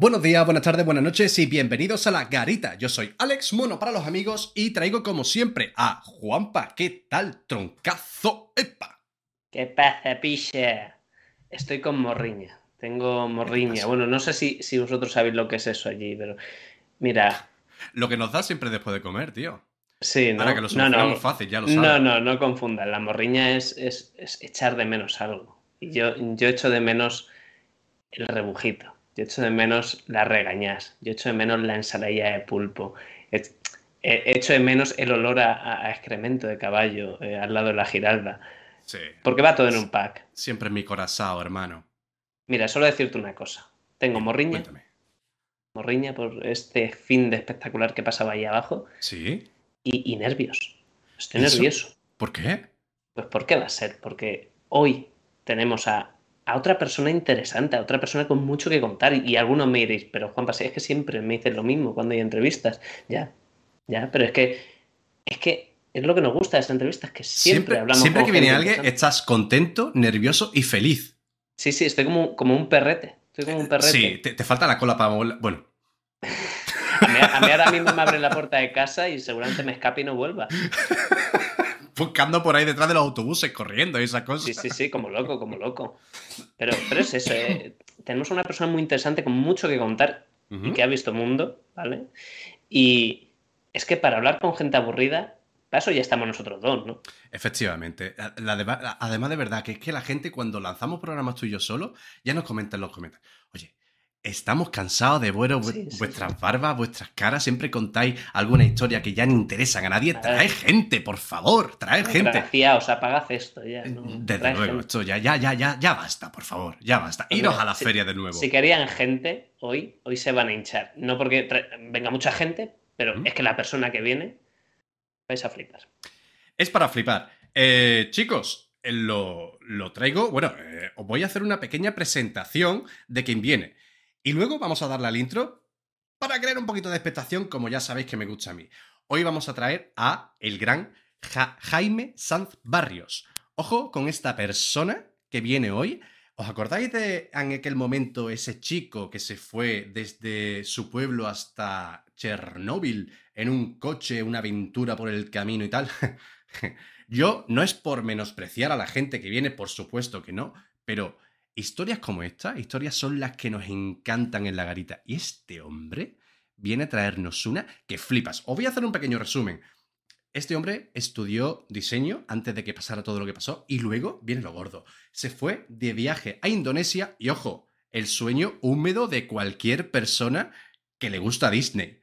Buenos días, buenas tardes, buenas noches y bienvenidos a La Garita. Yo soy Alex Mono para los amigos y traigo como siempre a Juanpa. ¿Qué tal, troncazo? ¡Epa! ¿Qué pasa, picha? Estoy con morriña. Tengo morriña. Bueno, no sé si, si vosotros sabéis lo que es eso allí, pero mira. Lo que nos da siempre después de comer, tío. Sí, no. Ahora que lo no, no, fácil, ya lo sabes. no, no, no confundan. La morriña es, es, es echar de menos algo. Y yo, yo echo de menos el rebujito. Yo echo de menos las regañas. Yo echo de menos la ensaladilla de pulpo. He echo de menos el olor a, a excremento de caballo eh, al lado de la giralda. Sí. Porque va todo en un pack. Siempre en mi corazón, hermano. Mira, solo decirte una cosa. Tengo morriña. Cuéntame. Morriña por este fin de espectacular que pasaba ahí abajo. ¿Sí? Y, y nervios. Estoy ¿Eso? nervioso. ¿Por qué? Pues ¿por qué va a ser? Porque hoy tenemos a, a otra persona interesante, a otra persona con mucho que contar. Y, y algunos me diréis, pero Juanpa, si es que siempre me dicen lo mismo cuando hay entrevistas. Ya, ya, pero es que es que es lo que nos gusta de estas entrevistas, que siempre, Siempre, hablamos siempre que viene alguien, estás contento, nervioso y feliz. Sí, sí, estoy como, como un perrete. Estoy como un perrete. Sí, te, te falta la cola para moverla. Bueno, A mí, a mí ahora mismo me abren la puerta de casa y seguramente me escape y no vuelva. buscando por ahí detrás de los autobuses, corriendo y esas cosas. Sí, sí, sí, como loco, como loco. Pero, pero es eso, eh. tenemos una persona muy interesante con mucho que contar y que ha visto mundo, ¿vale? Y es que para hablar con gente aburrida, para eso ya estamos nosotros dos, ¿no? Efectivamente. La de- la- además de verdad, que es que la gente cuando lanzamos programas tú y yo solo, ya nos comenta en los comentarios. Oye, estamos cansados de ver vu- Sí, sí, vuestras barbas, vuestras caras, siempre contáis alguna historia que ya no interesan a nadie. Traed gente, por favor, traed gente. Desgraciados, apagad esto ya. ¿no? Desde luego, gente. esto ya, ya, ya, ya, ya basta, por favor, ya basta. Iros mira, a la si- feria de nuevo. Si querían gente, hoy, hoy se van a hinchar. No porque venga mucha gente, pero ¿Mm? es que la persona que viene vais a flipar. Es para flipar. Eh, chicos, eh, lo, lo traigo. Bueno, eh, os voy a hacer una pequeña presentación de quién viene. Y luego vamos a darle al intro para crear un poquito de expectación, como ya sabéis que me gusta a mí. Hoy vamos a traer a el gran Ja- Jaime Sanz Barrios. Ojo con esta persona que viene hoy. ¿Os acordáis de en aquel momento ese chico que se fue desde su pueblo hasta Chernóbil en un coche, una aventura por el camino y tal? Yo no es por menospreciar a la gente que viene, por supuesto que no, pero historias como esta, historias son las que nos encantan en la garita. Y este hombre viene a traernos una que flipas. Os voy a hacer un pequeño resumen. Este hombre estudió diseño antes de que pasara todo lo que pasó y luego viene lo gordo. Se fue de viaje a Indonesia y ojo, el sueño húmedo de cualquier persona que le gusta Disney.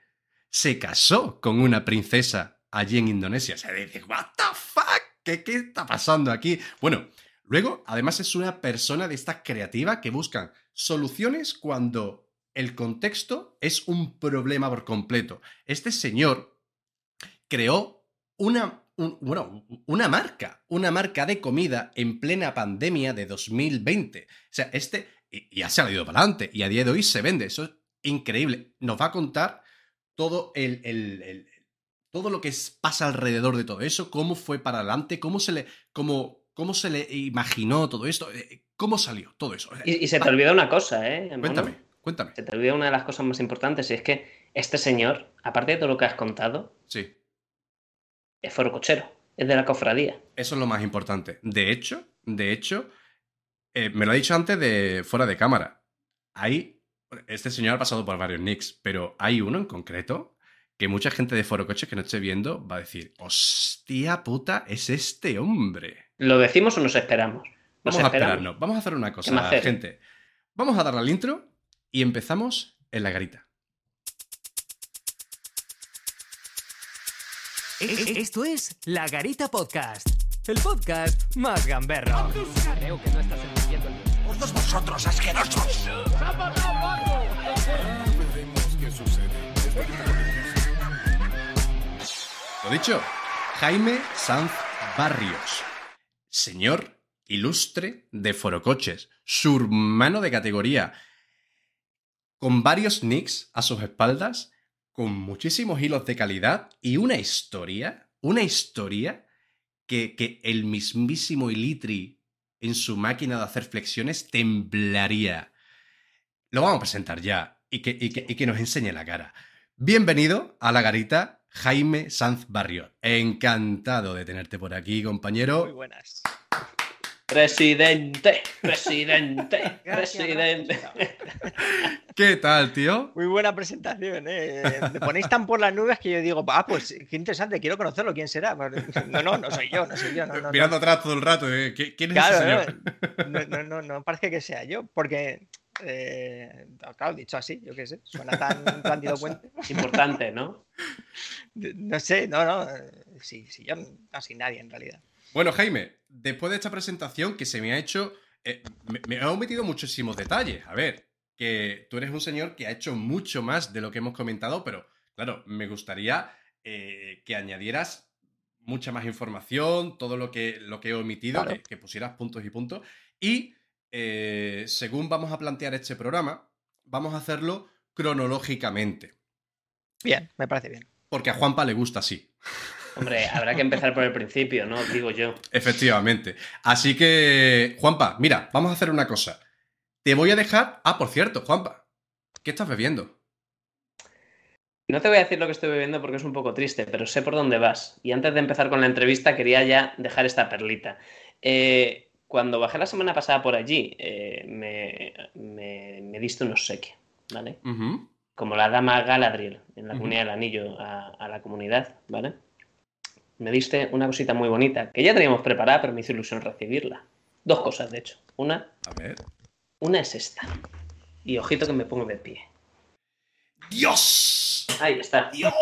Se casó con una princesa allí en Indonesia. Se dice, ¿What the fuck? ¿Qué, ¿Qué está pasando aquí? Bueno, luego, además es una persona de estas creativas que buscan soluciones cuando el contexto es un problema por completo. Este señor creó una, un- bueno, una marca, una marca de comida en plena pandemia de 2020. O sea, este, y, y ha salido para adelante, y a día de hoy se vende. Eso es increíble. Nos va a contar todo el, el- todo lo que pasa alrededor de todo eso, cómo fue para adelante, cómo se le, cómo, cómo se le imaginó todo esto, eh, cómo salió todo eso. Y, y se te olvida una cosa, ¿eh? hermano? Cuéntame, cuéntame. Se te olvida una de las cosas más importantes y es que este señor, aparte de todo lo que has contado, Sí. es forocochero, es de la cofradía. Eso es lo más importante. De hecho, de hecho, eh, me lo ha dicho antes de fuera de cámara. Hay, este señor ha pasado por varios nicks, pero hay uno en concreto que mucha gente de Foro Coches que no esté viendo va a decir, hostia puta, es este hombre. ¿Lo decimos o nos esperamos? Nos Vamos a esperamos. esperarnos, vamos a hacer una cosa, gente. Vamos a darle al intro y empezamos en la garita. E- e- Esto es La Garita Podcast, el podcast más gamberro. Creo que no estás entendiendo el ¡Todos vosotros asquerosos! Lo dicho, Jaime Sanz Barrios, señor ilustre de Forocoches, su hermano de categoría, con varios nicks a sus espaldas, con muchísimos hilos de calidad y una historia, una historia que, que el mismísimo Ilitri en su máquina de hacer flexiones temblaría. Lo vamos a presentar ya. y que, y que- y que nos enseñe la cara. Bienvenido a la garita, Jaime Sanz Barrio. Encantado de tenerte por aquí, Muy compañero. buenas. Presidente, presidente, Gracias, presidente. gracias. ¿Qué tal, tío? Muy buena presentación, ¿eh? Me ponéis tan por las nubes que yo digo, ah, pues qué interesante, quiero conocerlo, ¿quién será? Pues, No, no, no soy yo, no soy yo. No, no, no. Mirando atrás todo el rato. ¿eh? ¿Qui- ¿Quién es ese Claro, señor? no, no, no, no parece que sea yo, porque, eh, claro, dicho así, yo qué sé, suena tan grandilocuente. Importante, ¿no? No sé, no, no, eh, sí, sí, yo soy nadie en realidad. Bueno, Jaime, después de esta presentación que se me ha hecho, eh, me, me ha omitido muchísimos detalles. A ver, que tú eres un señor que ha hecho mucho más de lo que hemos comentado, pero claro, me gustaría eh, que añadieras mucha más información, todo lo que, lo que he omitido, Claro. que, que pusieras puntos y puntos. Y eh, según vamos a plantear este programa, vamos a hacerlo cronológicamente. Bien, me parece bien. Porque a Juanpa le gusta así. Hombre, habrá que empezar por el principio, ¿no? Digo yo. Efectivamente. Así que, Juanpa, mira, vamos a hacer una cosa. Te voy a dejar. Ah, por cierto, Juanpa, ¿qué estás bebiendo? No te voy a decir lo que estoy bebiendo porque es un poco triste, pero sé por dónde vas. Y antes de empezar con la entrevista quería ya dejar esta perlita. Eh, cuando bajé la semana pasada por allí, eh, me, me- me diste un obsequio, ¿vale? Como la dama Galadriel en la comunidad del anillo a, a la comunidad, ¿vale? Me diste una cosita muy bonita que ya teníamos preparada, pero me hizo ilusión recibirla. Dos cosas, de hecho. Una, A ver. una es esta. Y ojito que me pongo de pie. ¡Dios! Ahí está. ¡Dios!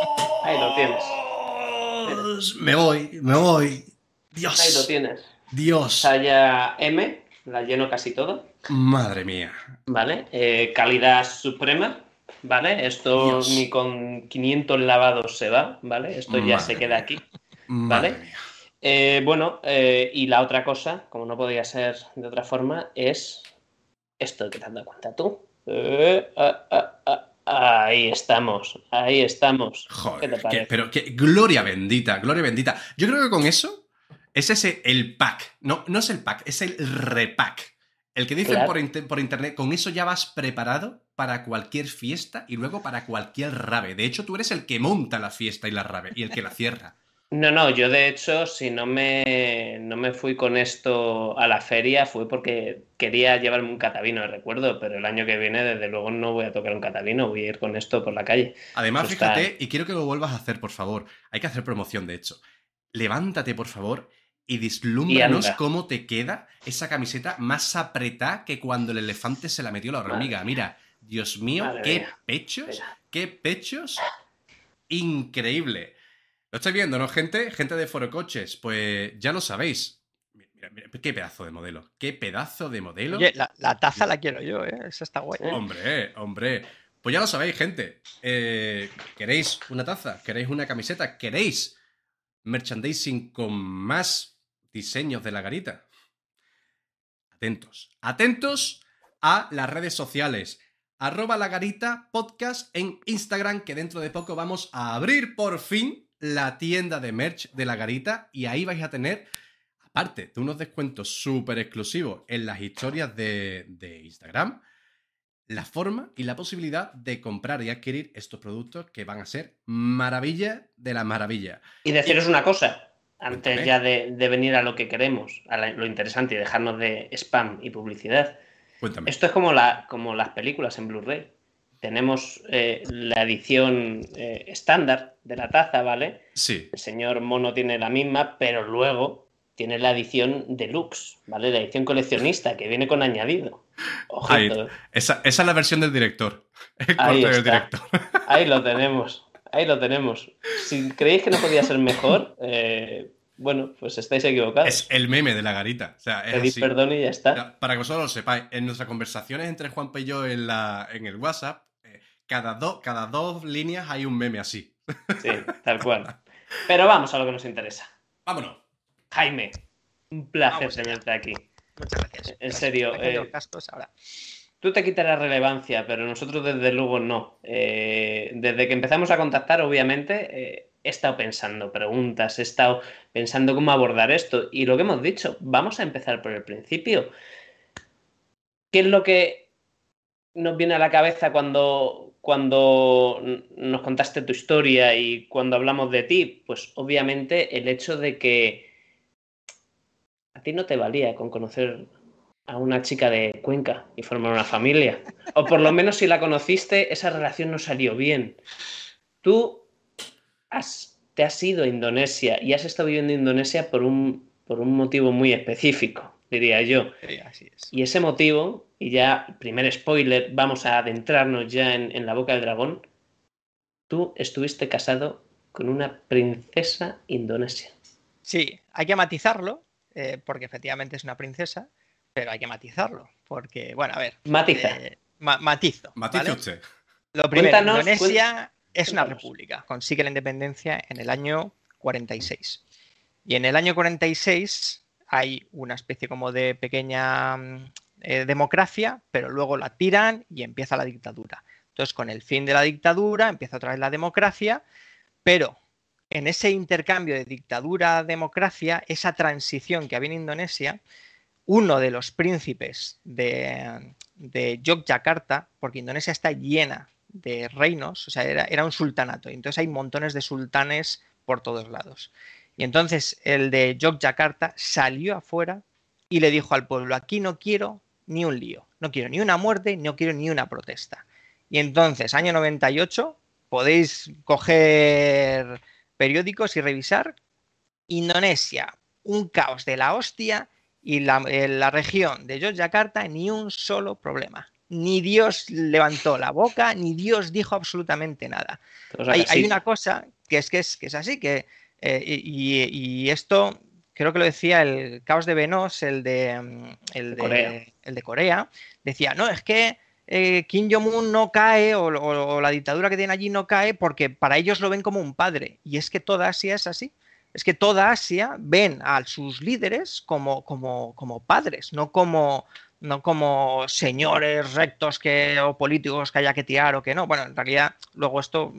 Ahí lo tienes. Me voy, me voy. Dios. Ahí lo tienes. Dios. Talla M, la lleno casi todo, Madre mía. ¿vale? Eh, calidad suprema, ¿vale? Esto Dios. ni con 500 lavados se va, ¿vale? Esto ya se queda aquí. Madre Vale. mía. Eh, bueno, eh, y la otra cosa, como no podía ser de otra forma, es esto que te has dado cuenta tú. Ah, ah, ah, ahí estamos, ahí estamos. ¿Qué Joder, te que- parece? pero que gloria bendita, gloria bendita. Yo creo que con eso es ese el pack. No, no es el pack, es el repack. El que dicen Claro. por, inte- por internet, con eso ya vas preparado para cualquier fiesta y luego para cualquier rave. De hecho, tú eres el que monta la fiesta y la rave y el que la cierra. No, no, yo de hecho, si no me, no me fui con esto a la feria, fue porque quería llevarme un catavino recuerdo, pero el año que viene, desde luego, no voy a tocar un catavino, voy a ir con esto por la calle. Además, Eso está- fíjate, y quiero que lo vuelvas a hacer, por favor. Hay que hacer promoción, de hecho. Levántate, por favor, y dislúmbranos cómo te queda esa camiseta más apretada que cuando el elefante se la metió la hormiga. Madre Mira, Dios mío, Madre qué mía. pechos, Mira. qué pechos. Increíble. Lo estáis viendo, ¿no, gente? Gente de Foro Coches, pues ya lo sabéis. Mira, mira, qué pedazo de modelo. Qué pedazo de modelo. Oye, la, la taza la quiero yo, ¿eh? Esa está guay. Hombre, hombre. Pues ya lo sabéis, gente. Eh, ¿Queréis una taza? ¿Queréis una camiseta? ¿Queréis merchandising con más diseños de la garita? Atentos. Atentos a las redes sociales. Arroba la garita podcast en Instagram, que dentro de poco vamos a abrir por fin la tienda de merch de la garita y ahí vais a tener, aparte de unos descuentos súper exclusivos en las historias de, de Instagram, la forma y la posibilidad de comprar y adquirir estos productos que van a ser maravilla de la maravilla. Y deciros una cosa, antes ya de, de venir a lo que queremos, a la- lo interesante y dejarnos de spam y publicidad. Cuéntame. Esto es como, la, como las películas en Blu-ray. Tenemos eh, la edición eh, estándar de la taza, ¿vale? Sí. El señor Mono tiene la misma, pero luego tiene la edición deluxe, ¿vale? La edición coleccionista que viene con añadido. Ahí, esa, esa es la versión del director. El Ahí del está. director. ahí lo tenemos, ahí lo tenemos. Si creéis que no podía ser mejor, eh, bueno, pues estáis equivocados. Es el meme de la garita. O sea, es Pedid así. perdón y ya está. Para que vosotros lo sepáis, en nuestras conversaciones entre Juanpa y yo en, la, en el WhatsApp, eh, cada, do- cada dos líneas hay un meme así. Sí, tal cual. Pero vamos a lo que nos interesa. Vámonos. Jaime, un placer Vamos tenerte aquí. Muchas gracias. En Gracias. serio, eh, ahora. Tú te quitarás relevancia, pero nosotros desde luego no. Eh, desde que empezamos a contactar, obviamente, eh, he estado pensando preguntas, he estado pensando cómo abordar esto. Y lo que hemos dicho, vamos a empezar por el principio. ¿Qué es lo que nos viene a la cabeza cuando, cuando nos contaste tu historia y cuando hablamos de ti? Pues obviamente el hecho de que a ti no te valía con conocer a una chica de Cuenca y formar una familia. O por lo menos si la conociste, esa relación no salió bien. Tú has, te has ido a Indonesia y has estado viviendo en Indonesia por un, por un motivo muy específico, diría yo. Sí, así es. Y ese motivo, y ya, primer spoiler, vamos a adentrarnos ya en, en la boca del dragón. Tú estuviste casado con una princesa indonesia. Sí, hay que matizarlo, eh, porque efectivamente es una princesa, pero hay que matizarlo, porque, bueno, a ver. Matiza. eh, ma- matizo. Matice ¿vale? usted. Lo primero, Cuéntanos, Indonesia es una república, consigue la independencia en el año 46. Y en el año 46 hay una especie como de pequeña mm, eh, democracia, pero luego la tiran y empieza la dictadura. Entonces, con el fin de la dictadura, empieza otra vez la democracia, pero en ese intercambio de dictadura a democracia, esa transición que había en Indonesia, uno de los príncipes de, de Yogyakarta, porque Indonesia está llena de reinos, o sea, era, un sultanato, y entonces hay montones de sultanes por todos lados. Y entonces el de Yogyakarta salió afuera y le dijo al pueblo, aquí no quiero ni un lío, no quiero ni una muerte, no quiero ni una protesta. Y entonces, año 98, podéis coger periódicos y revisar Indonesia, un caos de la hostia y la, en la región de Yogyakarta ni un solo problema. Ni Dios levantó la boca, ni Dios dijo absolutamente nada. Hay, una cosa que es que es, que es así, que eh, y, esto creo que lo decía el caos de Venos, el de, mm, el de, Corea. el de Corea, decía, no, es que eh, Kim Jong-un no cae o, o- o la dictadura que tiene allí no cae porque para ellos lo ven como un padre. Y es que toda Asia es así. Es que toda Asia ven a sus líderes como, como, como padres, no como, no como señores rectos que, o políticos que haya que tirar o que no. Bueno, en realidad, luego esto,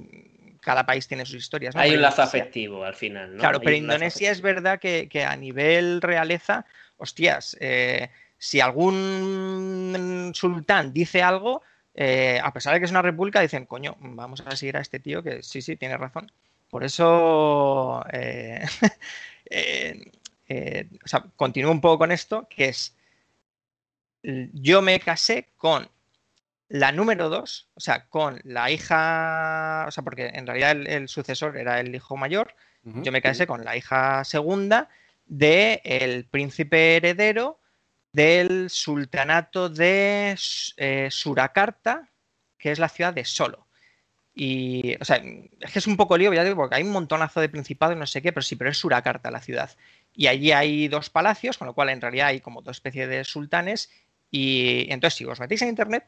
cada país tiene sus historias. ¿no? Hay Pero un lazo Indonesia- afectivo al final, ¿no? Claro, Hay pero Indonesia es verdad que, que a nivel realeza, hostias, eh, si algún sultán dice algo, eh, a pesar de que es una república, dicen, coño, vamos a seguir a este tío que sí, sí, tiene razón. Por eso, eh, o sea, continúo un poco con esto, que es, yo me casé con la número dos, o sea, con la hija, o sea, porque en realidad el, el sucesor era el hijo mayor, yo me casé con la hija segunda del príncipe heredero del sultanato de eh, Surakarta, que es la ciudad de Solo. Y, o sea, es que es un poco lío, ya digo, porque hay un montonazo de principado y no sé qué, pero sí, pero es Surakarta la ciudad. Y allí hay dos palacios, con lo cual en realidad hay como dos especies de sultanes. Y entonces, si os metéis en internet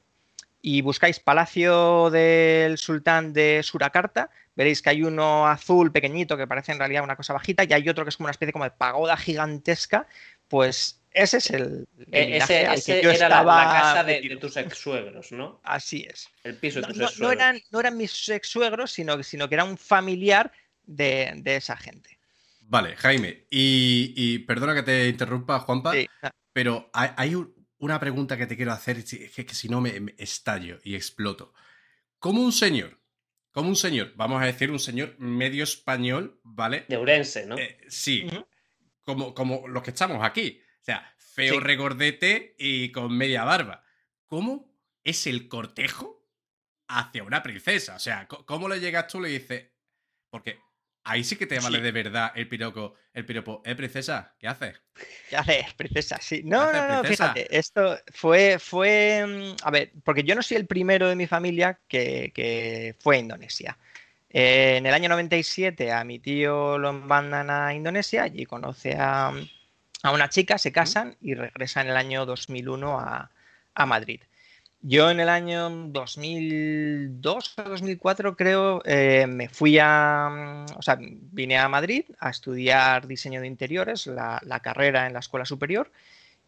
y buscáis Palacio del Sultán de Surakarta, veréis que hay uno azul pequeñito que parece en realidad una cosa bajita y hay otro que es como una especie como de pagoda gigantesca. Pues ese es el, el linaje Ese, al que ese yo era la, la estaba casa de, tus ex suegros, ¿no? Así es. El piso No, de tus no- ex no eran, no eran mis ex suegros, sino, sino que era un familiar de, de esa gente. Vale, Jaime, y, y perdona que te interrumpa, Juanpa, Sí. pero hay, hay un- una pregunta que te quiero hacer, es que, que si no me, me estallo y exploto. ¿Cómo un señor, como un señor, vamos a decir un señor medio español, ¿vale? De Urense, ¿no? Eh, sí, como, como los que estamos aquí. O sea, feo Sí. regordete y con media barba. ¿Cómo es el cortejo hacia una princesa? O sea, ¿cómo le llegas tú y le dices? Porque ahí sí que te vale Sí. de verdad el piropo, el piropo. ¿Eh, princesa? ¿Qué haces? Ya ves, princesa, sí. No, haces, no, no, princesa? fíjate, esto fue, fue, mm, a ver, porque yo no soy el primero de mi familia que, que fue a Indonesia. Eh, en el año 97 a mi tío lo mandan a Indonesia, allí conoce a, a una chica, se casan y regresa en el año 2001 a, a Madrid. Yo en el año 2002 o 2004 creo eh, me fui a, mm, o sea, vine a Madrid a estudiar diseño de interiores, la, la carrera en la escuela superior.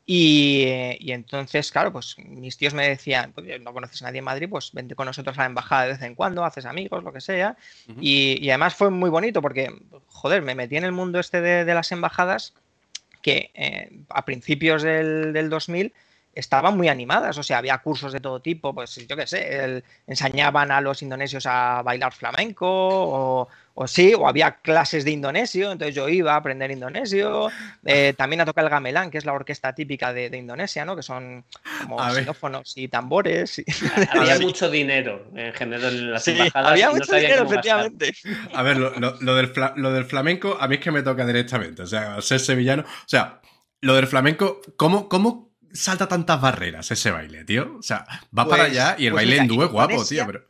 Y, eh, y entonces, claro, pues mis tíos me decían, pues, no conoces a nadie en Madrid, pues vente con nosotros a la embajada de vez en cuando, haces amigos, lo que sea. Y además fue muy bonito porque, joder, me metí en el mundo este de, de las embajadas que eh, a principios del, del 2000 estaban muy animadas, o sea, había cursos de todo tipo, pues yo qué sé, el- enseñaban a los indonesios a bailar flamenco, o, o sí, o había clases de indonesio, entonces yo iba a aprender indonesio, eh, también a tocar el gamelán, que es la orquesta típica de, de Indonesia, ¿no? Que son como A ver. xilófonos y tambores. y- Había mucho dinero en general en las Sí, embajadas. había no mucho sabía dinero, efectivamente. A ver, lo, lo- lo del lo del flamenco a mí es que me toca directamente. O sea, ser sevillano. O sea, lo del flamenco, ¿cómo, cómo salta tantas barreras ese baile, tío? O sea, va para Pues- allá y el pues baile mira, hindú es guapo, tío. Pero...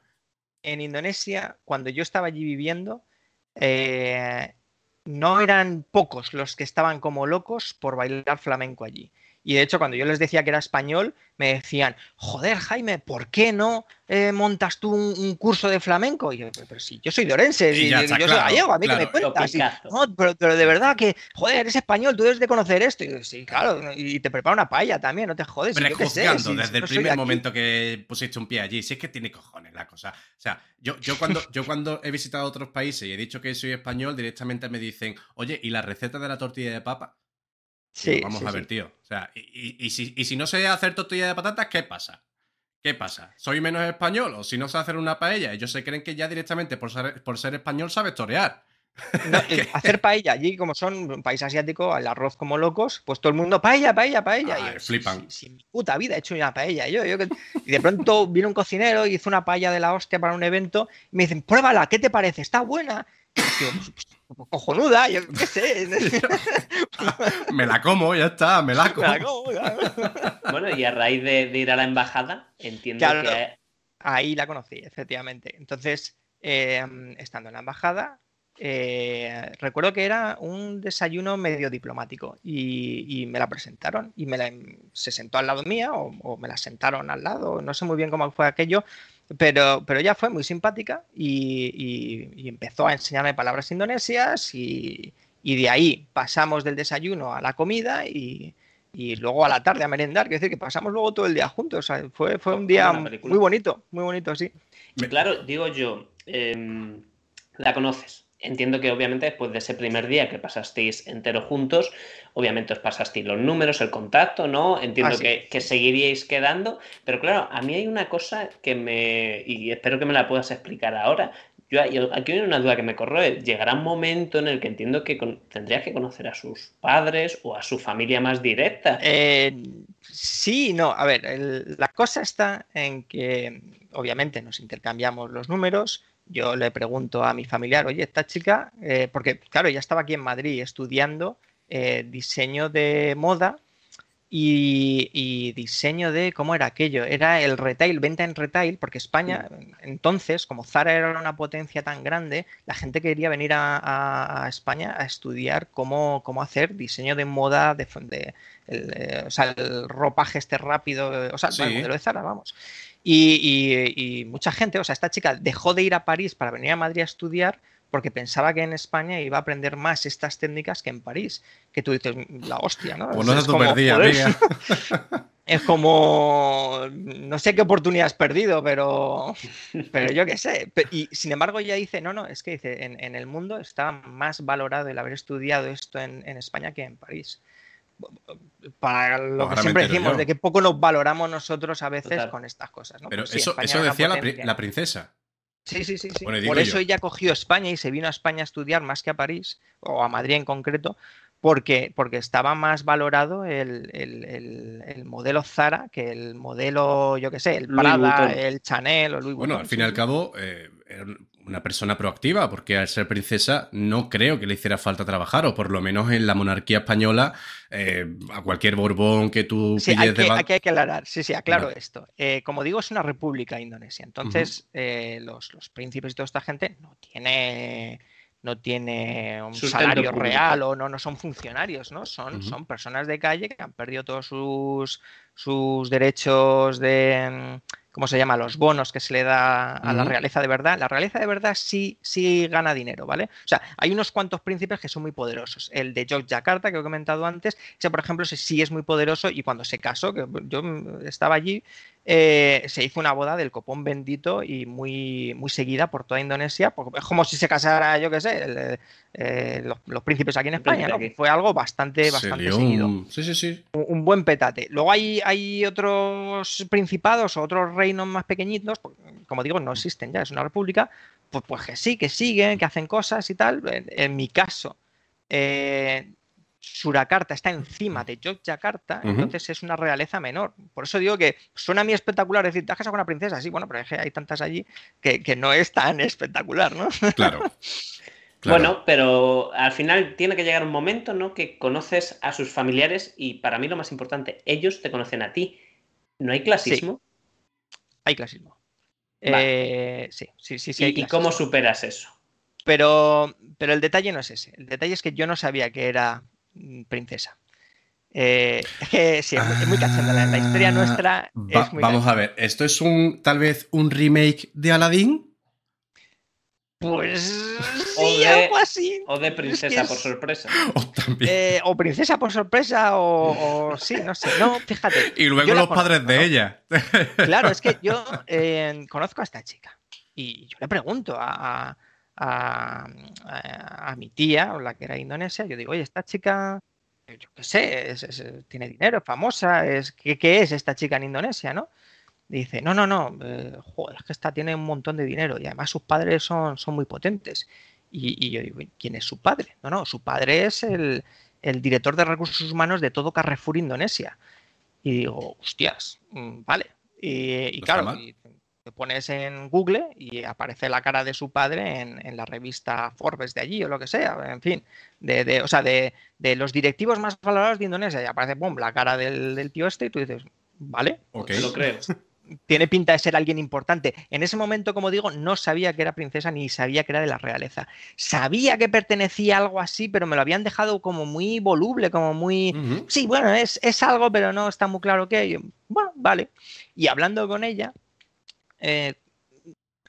en Indonesia, cuando yo estaba allí viviendo, eh, no eran pocos los que estaban como locos por bailar flamenco allí. Y de hecho, cuando yo les decía que era español, me decían, joder, Jaime, ¿por qué no eh, montas tú un, un curso de flamenco? Y yo, pero, pero si yo soy de Orense, Y yo, yo soy claro, gallego, a mí claro. que me cuentas. Y, no, pero, pero de verdad que, joder, eres español, tú debes de conocer esto. Y yo, sí, claro, y te preparo una paella también, no te jodes. si yo sé, si- desde el no primer de aquí". momento que pusiste un pie allí. Si es que tiene cojones la cosa. O sea, yo, yo, cuando, yo cuando he visitado otros países y he dicho que soy español, directamente me dicen, oye, ¿y la receta de la tortilla de papa? Sí, vamos sí, a ver, sí. tío. O sea, y, y- y si, y si no sé hacer tortilla de patatas, ¿qué pasa? ¿Qué pasa? ¿Soy menos español? ¿O si no sé hacer una paella? Ellos se creen que ya directamente por ser, por ser español sabes torear. No, eh, hacer paella allí, como son un país asiático, el arroz como locos, pues todo el mundo paella, paella, paella. Ah, y yo, flipan. Si, si- si en mi puta vida he hecho una paella. Yo, yo que- y de pronto vino un cocinero y hizo una paella de la hostia para un evento y me dicen, pruébala, ¿qué te parece? ¿Está buena? Y yo, pues, pues, cojonuda, yo qué sé. Me la como, ya está, me la como. Me la como, claro. Bueno, y a raíz de, de ir a la embajada, entiendo Claro. que Ahí la conocí, efectivamente. Entonces, eh, estando en la embajada, eh, recuerdo que era un desayuno medio diplomático y, y me la presentaron y me la, se sentó al lado mía o, o me la sentaron al lado, no sé muy bien cómo fue aquello, pero, pero ella fue muy simpática y, y- y empezó a enseñarme palabras indonesias y, y de ahí pasamos del desayuno a la comida y, y luego a la tarde a merendar, quiero decir que pasamos luego todo el día juntos, o sea, fue, fue un día muy bonito, muy bonito, sí. Y claro, digo yo, em, la conoces. Entiendo que obviamente después de ese primer día que pasasteis entero juntos, obviamente os pasasteis los números, el contacto, ¿no? Entiendo que, que seguiríais quedando, pero claro, a mí hay una cosa que me, y espero que me la puedas explicar ahora. Yo, aquí hay una duda que me corroe. Llegará un momento en el que entiendo que con- tendrías que conocer a sus padres o a su familia más directa. Eh, sí, no. A ver, el- la cosa está en que obviamente nos intercambiamos los números. Yo le pregunto a mi familiar, oye, esta chica, eh, porque claro, ya estaba aquí en Madrid estudiando eh, diseño de moda y, y diseño de, ¿cómo era aquello? Era el retail, venta en retail, porque España, entonces, como Zara era una potencia tan grande, la gente quería venir a, a- a España a estudiar cómo, cómo hacer diseño de moda, de, de- el, eh, o sea, el ropaje este rápido, o sea, Sí. el modelo de Zara, vamos. Y, y- y mucha gente, o sea, esta chica dejó de ir a París para venir a Madrid a estudiar porque pensaba que en España iba a aprender más estas técnicas que en París. Que tú dices, la hostia, ¿no? Pues Es- como, es como, no sé qué oportunidad has perdido, pero, pero yo qué sé. Y sin embargo ella dice, no, no, es que dice, en, en el mundo está más valorado el haber estudiado esto en, en España que en París. Para lo Ahora que siempre decimos, yo. de que poco nos valoramos nosotros a veces Total. con estas cosas. ¿no? Pero Pues sí, eso, decía la, pri- potencia. la princesa. Sí, sí, sí. sí. Bueno, Por eso yo. ella cogió España y se vino a España a estudiar más que a París, o a Madrid en concreto, porque, porque estaba más valorado el, el- el- el modelo Zara que el modelo, yo qué sé, el Prada, el Chanel o Louis Bueno, Vuitton, al fin sí, y al cabo, eh, una persona proactiva, porque al ser princesa no creo que le hiciera falta trabajar, o por lo menos en la monarquía española, eh, a cualquier Borbón que tú Sí, pilles hay de que, aquí hay que aclarar, sí, sí, aclaro Vale. esto. Eh, como digo, es una república indonesia, entonces eh, los, los príncipes y toda esta gente no tiene, no tiene un Sustento salario público. real o no, no son funcionarios, ¿no? Son, Ujú. son personas de calle que han perdido todos sus, sus derechos de, ¿cómo se llama? Los bonos que se le da a la realeza de verdad. La realeza de verdad sí, sí gana dinero, ¿vale? O sea, hay unos cuantos príncipes que son muy poderosos. El de Yogyakarta, que he comentado antes, ese, por ejemplo, ese sí es muy poderoso y cuando se casó, que yo estaba allí, eh, se hizo una boda del copón bendito y muy, muy seguida por toda Indonesia. Porque es como si se casara, yo qué sé, el, eh, los, los, príncipes aquí en España. ¿no? Fue algo bastante, bastante seguido. Un... Sí, sí, sí. Un, un, buen petate. Luego hay, hay otros principados o otros reinos más pequeñitos, como digo, no existen ya, es una república, pues, pues que sí, que siguen, que hacen cosas y tal. En, en mi caso, eh, Surakarta está encima de Yogyakarta, uh -huh. entonces es una realeza menor. Por eso digo que suena a mí espectacular decir, te has casado con una princesa, sí, bueno, pero es que hay tantas allí que, que no es tan espectacular, ¿no? Claro. Claro. Bueno, pero al final tiene que llegar un momento, ¿no? Que conoces a sus familiares y para mí lo más importante, ellos te conocen a ti. ¿No hay clasismo? Sí. Hay clasismo. Vale. Eh, sí, sí, sí, sí. ¿Y, ¿Y cómo superas eso? Pero, pero el detalle no es ese. El detalle es que yo no sabía que era princesa. Eh, es que sí, ah, es muy cachonda. La, la, historia nuestra va, es muy Vamos cachonda. a ver, ¿esto es un tal vez un remake de Aladdin? Pues O sí, de- algo así. O de Es que princesa es- por sorpresa. O también. eh, o princesa por sorpresa, o, o sí, no sé. No, fíjate. y luego los padres conozco, de ¿no? ella. Claro, es que yo eh, conozco a esta chica y yo le pregunto a, a- a- a- a mi tía, o la que era indonesia, yo digo, oye, esta chica, yo qué sé, es- es- tiene dinero, es famosa, es, ¿qué, qué es esta chica en Indonesia, no? Dice, no, no, no, eh, joder, es que esta tiene un montón de dinero y además sus padres son, son muy potentes. Y, y yo digo, ¿quién es su padre? No, no, su padre es el, el director de recursos humanos de todo Carrefour Indonesia. Y digo, hostias, mm, vale. Y, y No claro, y pones en Google y aparece la cara de su padre en, en la revista Forbes de allí o lo que sea, en fin, de, de- o sea, de, de los directivos más valorados de Indonesia y aparece, pum, la cara del, del tío este y tú dices, vale, Ok. Te lo creo. tiene pinta de ser alguien importante. En ese momento, como digo, no sabía que era princesa ni sabía que era de la realeza. Sabía que pertenecía a algo así, pero me lo habían dejado como muy voluble, como muy... Sí, bueno, es, es algo, pero no está muy claro qué. Yo, bueno, vale. Y hablando con ella, eh,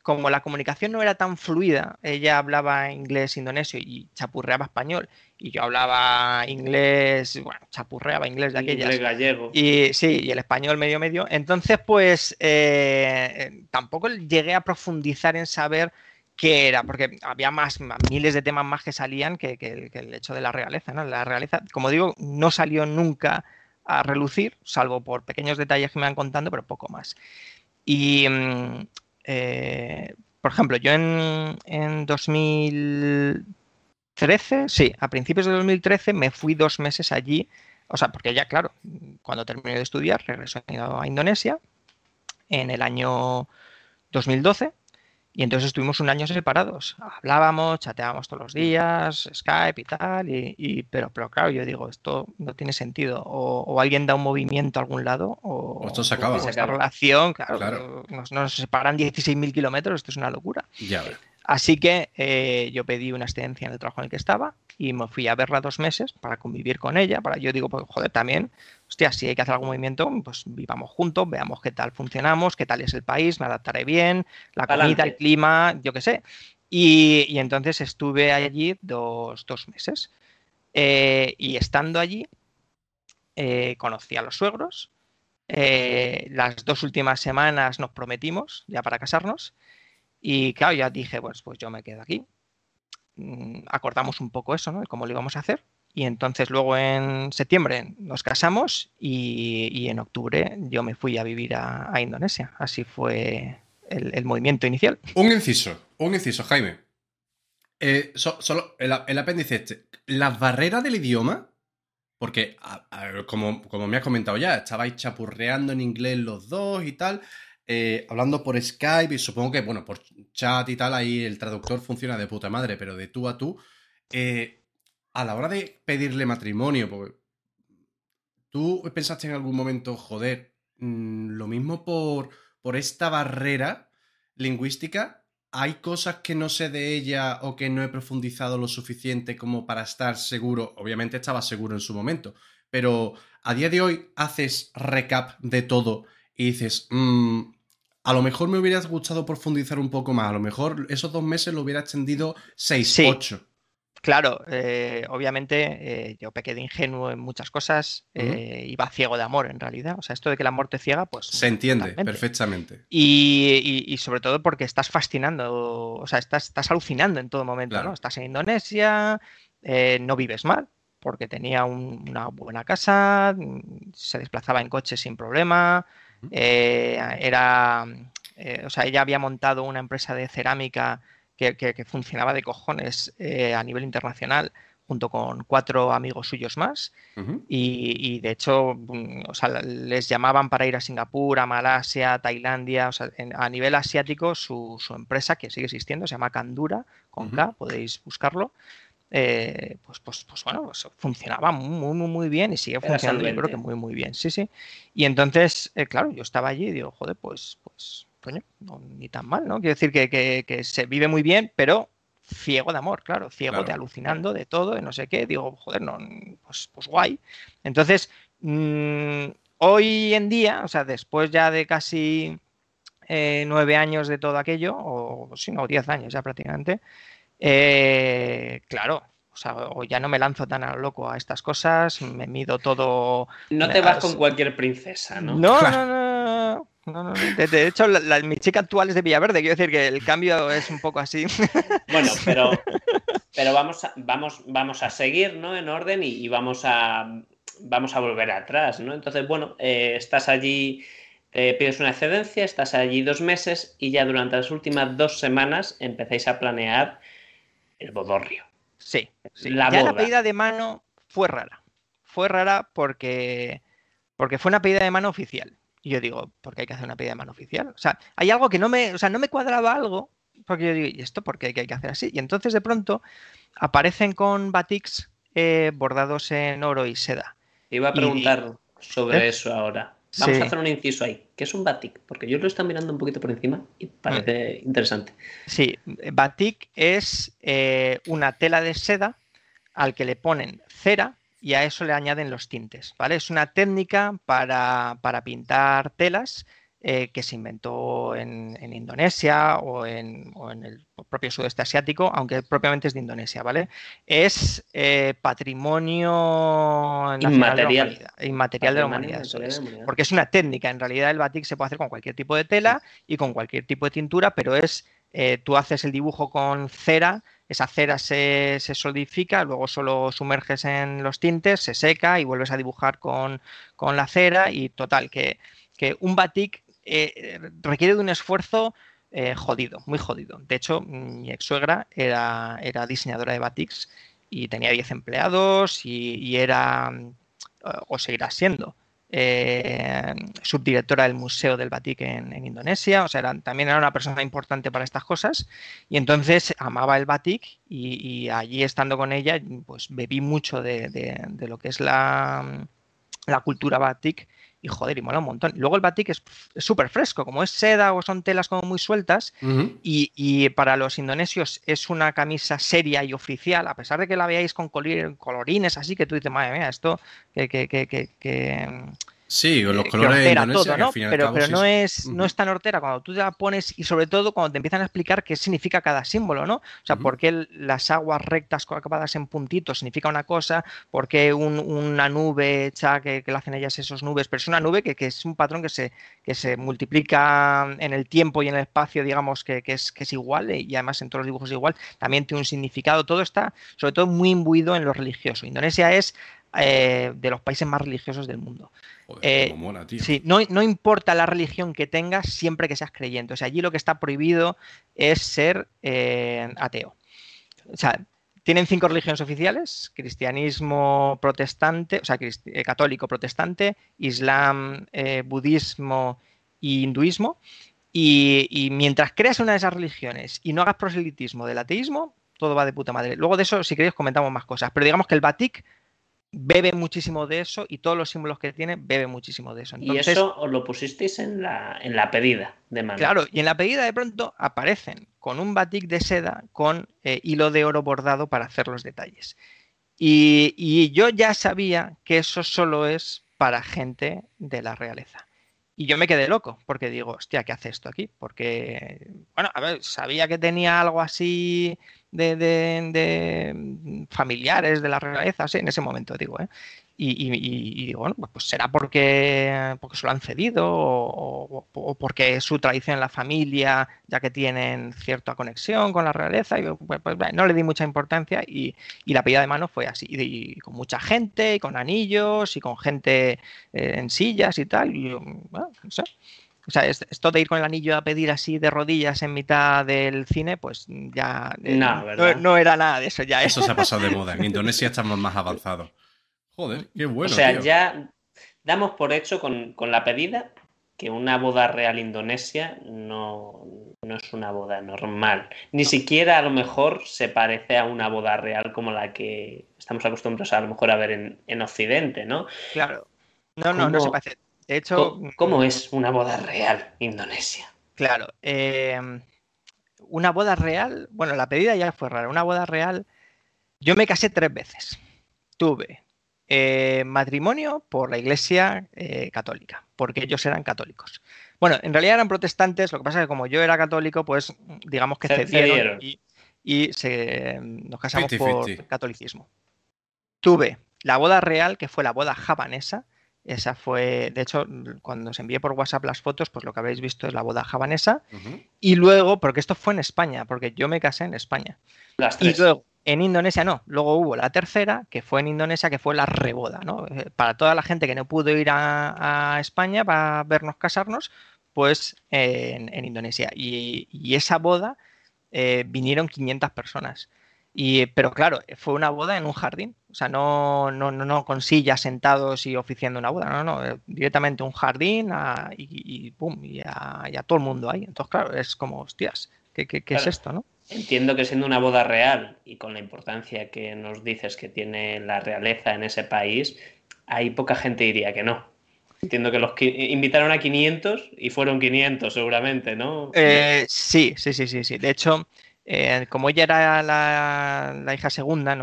como la comunicación no era tan fluida, ella hablaba inglés indonesio y chapurreaba español, y yo hablaba inglés, bueno, chapurreaba inglés de aquellas. Inglés gallego. Y sí, y el español medio medio. Entonces, pues eh, tampoco llegué a profundizar en saber qué era, porque había más, miles de temas más que salían que, que el hecho de la realeza, ¿no? La realeza, como digo, no salió nunca a relucir, salvo por pequeños detalles que me van contando, pero poco más. Y, mm, eh, por ejemplo, yo en, en 2013, sí, a principios de 2013 me fui dos meses allí. O sea, porque ya, claro, cuando terminé de estudiar, regresó a Indonesia en el año 2012 y entonces estuvimos un año separados. Hablábamos, chateábamos todos los días, Skype y tal, y, y- pero, pero claro, yo digo, esto no tiene sentido. O, o alguien da un movimiento a algún lado, o, O esto se acaba. esta relación, claro, Claro. Nos, nos separan 16.000 kilómetros, esto es una locura. Ya. Así que eh, yo pedí una excedencia en el trabajo en el que estaba y me fui a verla dos meses para convivir con ella. Para yo digo, pues joder, también, hostia, si hay que hacer algún movimiento, pues vivamos juntos, veamos qué tal funcionamos, qué tal es el país, me adaptaré bien, la comida, Pa'lante. el clima, yo qué sé. Y, y entonces estuve allí dos, dos meses. Eh, y estando allí, eh, conocí a los suegros. Las dos últimas semanas nos prometimos ya para casarnos. Y claro, ya dije, pues, pues yo me quedo aquí. Mm, Acordamos un poco eso, ¿no? Cómo lo íbamos a hacer. Y entonces luego en septiembre nos casamos y, y en octubre yo me fui a vivir a, a Indonesia. Así fue el, el movimiento inicial. Un inciso, un inciso, Jaime. Eh, so- solo el, el apéndice este. Las barreras del idioma, porque como, como me has comentado ya, estabais chapurreando en inglés los dos y tal, eh, hablando por Skype y supongo que, bueno, por chat y tal, ahí el traductor funciona de puta madre, pero de tú a tú, eh, a la hora de pedirle matrimonio, tú pensaste en algún momento, joder, mm, lo mismo por, por esta barrera lingüística, hay cosas que no sé de ella o que no he profundizado lo suficiente como para estar seguro. Obviamente estaba seguro en su momento, pero a día de hoy haces recap de todo y dices, "Mm, a lo mejor me hubiera gustado profundizar un poco más, a lo mejor esos dos meses lo hubiera extendido seis, Sí. ocho. Claro, eh, obviamente eh, yo pequé de ingenuo en muchas cosas, eh, iba ciego de amor en realidad. O sea, esto de que el amor te ciega, pues... Se entiende totalmente. perfectamente. Y, y- y sobre todo porque estás fascinando, o sea, estás, estás alucinando en todo momento, Claro. ¿no? Estás en Indonesia, no vives mal, porque tenía un- una buena casa, mm, se desplazaba en coche sin problema. Eh, era, eh, o sea, ella había montado una empresa de cerámica que, que- que funcionaba de cojones eh, a nivel internacional, junto con cuatro amigos suyos más. Y, y, de hecho, mm, o sea, les llamaban para ir a Singapur, a Malasia, Tailandia, o sea, en- a nivel asiático, su, su empresa, que sigue existiendo, se llama Kandura, con Ujú. K, podéis buscarlo. Eh, pues, pues, pues bueno, pues funcionaba muy, muy, muy bien y sigue funcionando, yo creo que muy, muy bien. Sí, sí. Y entonces, eh, claro, yo estaba allí y digo, joder, pues, pues, coño, no, ni tan mal, ¿no? Quiero decir que, que- que se vive muy bien, pero ciego de amor, claro, ciego de Claro. alucinando de todo, de no sé qué. Digo, joder, no, pues, pues guay. Entonces, mm, hoy en día, o sea, después ya de casi eh, nueve años de todo aquello, o si no, diez años ya prácticamente, eh, claro, o sea, o ya no me lanzo tan a lo loco a estas cosas, me mido todo. No te vas con cualquier princesa, ¿no? No, Claro. no, no, no, no, no, De, de hecho, la, la- mi chica actual es de Villaverde, quiero decir que el cambio es un poco así. Bueno, pero, pero vamos, a, vamos, vamos a seguir ¿no? en orden y, y vamos, a, vamos a volver atrás, ¿no? Entonces, bueno, eh, estás allí, pides una excedencia, estás allí dos meses y ya durante las últimas dos semanas empezáis a planear el bodorrio. Sí, sí. La ya la pedida de mano fue rara. Fue rara porque, porque fue una pedida de mano oficial. Y yo digo, ¿por qué hay que hacer una pedida de mano oficial? O sea, hay algo que no me, o sea, no me cuadraba algo, porque yo digo, ¿y esto por qué hay que hacer así? Y entonces de pronto aparecen con batiks eh, bordados en oro y seda. Iba a Y- preguntar sobre ¿Eh? eso ahora. Vamos Sí. a hacer un inciso ahí. ¿Qué es un batik? Porque yo lo estoy mirando un poquito por encima y parece interesante. Sí, batik es eh, una tela de seda al que le ponen cera y a eso le añaden los tintes, ¿vale? Es una técnica para, para pintar telas eh, que se inventó en, en Indonesia o en, o en el propio sudeste asiático, aunque propiamente es de Indonesia, ¿vale? Es eh, patrimonio nacional de la Inmaterial. de la Patrimonio humanidad, eso inmaterial es. de la humanidad. Porque es una técnica, en realidad el batik se puede hacer con cualquier tipo de tela y con cualquier tipo de tintura, pero es, eh, tú haces el dibujo con cera, esa cera se, se solidifica, luego solo sumerges en los tintes, se seca y vuelves a dibujar con, con la cera y total, que, que un batik eh, requiere de un esfuerzo eh, jodido, muy jodido. De hecho, mi ex suegra era, era diseñadora de batiks y tenía 10 empleados y, era, mm, o seguirá siendo, eh, subdirectora del Museo del Batik en, Indonesia, o sea, también era una persona importante para estas cosas y entonces amaba el Batik y, allí estando con ella, pues bebí mucho de lo que es la, la cultura Batik y joder, y mola un montón. Luego el Batik es súper fresco, como es seda o son telas como muy sueltas, y, y para los indonesios es una camisa seria y oficial, a pesar de que la veáis con colorines así, que tú dices, madre mía, esto que, que, que, que- que- Sí, con los que colores de hortera Indonesia, todo, que ¿no? al Pero, cabo pero sí no, es- no es tan hortera cuando tú te la pones y sobre todo cuando te empiezan a explicar qué significa cada símbolo, ¿no? O sea, por qué las aguas rectas acabadas en puntitos significa una cosa, por qué un- una nube hecha que, que la hacen ellas esos nubes, pero es una nube que, que es un patrón que se, que se multiplica en el tiempo y en el espacio, digamos, que, que es, que es igual eh, y además en todos los dibujos es igual, también tiene un significado, todo está sobre todo muy imbuido en lo religioso. Indonesia es eh, de los países más religiosos del mundo. Joder, Eh, cómo mola, tío. Sí, no, no importa la religión que tengas, siempre que seas creyente. O sea, allí lo que está prohibido es ser eh, ateo. O sea, tienen cinco religiones oficiales: cristianismo protestante, o sea, eh, católico protestante, islam, budismo y hinduismo. Y, y mientras creas una de esas religiones y no hagas proselitismo del ateísmo, todo va de puta madre. Luego de eso, si queréis, comentamos más cosas. Pero digamos que el batik bebe muchísimo de eso y todos los símbolos que tiene bebe muchísimo de eso. y eso os lo pusisteis en la, en la pedida de mano. claro, y en la pedida de pronto aparecen con un batik de seda con eh, hilo de oro bordado para hacer los detalles. Y, y yo ya sabía que eso solo es para gente de la realeza. Y yo me quedé loco, porque digo, hostia, ¿qué hace esto aquí? Porque, bueno, a ver, sabía que tenía algo así de, familiares de la realeza, sí, en ese momento digo, ¿eh? Y, digo, bueno, pues, pues será porque, porque se lo han cedido o, porque es su tradición en la familia, ya que tienen cierta conexión con la realeza. Y pues, pues no le di mucha importancia y, la pedida de mano fue así, y, con mucha gente, y con anillos, y con gente eh, en sillas y tal. Y bueno, no sé. O sea, esto de ir con el anillo a pedir así de rodillas en mitad del cine, pues ya eh, no, era nada de eso. Ya, Eso se ha pasado de moda. En Indonesia estamos más avanzados. Joder, qué bueno. O sea, ya damos por hecho con, la pedida que una boda real indonesia no, es una boda normal. Ni siquiera a lo mejor se parece a una boda real como la que estamos acostumbrados a, lo mejor a ver en, en Occidente, ¿no? Claro. No, no, no se parece. De hecho, ¿Cómo, es una boda real Indonesia? Claro, em, una boda real, bueno, la pedida ya fue rara. Una boda real, yo me casé tres veces. Tuve eh, matrimonio por la iglesia eh, católica, porque ellos eran católicos. Bueno, en realidad eran protestantes, lo que pasa es que como yo era católico, pues digamos que se, cedieron y, nos casamos por catolicismo. Tuve la boda real, que fue la boda javanesa, esa fue, de hecho, cuando os envié por WhatsApp las fotos, pues lo que habréis visto es la boda javanesa. Y luego, porque esto fue en España, porque yo me casé en España. Y luego, en Indonesia no. Luego hubo la tercera, que fue en Indonesia, que fue la reboda, ¿no? Eh, para toda la gente que no pudo ir a, España para vernos casarnos, pues en, Indonesia. Y, esa boda eh, vinieron 500 personas pero claro, fue una boda en un jardín. O sea, no, no, no, con sillas sentados y oficiando una boda. No, no, eh, directamente un jardín y, y, pum, y a, todo el mundo ahí. Entonces, claro, es como, hostias, ¿qué, qué, es esto, no? Entiendo que siendo una boda real y con la importancia que nos dices que tiene la realeza en ese país, hay poca gente diría que no. Entiendo que los invitaron a 500 y fueron 500 seguramente, ¿no? Eh, sí, sí, sí, sí, sí. De hecho, eh, como ella era la, hija segunda,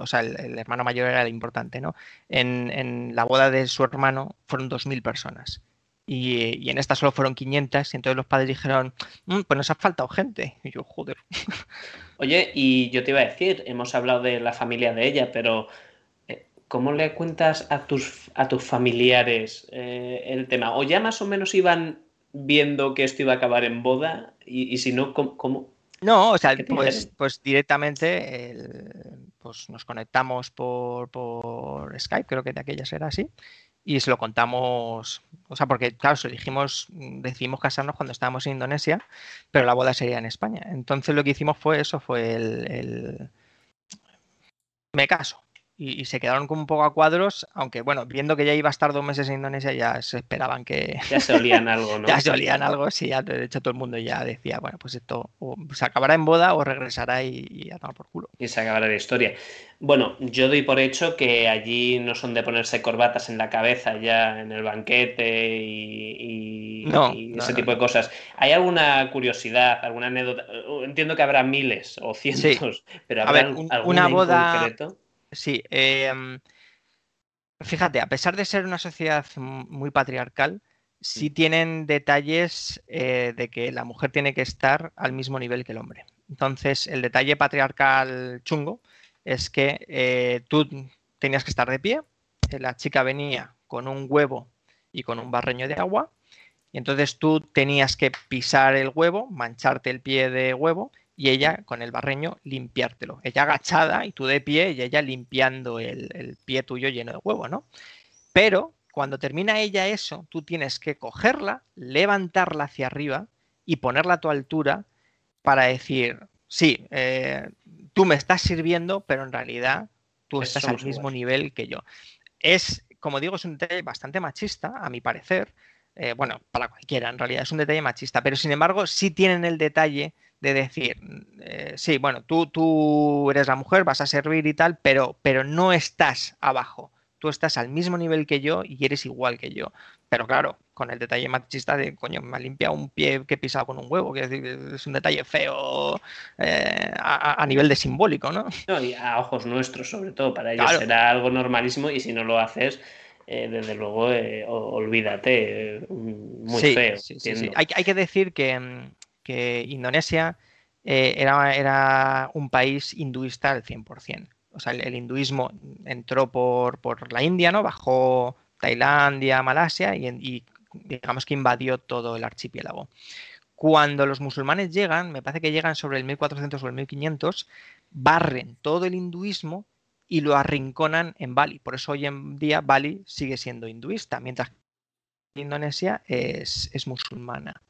o sea, el, hermano mayor era el importante, ¿no? En, la boda de su hermano fueron 2.000 personas. Y, en esta solo fueron 500, y entonces los padres dijeron, mm, pues nos ha faltado gente. Y yo, joder. Oye, y yo te iba a decir, hemos hablado de la familia de ella, pero eh, ¿cómo le cuentas a tus, familiares eh, el tema? ¿O ya más o menos iban viendo que esto iba a acabar en boda? Y si no, ¿cómo, no, o sea, pues, pues directamente pues nos conectamos por, por, Skype, creo que de aquellas era así, y se lo contamos, o sea, porque claro, se dijimos, decidimos casarnos cuando estábamos en Indonesia, pero la boda sería en España. Entonces lo que hicimos fue eso, fue el, el... me caso y, se quedaron como un poco a cuadros, aunque bueno, viendo que ya iba a estar dos meses en Indonesia, ya se esperaban que... Ya se olían algo, ¿no? ya se olían algo, sí, ya, de hecho todo el mundo ya decía, bueno, pues esto se acabará en boda o regresará y, a tomar por culo. Y se acabará la historia. Bueno, yo doy por hecho que allí no son de ponerse corbatas en la cabeza ya en el banquete y, ese tipo de cosas. ¿Hay alguna curiosidad, alguna anécdota? Entiendo que habrá miles o cientos, pero ¿habrá a una boda... Concreto? Sí, em, fíjate, a pesar de ser una sociedad muy patriarcal, sí tienen detalles eh, de que la mujer tiene que estar al mismo nivel que el hombre. Entonces, el detalle patriarcal chungo es que eh, tú tenías que estar de pie, eh, la chica venía con un huevo y con un barreño de agua, y entonces tú tenías que pisar el huevo, mancharte el pie de huevo y ella con el barreño limpiártelo. Ella agachada y tú de pie y ella limpiando el, pie tuyo lleno de huevo, ¿no? Pero cuando termina ella eso, tú tienes que cogerla, levantarla hacia arriba y ponerla a tu altura para decir, sí, eh, tú me estás sirviendo, pero en realidad tú estás al mismo nivel que yo. Es, como digo, es un detalle bastante machista, a mi parecer. Eh, bueno, para cualquiera, en realidad es un detalle machista, pero sin embargo sí tienen el detalle de decir, eh, sí, bueno, tú, tú eres la mujer, vas a servir y tal, pero, pero no estás abajo. Tú estás al mismo nivel que yo y eres igual que yo. Pero claro, con el detalle machista de, coño, me ha limpiado un pie que he pisado con un huevo, que es un detalle feo eh, a, nivel de simbólico, ¿no? No, y a ojos nuestros, sobre todo, para ellos será algo normalísimo y si no lo haces, eh, desde luego, olvídate, muy feo. hay, hay, que decir que, mm, que Indonesia eh, era, era, un país hinduista al 100%. o sea, el, hinduismo entró por, por, la India, ¿no? Bajó Tailandia, Malasia y, digamos que invadió todo el archipiélago. Cuando los musulmanes llegan, me parece que llegan sobre el 1400 o el 1500, barren todo el hinduismo y lo arrinconan en Bali. Por eso hoy en día Bali sigue siendo hinduista, mientras que Indonesia es, musulmana.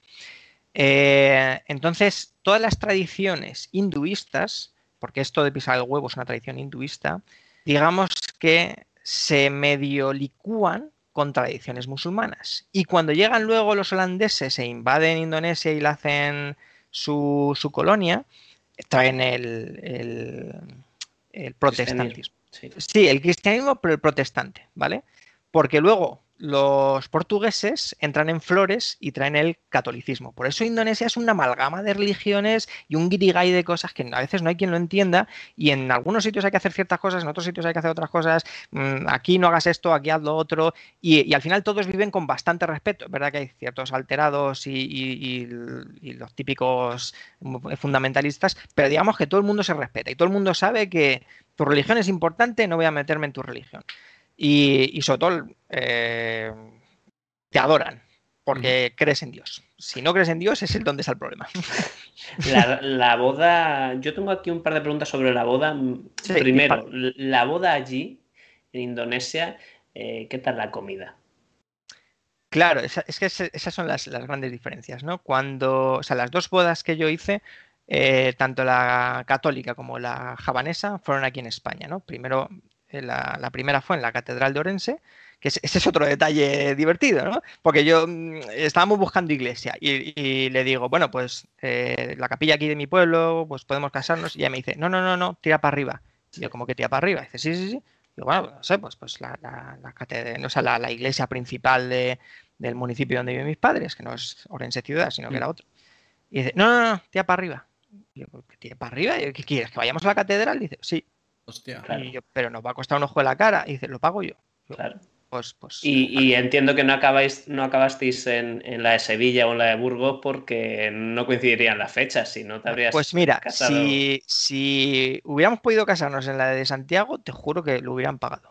Eh, entonces, todas las tradiciones hinduistas, porque esto de pisar el huevo es una tradición hinduista, digamos que se medio licúan con tradiciones musulmanas. Y cuando llegan luego los holandeses e invaden Indonesia y la hacen su, colonia, traen el, el, protestantismo. Sí. sí, el cristianismo, pero el protestante, ¿vale? Porque luego los portugueses entran en flores y traen el catolicismo. Por eso Indonesia es una amalgama de religiones y un guirigay de cosas que a veces no hay quien lo entienda y en algunos sitios hay que hacer ciertas cosas, en otros sitios hay que hacer otras cosas, mm, aquí no hagas esto, aquí haz lo otro y, al final todos viven con bastante respeto. Es verdad que hay ciertos alterados y, los típicos fundamentalistas, pero digamos que todo el mundo se respeta y todo el mundo sabe que tu religión es importante, no voy a meterme en tu religión. Y, sobre todo eh, te adoran porque crees en Dios. Si no crees en Dios es el donde está el problema. La, boda, yo tengo aquí un par de preguntas sobre la boda. Primero, la boda allí, en Indonesia, eh, ¿qué tal la comida? Claro, es que esas son las, grandes diferencias, ¿no? Cuando, o sea, las dos bodas que yo hice, eh, tanto la católica como la javanesa, fueron aquí en España, ¿no? Primero eh, la, primera fue en la Catedral de Orense, que ese es otro detalle divertido, ¿no? Porque yo mm, estábamos buscando iglesia y, le digo, bueno, pues eh, la capilla aquí de mi pueblo, pues podemos casarnos. Y ella me dice, no, no, no, no, tira para arriba. Y yo, como que tira para arriba? dice, sí, sí, sí. Y yo, bueno, no sé, pues, pues la, la, catedral, o sea, la, iglesia principal de, del municipio donde viven mis padres, que no es Orense ciudad, sino que era mm. otro. Y dice, no, no, no, tira para arriba. Y yo, ¿tira para arriba? ¿Qué quieres? ¿Que vayamos a la catedral? Y dice, sí. Hostia. pero nos va a costar un ojo de la cara. Y dice, lo pago yo. Claro. Pues, pues, y, entiendo que no acabáis, no acabasteis en, la de Sevilla o en la de Burgos porque no coincidirían las fechas, si no te habrías. Pues mira, si, si, hubiéramos podido casarnos en la de Santiago, te juro que lo hubieran pagado.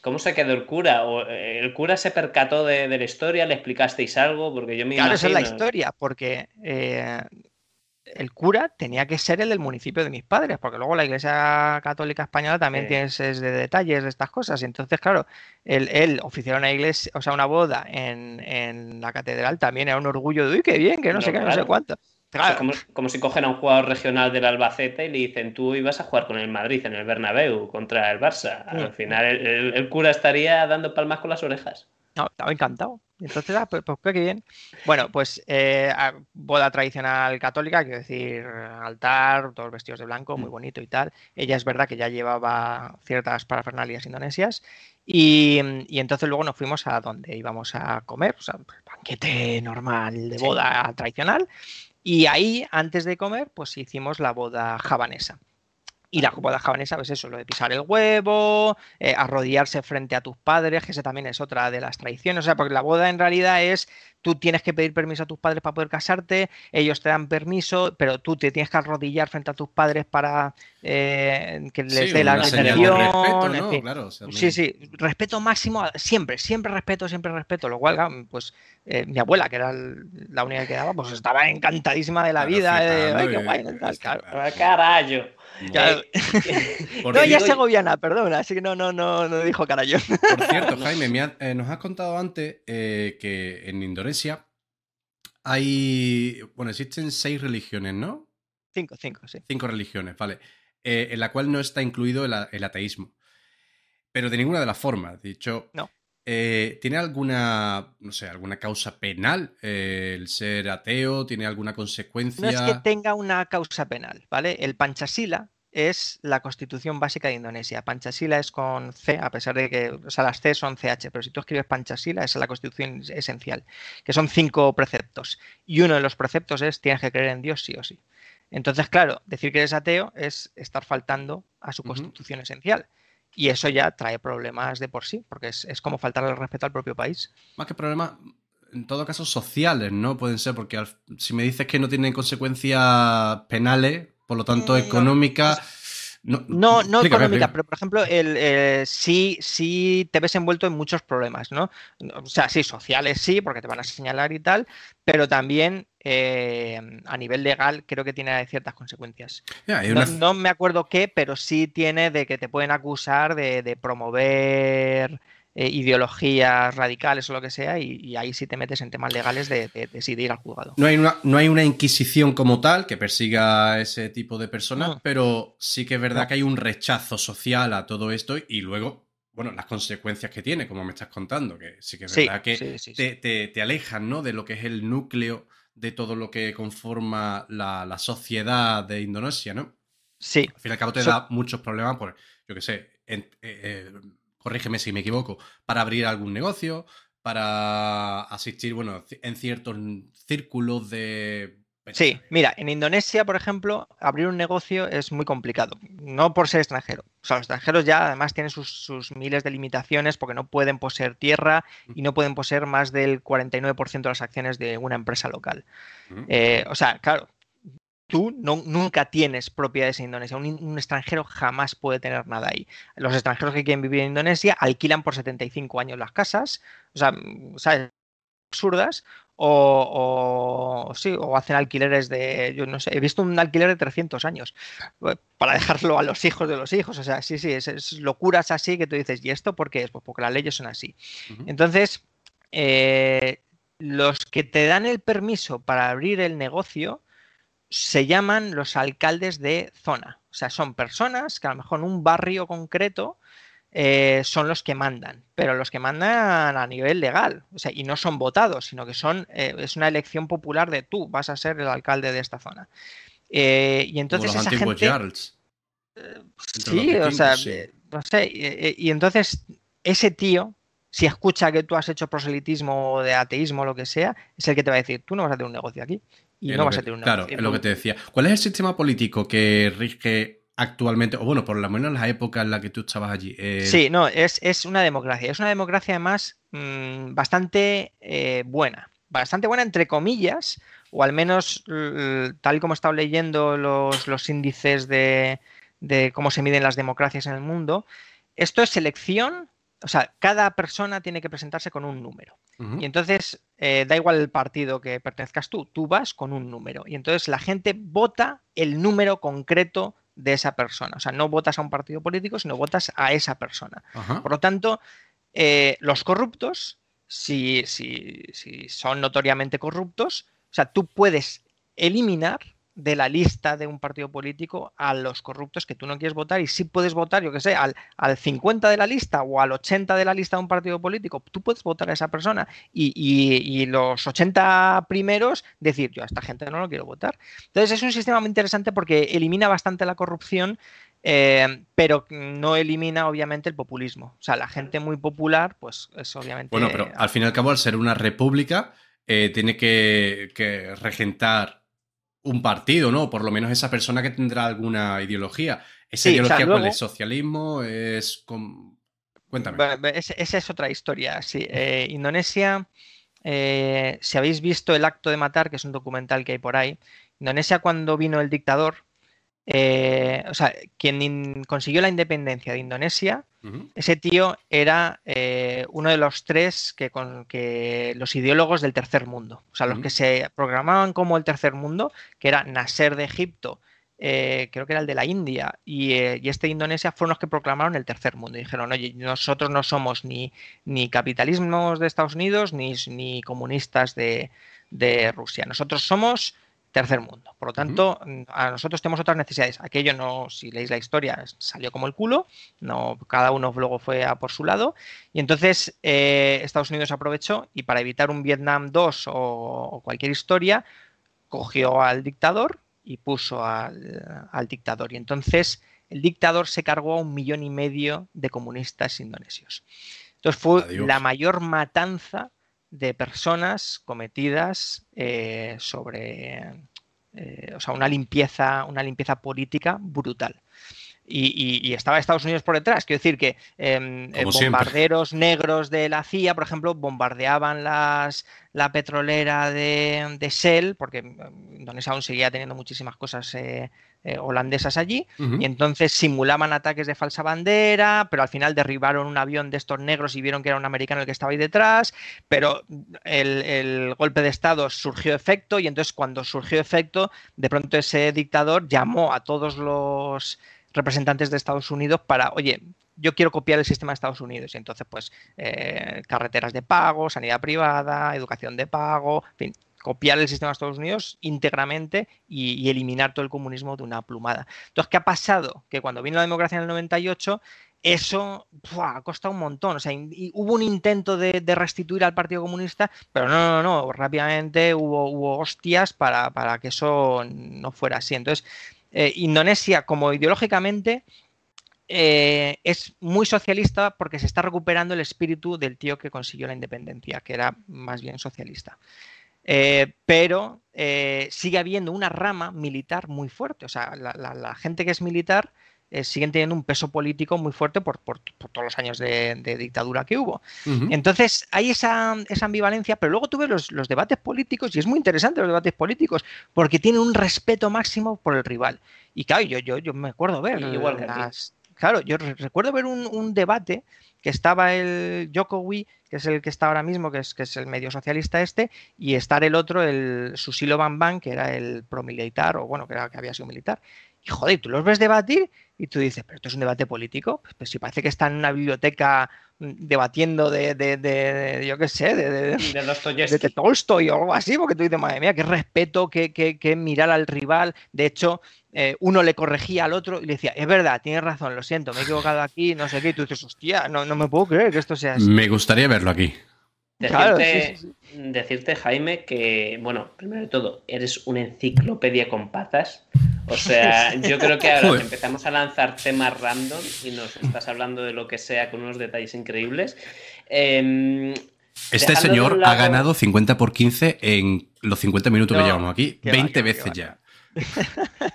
¿Cómo se quedó el cura? ¿O eh, ¿El cura se percató de, la historia? ¿Le explicasteis algo? Porque yo me claro, esa es la historia, porque eh, el cura tenía que ser el del municipio de mis padres, porque luego la Iglesia Católica Española también tiene ese de detalles de estas cosas. Y entonces, claro, él, él oficiar una iglesia, o sea, una boda en, la catedral también era un orgullo de, uy, qué bien, que no, sé qué, no sé cuánto. como, si cogen a un jugador regional del Albacete y le dicen, tú ibas a jugar con el Madrid en el Bernabéu contra el Barça. Al mm. final el cura estaría dando palmas con las orejas. No, estaba encantado. Entonces, ah, pues, pues qué bien. Bueno, pues eh, boda tradicional católica, quiero decir, altar, todos vestidos de blanco, muy mm. bonito y tal. Ella es verdad que ya llevaba ciertas parafernalias indonesias. Y, entonces luego nos fuimos a donde íbamos a comer, o sea, banquete normal de boda tradicional. Y ahí, antes de comer, pues hicimos la boda javanesa. Y la boda javanesa, pues eso, lo de pisar el huevo, eh, arrodillarse frente a tus padres, que esa también es otra de las tradiciones. O sea, porque la boda en realidad es, tú tienes que pedir permiso a tus padres para poder casarte, ellos te dan permiso, pero tú te tienes que arrodillar frente a tus padres para eh, que les dé la bendición. Sí, sí, respeto máximo, siempre, siempre respeto, siempre respeto. Lo cual, pues eh, mi abuela, que era la única que daba, pues estaba encantadísima de la vida. Ay, qué guay, claro. Carajo. no, ella es segoviana, perdona, así que no, no, no, no dijo carayo. Por cierto, Jaime, eh, nos has contado antes eh, que en Indonesia hay, bueno, existen seis religiones, ¿no? Cinco, cinco, sí. Cinco religiones, vale. Eh, en la cual no está incluido el, ateísmo. Pero de ninguna de las formas. Dicho, no. ¿Tiene alguna, no sé, alguna causa penal el ser ateo? ¿Tiene alguna consecuencia? No es que tenga una causa penal, ¿vale? El Panchasila es la constitución básica de Indonesia. Panchasila es con C, a pesar de que, o sea, las C son CH, pero si tú escribes Panchasila, esa es la constitución esencial, que son cinco preceptos. Y uno de los preceptos es tienes que creer en Dios sí o sí. Entonces, claro, decir que eres ateo es estar faltando a su constitución esencial. Y eso ya trae problemas de por sí, porque es, como faltar el respeto al propio país. Más que problemas, en todo caso, sociales, ¿no? Pueden ser, porque si me dices que no tienen consecuencias penales, por lo tanto, mm, económicas, No, no económica, pero por ejemplo, el, eh, sí, sí te ves envuelto en muchos problemas, ¿no? O sea, sí, sociales sí, porque te van a señalar y tal, pero también eh, a nivel legal creo que tiene ciertas consecuencias. no, me acuerdo qué, pero sí tiene de que te pueden acusar de promover eh, ideologías radicales o lo que sea, y, ahí sí te metes en temas legales de, decidir al juzgado. No hay, una, no hay una inquisición como tal que persiga a ese tipo de personas, pero sí que es verdad que hay un rechazo social a todo esto y luego, bueno, las consecuencias que tiene, como me estás contando, que sí que es verdad que te, alejan ¿no? de lo que es el núcleo de todo lo que conforma la, sociedad de Indonesia, ¿no? Sí. Al fin y al cabo te da muchos problemas, por, yo qué sé, eh, eh, corrígeme si me equivoco, para abrir algún negocio, para asistir, bueno, en ciertos círculos de... Sí, mira, en Indonesia, por ejemplo, abrir un negocio es muy complicado, no por ser extranjero. O sea, los extranjeros ya además tienen sus, miles de limitaciones porque no pueden poseer tierra y no pueden poseer más del 49% de las acciones de una empresa local. Eh, o sea, claro, tú nunca tienes propiedades en Indonesia. Un, extranjero jamás puede tener nada ahí. Los extranjeros que quieren vivir en Indonesia alquilan por 75 años las casas, o sea, ¿sabes? absurdas, o, sí, o hacen alquileres de, yo no sé, he visto un alquiler de 300 años eh, para dejarlo a los hijos de los hijos, o sea, sí, sí, es, locuras así que tú dices, ¿y esto por qué es? Pues porque las leyes son así. Entonces, eh, los que te dan el permiso para abrir el negocio, se llaman los alcaldes de zona. O sea, son personas que a lo mejor en un barrio concreto eh, son los que mandan, pero los que mandan a nivel legal. O sea, y no son votados, sino que son, eh, es una elección popular de tú vas a ser el alcalde de esta zona. Eh, y entonces esa gente... sí, o sea, no sé. y entonces ese tío si escucha que tú has hecho proselitismo o de ateísmo o lo que sea, es el que te va a decir, tú no vas a tener un negocio aquí. Y no vas a tener un negocio. Claro, es lo que te decía. ¿Cuál es el sistema político que rige actualmente, o bueno, por lo menos en las épocas en las que tú estabas allí? Eh, sí, no, es, una democracia. Es una democracia además mm, bastante eh, buena. Bastante buena entre comillas, o al menos tal como he estado leyendo los, los índices de, de cómo se miden las democracias en el mundo. Esto es selección o sea, cada persona tiene que presentarse con un número. Y entonces, eh, da igual el partido que pertenezcas tú, tú vas con un número. Y entonces la gente vota el número concreto de esa persona. O sea, no votas a un partido político, sino votas a esa persona. Por lo tanto, eh, los corruptos, si, si, si son notoriamente corruptos, o sea, tú puedes eliminar de la lista de un partido político a los corruptos que tú no quieres votar y si puedes votar, yo que sé, al, al 50 de la lista o al 80 de la lista de un partido político, tú puedes votar a esa persona y, y, los 80 primeros decir, yo a esta gente no lo quiero votar. Entonces es un sistema muy interesante porque elimina bastante la corrupción eh, pero no elimina obviamente el populismo. O sea, la gente muy popular, pues es obviamente... Bueno, pero al fin y al cabo, al ser una república, eh, tiene que, que regentar un partido, ¿no? Por lo menos esa persona que tendrá alguna ideología. ¿Esa ideología cuál es? ¿Socialismo? ¿Es Cuéntame. Esa es otra historia, sí. Eh, Indonesia, eh, si habéis visto El acto de matar, que es un documental que hay por ahí, Indonesia cuando vino el dictador, eh, o sea, quien consiguió la independencia de Indonesia, ese tío era eh, uno de los tres que, con, que los ideólogos del tercer mundo, o sea, los que se programaban como el tercer mundo, que era Nasser de Egipto, eh, creo que era el de la India y, este de Indonesia, fueron los que proclamaron el tercer mundo. Y dijeron, oye, nosotros no somos ni, ni capitalismos de Estados Unidos ni, ni comunistas de, de Rusia, nosotros somos tercer mundo. Por lo tanto, a nosotros tenemos otras necesidades. Aquello no, si leéis la historia, salió como el culo, no, cada uno luego fue a por su lado. Y entonces eh, Estados Unidos aprovechó y para evitar un Vietnam 2 o, cualquier historia, cogió al dictador y puso al, dictador. Y entonces el dictador se cargó a un millón y medio de comunistas indonesios. Entonces fue la mayor matanza de personas cometidas eh, sobre, eh, o sea, una limpieza, una limpieza política brutal. y, estaba Estados Unidos por detrás. Quiero decir que em, Como bombarderos negros de la CIA, por ejemplo, bombardeaban las, la petrolera de, de Shell, porque em, Indonesia aún seguía teniendo muchísimas cosas eh, eh, holandesas allí, y entonces simulaban ataques de falsa bandera, pero al final derribaron un avión de estos negros y vieron que era un americano el que estaba ahí detrás, pero el, el golpe de Estado surgió efecto, y entonces cuando surgió efecto, de pronto ese dictador llamó a todos los representantes de Estados Unidos para, oye, yo quiero copiar el sistema de Estados Unidos. Y entonces, pues, eh, carreteras de pago, sanidad privada, educación de pago, en fin, copiar el sistema de Estados Unidos íntegramente y, eliminar todo el comunismo de una plumada. Entonces, ¿qué ha pasado? Que cuando vino la democracia en el 98, eso ha costado un montón. O sea, hubo un intento de, restituir al Partido Comunista, pero no, no, no, rápidamente hubo, hubo hostias para, para que eso no fuera así. Entonces, eh, Indonesia, como ideológicamente, eh, es muy socialista porque se está recuperando el espíritu del tío que consiguió la independencia, que era más bien socialista. Eh, pero eh, sigue habiendo una rama militar muy fuerte. O sea, la, la- la gente que es militar eh, siguen teniendo un peso político muy fuerte por, por- por todos los años de, de dictadura que hubo. Entonces hay esa, esa ambivalencia, pero luego tú ves los, los debates políticos y es muy interesante los debates políticos porque tienen un respeto máximo por el rival. Y claro, yo, yo, yo me acuerdo ver Igual que aquí. las- Claro, yo re- recuerdo ver un, debate que estaba el Jokowi, que es el que está ahora mismo, que es, que es el medio socialista este, y estar el otro, el Susilo Bambán, que era el promilitar, o bueno, que, era, que había sido militar. Y joder, tú los ves debatir y tú dices, pero esto es un debate político. Pues, pues si parece que está en una biblioteca mm, debatiendo de, de, de- de- yo qué sé, de, de, De de Dostoyevsky. Tolstoy o algo así, porque tú dices, madre mía, qué respeto, qué, qué- qué mirar al rival. De hecho, eh, uno le corregía al otro y le decía, es verdad, tienes razón, lo siento, me he equivocado aquí, no sé qué. Y tú dices, hostia, no, no me puedo creer que esto sea así. Me gustaría verlo aquí. Claro, Decirte, sí, sí, decirte, Jaime, que, bueno, primero de todo, eres una enciclopedia con patas. O sea, yo creo que ahora que empezamos a lanzar temas random y nos estás hablando de lo que sea con unos detalles increíbles. em, Este señor ha ganado 50 por 15 en los 50 minutos No, que llevamos aquí. que va, 20 que va, que veces va. ya.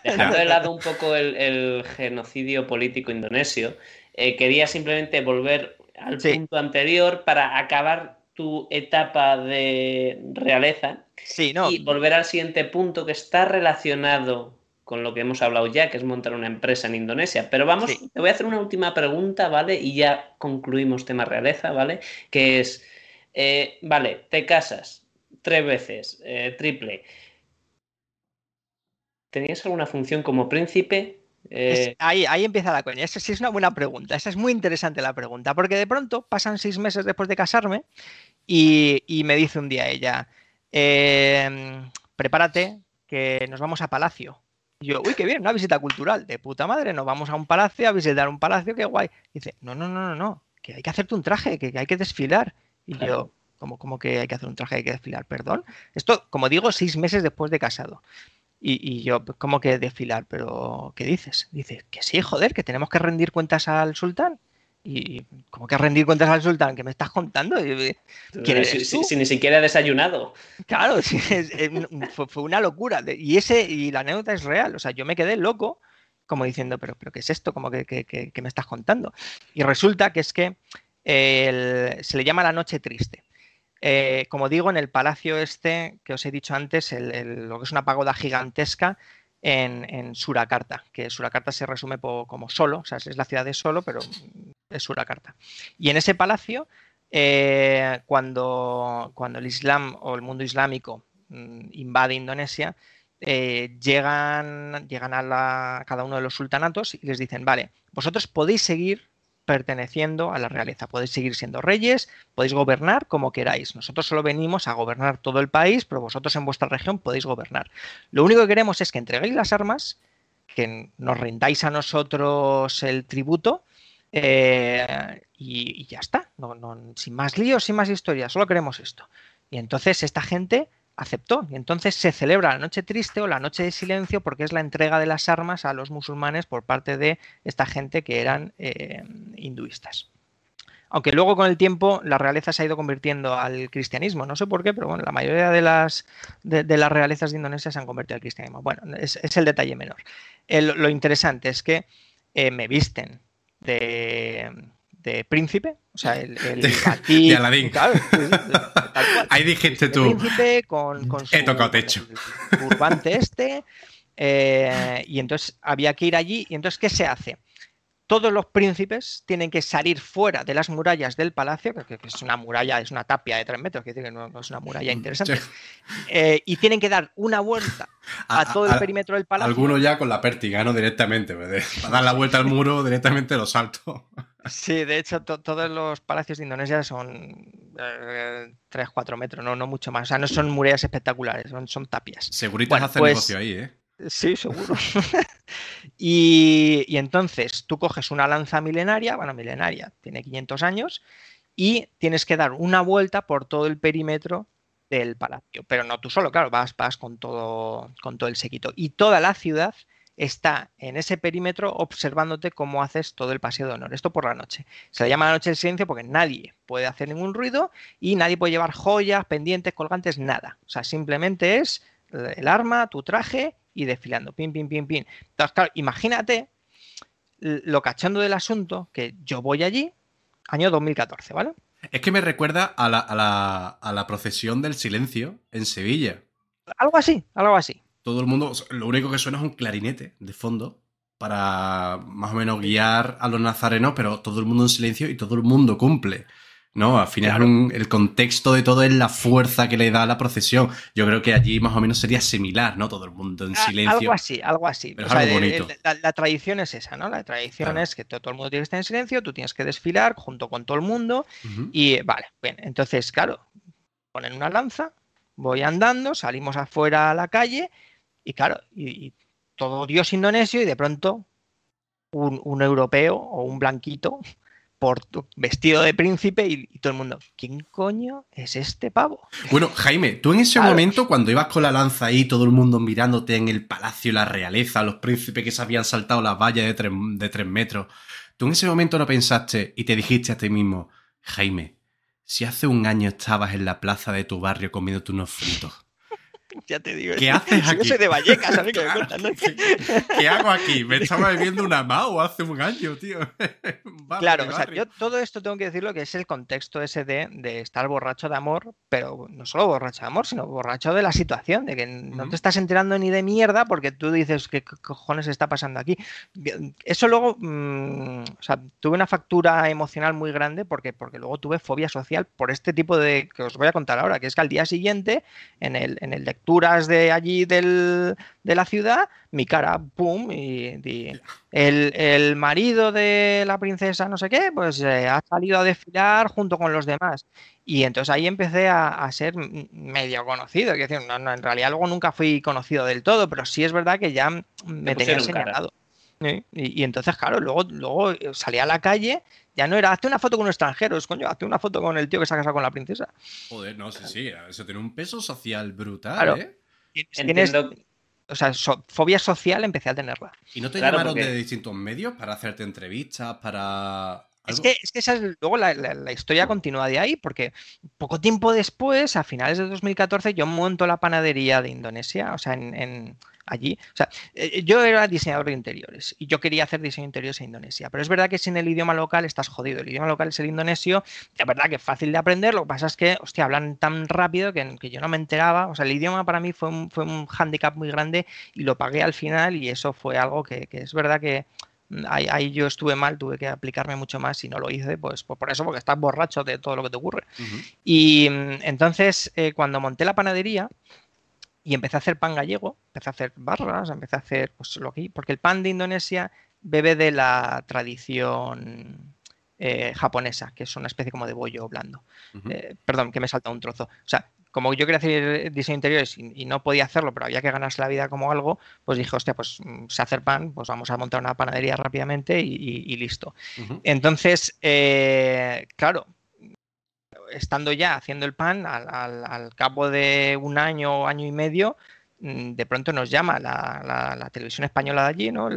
Dejando de lado un poco el, el genocidio político indonesio, eh, quería simplemente volver al Sí. punto anterior para acabar tu etapa de realeza Sí, no. y volver al siguiente punto que está relacionado con lo que hemos hablado ya, que es montar una empresa en Indonesia. Pero vamos, Sí. te voy a hacer una última pregunta, ¿vale? Y ya concluimos tema realeza, ¿vale? Que es, eh, vale, te casas tres veces, eh, triple. ¿Tenías alguna función como príncipe? Es- Eh, ahí, ahí empieza la coña. Esa sí es una buena pregunta. Esa es muy interesante la pregunta. Porque de pronto pasan seis meses después de casarme y, y me dice un día ella, "Em, prepárate que nos vamos a Palacio. Y yo, uy, qué bien, una visita cultural. De puta madre, nos vamos a un palacio, a visitar un palacio, qué guay. dice, no, no, no, no, no, que hay que hacerte un traje, que, que hay que desfilar. Y Claro. yo, ¿cómo, cómo que hay que hacer un traje, hay que desfilar? Perdón. Esto, como digo, seis meses después de casado. Y, y yo, pues, ¿cómo que desfilar? ¿Pero qué dices? Dice, que sí, joder, que tenemos que rendir cuentas al sultán. Y, ¿cómo que rendir cuentas al sultán? ¿Qué me estás contando? ¿quién si, eres si- tú? si ni siquiera he desayunado. Claro, sí, es- fue, fue una locura. Y, ese, y la anécdota es real. O sea, yo me quedé loco, como diciendo, ¿pero, pero qué es esto? ¿Cómo que, que- que- que me estás contando? Y resulta que es que el- se le llama la noche triste. Eh, como digo, en el palacio este que os he dicho antes, lo que es una pagoda gigantesca en, Surakarta, que Surakarta se resume como Solo, o sea, es la ciudad de Solo, pero es Surakarta. Y en ese palacio, eh, cuando, el Islam o el mundo islámico mm, invade Indonesia, eh, llegan, llegan a cada uno de los sultanatos y les dicen, vale, vosotros podéis seguir perteneciendo a la realeza, podéis seguir siendo reyes, podéis gobernar como queráis. Nosotros solo venimos a gobernar todo el país, pero vosotros en vuestra región podéis gobernar. Lo único que queremos es que entreguéis las armas, que nos rindáis a nosotros el tributo eh, y, y ya está. No, no- sin más líos, sin más historias, solo queremos esto. Y entonces esta gente aceptó. Y entonces se celebra la noche triste o la noche de silencio porque es la entrega de las armas a los musulmanes por parte de esta gente que eran eh, hinduistas. Aunque luego con el tiempo la realeza se ha ido convirtiendo al cristianismo. No sé por qué, pero bueno, la mayoría de las, de, de las realezas de Indonesia se han convertido al cristianismo. Bueno, es, es el detalle menor. Lo interesante es que eh, me visten de, de príncipe, o sea, el, el De- batik- de Aladín. claro, cual. Ahí dijiste tú. príncipe con, con su He tocado techo. turbante este. eh, y entonces había que ir allí. Y entonces, ¿qué se hace? Todos los príncipes tienen que salir fuera de las murallas del palacio, que, que es una muralla, es una tapia de tres metros, que decir que no, no es una muralla interesante. Sí. eh, y tienen que dar una vuelta a, A- todo el perímetro del palacio. Algunos ya con la pértiga, ¿no? Directamente. Para dar la vuelta al muro, directamente lo salto. Sí, de hecho, to- todos los palacios de Indonesia son 3-4 metros, no, no mucho más. O sea, no son murallas espectaculares, son, son tapias. Seguritas Bueno, hace pues- negocio ahí, ¿eh? Sí, seguro. y, y entonces tú coges una lanza milenaria, bueno, milenaria, tiene 500 años, y tienes que dar una vuelta por todo el perímetro del palacio. Pero no tú solo, claro, vas, vas con todo, con todo el séquito. Y toda la ciudad está en ese perímetro observándote cómo haces todo el paseo de honor. Esto por la noche. Se le llama la noche del silencio porque nadie puede hacer ningún ruido y nadie puede llevar joyas, pendientes, colgantes, nada. O sea, simplemente es el arma, tu traje y desfilando. Pim, pim, pim, pim. Entonces, claro, imagínate lo cachondo del asunto que yo voy allí, año 2014, ¿vale? Es que me recuerda a la, a la- a la procesión del silencio en Sevilla. Algo así, algo así. Todo el mundo, lo único que suena es un clarinete de fondo para más o menos guiar a los nazarenos, pero todo el mundo en silencio y todo el mundo cumple. ¿No? Al final Claro. un- el contexto de todo es la fuerza que le da a la procesión. Yo creo que allí más o menos sería similar, ¿no? Todo el mundo en A- silencio. Algo así, algo así. Pero O es sea, algo bonito. la, la tradición es esa, ¿no? La tradición Claro. es que to- todo el mundo tiene que estar en silencio, tú tienes que desfilar junto con todo el mundo y vale, bien, entonces, claro, ponen una lanza, voy andando, salimos afuera a la calle y claro, y, y todo Dios indonesio y de pronto un, un europeo o un blanquito por, vestido de príncipe y, y todo el mundo, ¿quién coño es este pavo? Bueno, Jaime, tú en ese Claro. momento, cuando ibas con la lanza ahí, todo el mundo mirándote en el palacio, la realeza, los príncipes que se habían saltado las vallas de tres, de tres metros, tú en ese momento no pensaste y te dijiste a ti mismo, Jaime, si hace un año estabas en la plaza de tu barrio comiéndote unos fritos, Ya te digo. ¿Qué haces aquí? Yo soy de Vallecas, a mí que me Claro. cuentan, ¿no? ¿qué hago aquí? Me estaba bebiendo una Mao hace un año, tío. Barrio Claro, o sea, yo todo esto tengo que decirlo que es el contexto ese de, de estar borracho de amor, pero no solo borracho de amor, sino borracho de la situación, de que no te estás enterando ni de mierda porque tú dices, ¿qué co- cojones está pasando aquí? Eso luego, mm, o sea, tuve una factura emocional muy grande porque, porque luego tuve fobia social por este tipo de, que os voy a contar ahora, que es que al día siguiente, en el, en el lecturas de allí del, de la ciudad, mi cara, pum, y, y el, el marido de la princesa no sé qué, pues eh, ha salido a desfilar junto con los demás. Y entonces ahí empecé a, a ser medio conocido. Es decir, no, no, en realidad luego nunca fui conocido del todo, pero sí es verdad que ya me tenía pusieron cara. señalado. Sí, Y, y entonces, claro, luego, luego eh, salí a la calle, ya no era, hazte una foto con un extranjero, es coño, hazte una foto con el tío que se ha casado con la princesa. Joder, no, sí, sí, eso tiene un peso social brutal, Claro. ¿eh? Tienes, Entiendo, o sea, so- fobia social empecé a tenerla. ¿Y no te Claro, llamaron porque- de distintos medios para hacerte entrevistas, para... Es que, es que esa es, luego la, la- la historia continúa de ahí, porque poco tiempo después, a finales de 2014, yo monto la panadería de Indonesia, o sea, en, en- allí. O sea, eh, yo era diseñador de interiores y yo quería hacer diseño de interiores en Indonesia, pero es verdad que sin el idioma local estás jodido. El idioma local es el indonesio, es verdad que es fácil de aprender, lo que pasa es que, hostia, hablan tan rápido que, que yo no me enteraba. O sea, el idioma para mí fue un, fue un hándicap muy grande y lo pagué al final y eso fue algo que, que es verdad que mm, ahí, ahí yo estuve mal, tuve que aplicarme mucho más y no lo hice, pues, pues por eso, porque estás borracho de todo lo que te ocurre. Y mm, entonces, eh, cuando monté la panadería y empecé a hacer pan gallego, empecé a hacer barras, empecé a hacer pues, lo que... Porque el pan de Indonesia bebe de la tradición eh, japonesa, que es una especie como de bollo blando. Eh, perdón, que me salta un trozo. O sea, como yo quería hacer diseño interiores y, y no podía hacerlo, pero había que ganarse la vida como algo, pues dije, hostia, pues mm, sé hacer pan, pues vamos a montar una panadería rápidamente y, y- y listo. Entonces, eh, claro, estando ya haciendo el pan, al, al- al cabo de un año año y medio, mm, de pronto nos llama la, la- la televisión española de allí, ¿no?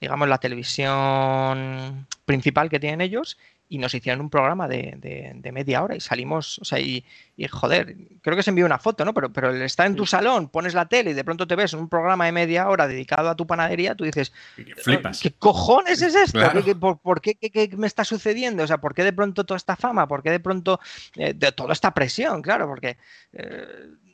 Digamos, la televisión principal que tienen ellos, y nos hicieron un programa de, de- de media hora y salimos, o sea, y, y, joder, creo que se envió una foto, ¿no? Pero, pero el estar en tu salón, pones la tele y de pronto te ves en un programa de media hora dedicado a tu panadería, tú dices, Flipas. ¿qué cojones es esto? Claro. ¿Qué- qué- por, por qué, qué- qué me está sucediendo? O sea, ¿por qué de pronto toda esta fama? ¿Por qué de pronto eh, de toda esta presión? Claro, porque, eh,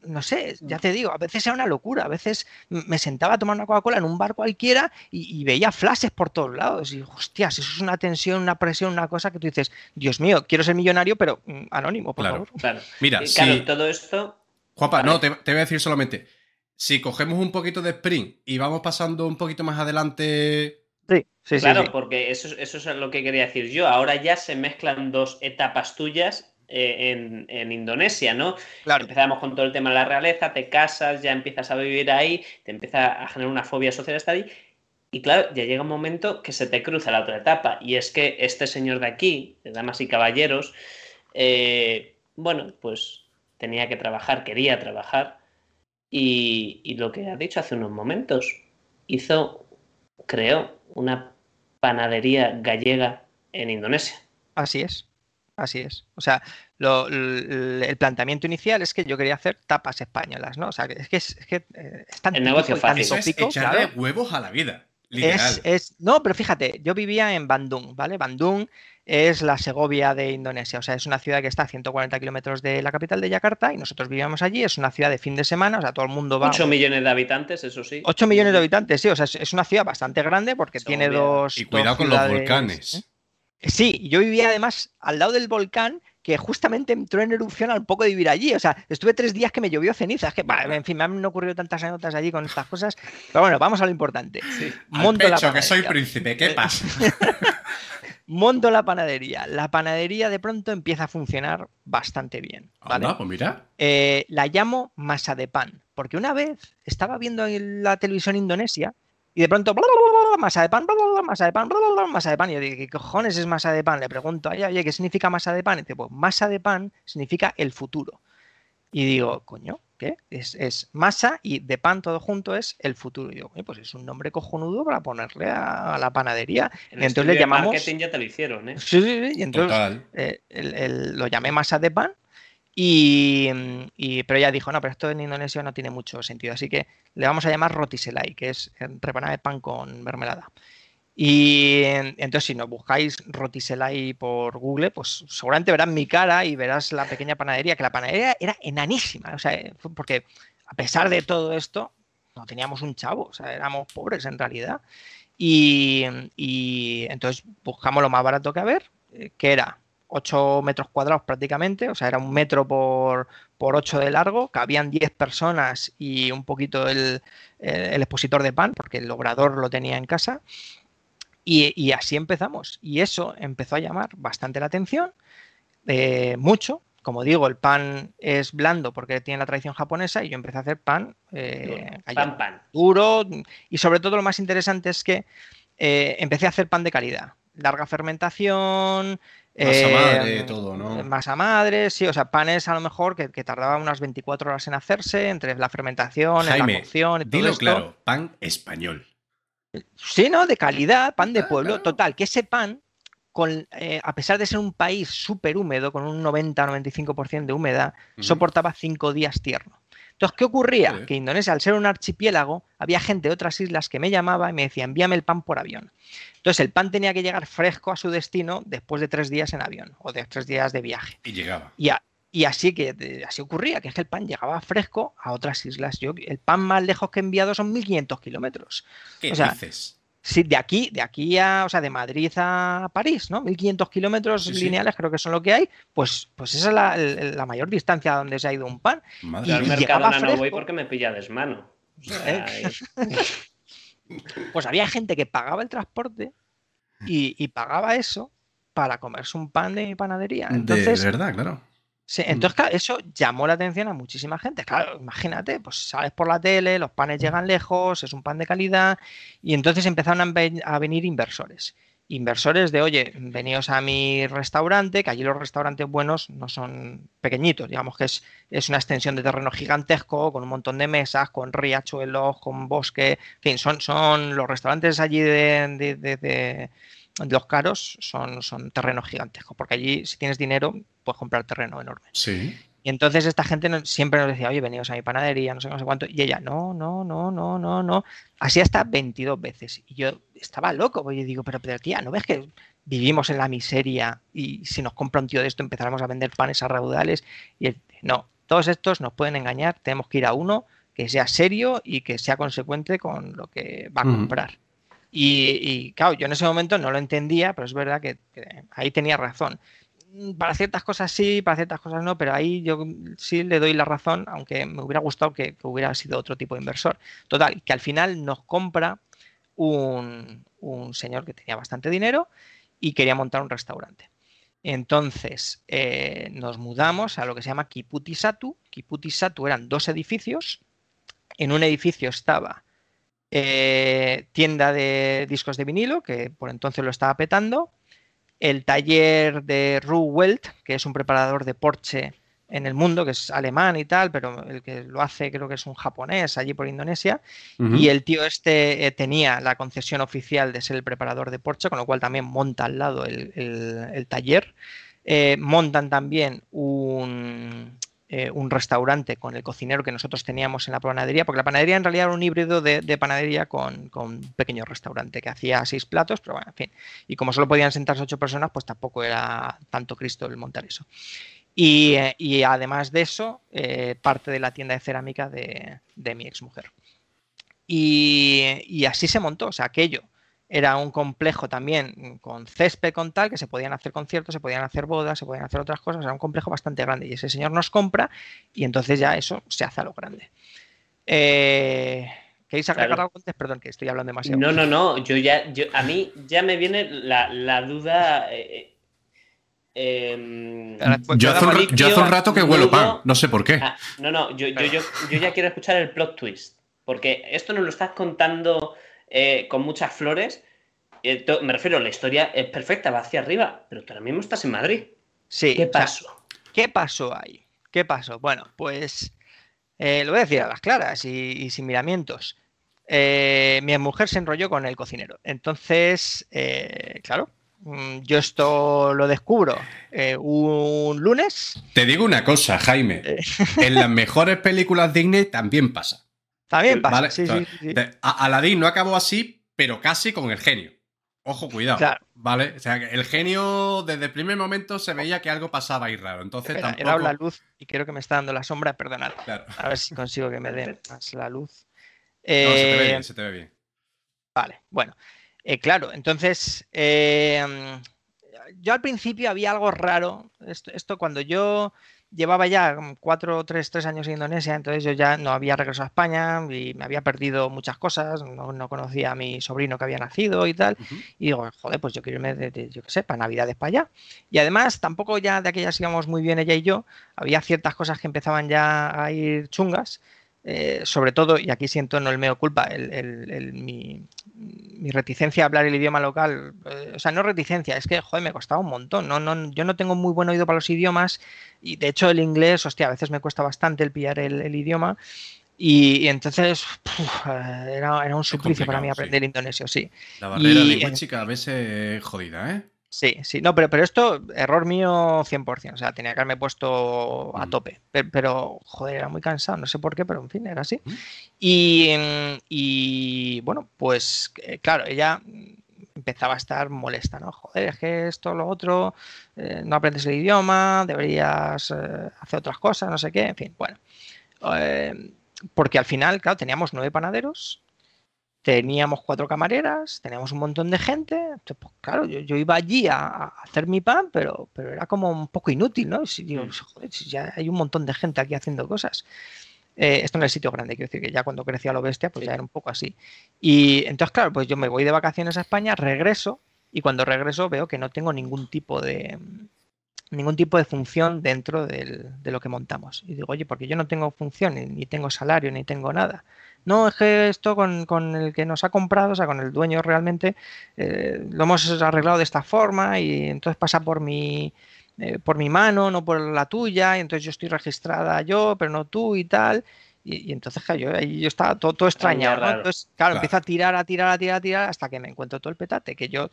no sé, ya te digo, a veces era una locura, a veces me sentaba a tomar una Coca-Cola en un bar cualquiera y, y veía flashes por todos lados y, hostias, eso es una tensión, una presión, una cosa que tú dices, Dios mío, quiero ser millonario, pero mm, anónimo, por Claro. favor. Claro. Mira, Y claro, si- todo esto. Juanpa, Vale. no, te, te voy a decir solamente. Si cogemos un poquito de sprint y vamos pasando un poquito más adelante. Sí, sí, sí, claro, sí. porque eso, es- eso es lo que quería decir yo. Ahora ya se mezclan dos etapas tuyas eh, en, en Indonesia, ¿no? Claro. Empezamos con todo el tema de la realeza, te casas, ya empiezas a vivir ahí, te empieza a generar una fobia social estar ahí. Y claro, ya llega un momento que se te cruza la otra etapa. Y es que este señor de aquí, de damas y caballeros, eh, bueno, pues tenía que trabajar, quería trabajar. Y, y lo que ha dicho hace unos momentos, hizo, creó una panadería gallega en Indonesia. Así es, así es. O sea, lo- el planteamiento inicial es que yo quería hacer tapas españolas, ¿no? O sea, que es que es, es que eh, es tan El negocio fácil. Eso es tópico, echarle claro. huevos a la vida. Literal. Es, es- no, pero fíjate, yo vivía en Bandung, ¿vale? Bandung es la Segovia de Indonesia, o sea, es una ciudad que está a 140 kilómetros de la capital de Yakarta y nosotros vivíamos allí, es una ciudad de fin de semana, o sea, todo el mundo va... 8 millones de habitantes, eso sí. 8 millones de habitantes, sí, o sea, es, es una ciudad bastante grande porque tiene dos... Y dos cuidado con los volcanes. ¿eh? Sí, yo vivía además al lado del volcán que justamente entró en erupción al poco de vivir allí. O sea, estuve tres días que me llovió ceniza. Es que, bah, en fin, me han ocurrido tantas anécdotas allí con estas cosas. Pero bueno, vamos a lo importante. Al Monto la pecho, que soy panadería. príncipe, ¿qué pasa? Monto la panadería. La panadería de pronto empieza a funcionar bastante bien. ¿vale? Anda, pues mira. Eh, la llamo masa de pan, porque una vez estaba viendo en la televisión indonesia y de pronto bla, bla, bla, bla, masa de pan, bla, bla, bla, masa de pan, bla, bla, bla, masa de pan. Y yo digo, ¿qué cojones es masa de pan? Le pregunto, oye, oye, ¿qué significa masa de pan? Y dice, pues masa de pan significa el futuro. Y digo, coño, ¿qué? Es, es masa y de pan todo junto es el futuro. Y digo, "Oye, pues es un nombre cojonudo para ponerle a, a la panadería. En y entonces le llamamos... marketing ya te lo hicieron, ¿eh? Sí, sí, sí, y entonces Total. eh, el- el- lo llamé masa de pan, y, y- pero ella dijo, no, pero esto en Indonesia no tiene mucho sentido, así que le vamos a llamar rotiselai, que es rebanada de pan con mermelada. Y en- entonces si nos buscáis rotiselai por Google, pues seguramente verás mi cara y verás la pequeña panadería, que la panadería era enanísima, o sea, eh, porque a pesar de todo esto, no teníamos un chavo, o sea, éramos pobres en realidad. Y, y entonces buscamos lo más barato que haber, eh, que era 8 metros cuadrados prácticamente, o sea, era un metro por, por 8 de largo, cabían 10 personas y un poquito el, el- el expositor de pan, porque el obrador lo tenía en casa. Y, y así empezamos. Y eso empezó a llamar bastante la atención, eh, mucho. Como digo, el pan es blando porque tiene la tradición japonesa y yo empecé a hacer pan eh, gallego Pan, pan. duro y sobre todo lo más interesante es que eh, empecé a hacer pan de calidad. Larga fermentación. Masa eh, madre, todo, ¿no? Masa madre, sí, o sea, panes a lo mejor que, que tardaban unas 24 horas en hacerse, entre la fermentación, en la cocción y todo dilo esto. claro, pan español. Sí, ¿no? De calidad, pan de pueblo. claro. Total, que ese pan, con, eh, a pesar de ser un país súper húmedo, con un 90-95% de humedad, soportaba cinco días tierno. Entonces, ¿qué ocurría? Que Indonesia, al ser un archipiélago, había gente de otras islas que me llamaba y me decía, envíame el pan por avión. Entonces, el pan tenía que llegar fresco a su destino después de tres días en avión o de tres días de viaje. Y llegaba. Y, a- y así que de- así ocurría, que es que el pan llegaba fresco a otras islas. Yo, el pan más lejos que he enviado son 1500 kilómetros. ¿Qué O sea, dices? Sí, de aquí, de aquí a, o sea, de Madrid a París, ¿no? 1500 kilómetros Sí, sí. lineales creo que son lo que hay, pues, pues esa es la, la mayor distancia a donde se ha ido un pan. Madre Yo al llegaba no voy porque me pilla desmano. O sea, es- Pues había gente que pagaba el transporte y, y pagaba eso para comerse un pan de mi panadería. De Entonces, verdad, claro. Sí, entonces claro, eso llamó la atención a muchísima gente. Claro, imagínate, pues sales por la tele, los panes llegan lejos, es un pan de calidad, y entonces empezaron a, ven- a venir inversores. inversores de, oye, veníos a mi restaurante, que allí los restaurantes buenos no son pequeñitos, digamos que es, es una extensión de terreno gigantesco, con un montón de mesas, con riachuelos, con bosque, en fin, son, son los restaurantes allí de, de, de, de los caros son, son terrenos gigantescos, porque allí si tienes dinero puedes comprar terreno enorme. Sí. Y entonces esta gente siempre nos decía, oye, veníos a mi panadería, no sé, no sé cuánto. Y ella, no, no, no, no, no, no. Así hasta 22 veces. Y yo estaba loco, porque yo digo, pero, pero tía, ¿no ves que vivimos en la miseria y si nos compra un tío de esto empezaremos a vender panes a raudales? Y él, no, todos estos nos pueden engañar, tenemos que ir a uno que sea serio y que sea consecuente con lo que va a comprar. Y, y, claro, yo en ese momento no lo entendía, pero es verdad que, que ahí tenía razón. Mm, Para ciertas cosas sí, para ciertas cosas no, pero ahí yo sí le doy la razón, aunque me hubiera gustado que, hubiera sido otro tipo de inversor. Total, que al final nos compra un, un señor que tenía bastante dinero y quería montar un restaurante. Entonces eh, nos mudamos a lo que se llama Kiputisatu. Kiputisatu eran dos edificios. En un edificio estaba eh, tienda de discos de vinilo, que por entonces lo estaba petando, el taller de Ru Welt, que es un preparador de Porsche en el mundo, que es alemán y tal, pero el que lo hace creo que es un japonés allí por Indonesia. Y el tío este eh, tenía la concesión oficial de ser el preparador de Porsche, con lo cual también monta al lado el, el- el taller. Eh, montan también un, eh, un restaurante con el cocinero que nosotros teníamos en la panadería, porque la panadería en realidad era un híbrido de, de panadería con, con un pequeño restaurante que hacía seis platos, pero bueno, en fin. Y como solo podían sentarse ocho personas, pues tampoco era tanto Cristo el montar eso. Y, eh, y además de eso, eh, parte de la tienda de cerámica de, de mi exmujer. Y, y así se montó, o sea, aquello era un complejo también con césped, con tal, que se podían hacer conciertos, se podían hacer bodas, se podían hacer otras cosas, era un complejo bastante grande. Y ese señor nos compra y entonces ya eso se hace a lo grande. Eh, ¿Queréis agregar Claro. algo antes? Perdón, que estoy hablando demasiado. No, no, no. Yo ya, yo, a mí ya me viene la, la duda. eh, eh, em, pues, Yo hace, un, yo hace un rato que huelo pan, no sé por qué. ah, no, no, yo, yo, yo, yo ya quiero escuchar el plot twist. Porque esto nos lo estás contando eh, con muchas flores. Eh, me refiero, la historia es perfecta, va hacia arriba, pero tú ahora mismo estás en Madrid. Sí, ¿Qué o sea, pasó? ¿Qué pasó ahí? ¿Qué pasó? Bueno, pues eh, lo voy a decir a las claras y, y sin miramientos. Eh, mi mujer se enrolló con el cocinero. Entonces, eh, claro, mm, yo esto lo descubro eh, un lunes. Te digo una cosa, Jaime. Eh. En las mejores películas Disney también pasa. También pasa. ¿vale? sí, sí, sí, sí. De- A- Aladdin no acabó así, pero casi con el genio. Ojo, cuidado. Claro. ¿Vale? O sea, el genio desde el primer momento se veía que algo pasaba ahí raro. Entonces Espera, he tampoco. dado la luz y creo que me está dando la sombra. Perdonad. Claro. A ver si consigo que me dé Perfecto. más la luz. No, se te ve Eh, bien, se te ve bien. Vale, bueno. Eh, claro, entonces, eh, yo al principio había algo raro. Esto, esto cuando yo llevaba ya cuatro, tres, tres años en Indonesia, entonces yo ya no había regresado a España y me había perdido muchas cosas, no, no conocía a mi sobrino que había nacido y tal. Y digo, joder, pues yo quiero irme de, de- yo qué sé, para Navidades para allá. Y además, tampoco ya de aquellas íbamos muy bien ella y yo, había ciertas cosas que empezaban ya a ir chungas. Eh, sobre todo, y aquí siento no el meo culpa, el, el- el- mi, mi reticencia a hablar el idioma local, eh, o sea, no reticencia, es que, joder, me costaba un montón. No, no, yo no tengo muy buen oído para los idiomas y de hecho el inglés, hostia, a veces me cuesta bastante el pillar el, idioma. Y, y entonces puf, eh, era, era un suplicio para mí complicado, sí. aprender indonesio, sí. La barrera y- lingüística a veces es jodida, ¿eh? Sí, sí, no, pero, pero esto, error mío 100%, o sea, tenía que haberme puesto a Mm. tope, Pe- pero, joder, era muy cansado, no sé por qué, pero en fin, era así. Mm. Y, mm, y, bueno, pues eh, claro, ella empezaba a estar molesta, ¿no? Joder, es que esto, lo otro, eh, no aprendes el idioma, deberías eh, hacer otras cosas, no sé qué, en fin, bueno. Eh, porque al final, claro, teníamos nueve panaderos, teníamos cuatro camareras, teníamos un montón de gente. Entonces, pues claro, yo, yo iba allí a, a hacer mi pan, pero, pero era como un poco inútil, ¿no? Si, digo, Mm. joder, si ya hay un montón de gente aquí haciendo cosas. Eh, esto en el sitio grande, quiero decir que ya cuando crecía lo bestia, pues Sí. ya era un poco así. Y entonces, claro, pues yo me voy de vacaciones a España, regreso, y cuando regreso veo que no tengo ningún tipo de ningún tipo de función dentro del- de lo que montamos. Y digo, oye, porque yo no tengo función, ni, ni tengo salario, ni tengo nada. No, es que esto con, con el que nos ha comprado, o sea, con el dueño realmente, eh, lo hemos arreglado de esta forma y entonces pasa por mi, eh, por mi mano, no por la tuya, y entonces yo estoy registrada yo, pero no tú y tal. Y, y entonces claro, yo, ahí yo estaba todo, todo extrañado. ¿no? Entonces, claro, Claro. empiezo a tirar, a tirar, a tirar, a tirar, hasta que me encuentro todo el petate. Que yo,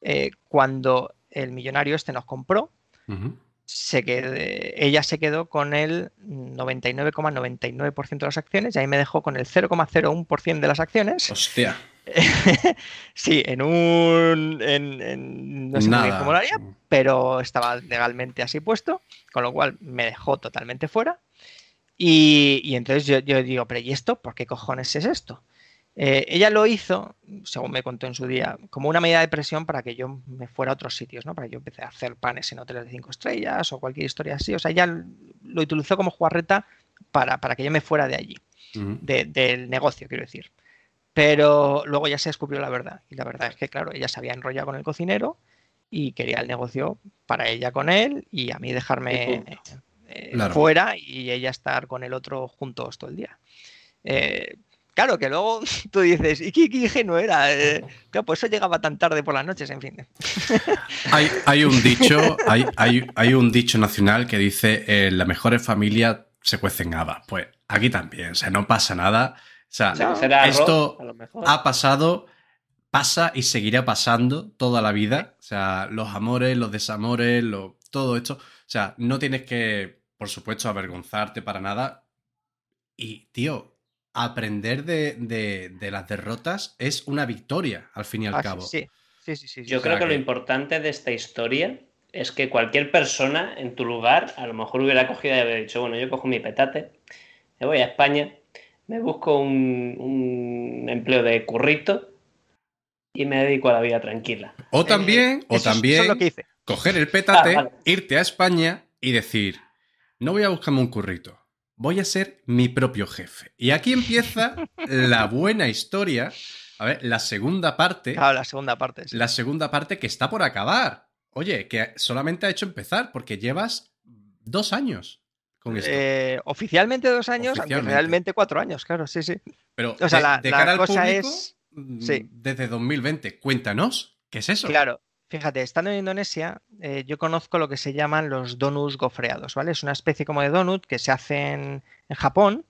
eh, cuando el millonario este nos compró. Se quede- ella se quedó con el 99,99% de las acciones y ahí me dejó con el 0,01% de las acciones. Hostia. sí, en un... En, en- no sé Nada. cómo lo haría, pero estaba legalmente así puesto, con lo cual me dejó totalmente fuera. Y, y entonces yo, yo digo, pero ¿y esto? ¿Por qué cojones es esto? Eh, ella lo hizo, según me contó en su día, como una medida de presión para que yo me fuera a otros sitios, ¿no? Para que yo empecé a hacer panes en hoteles de cinco estrellas o cualquier historia así. O sea, ella lo utilizó como jugarreta para, para que yo me fuera de allí, de- del negocio, quiero decir. Pero luego ya se descubrió la verdad. Y la verdad es que, claro, ella se había enrollado con el cocinero y quería el negocio para ella con él y a mí dejarme eh, Claro. fuera y ella estar con el otro juntos todo el día. Eh, claro que luego tú dices, ¿y qué, qué ingenuo era? Eh, claro, pues eso llegaba tan tarde por las noches, en fin. Hay, hay un dicho, hay, hay, hay un dicho nacional que dice eh, las mejores familias se cuecen habas. Pues aquí también, o sea, no pasa nada. O sea, arroz, esto a lo mejor. ha pasado, pasa y seguirá pasando toda la vida. O sea, los amores, los desamores, lo- todo esto. O sea, no tienes que, por supuesto, avergonzarte para nada. Y, tío, aprender de, de- de las derrotas es una victoria, al fin y al Ah, cabo. sí, sí, sí, sí, sí, Yo creo que lo importante de esta historia es que cualquier persona en tu lugar a lo mejor hubiera cogido y hubiera dicho, bueno, yo cojo mi petate, me voy a España, me busco un, un empleo de currito y me dedico a la vida tranquila. O también, o Eso es- eso también es lo que hice. coger el petate, Ah, vale. irte a España y decir, no voy a buscarme un currito, voy a ser mi propio jefe. Y aquí empieza la buena historia, a ver, la segunda parte, Claro, la segunda parte. sí. la segunda parte que está por acabar. Oye, que solamente ha hecho empezar porque llevas dos años con esto. Eh, oficialmente dos años, aunque Oficialmente. realmente cuatro años, claro, sí, sí. Pero o sea, de, la- de la cara al cosa público, es- mm, sí. desde 2020, cuéntanos, ¿qué es eso? Claro, fíjate, estando en Indonesia, eh, yo conozco lo que se llaman los donuts gofreados, ¿vale? Es una especie como de donut que se hace en, en Japón.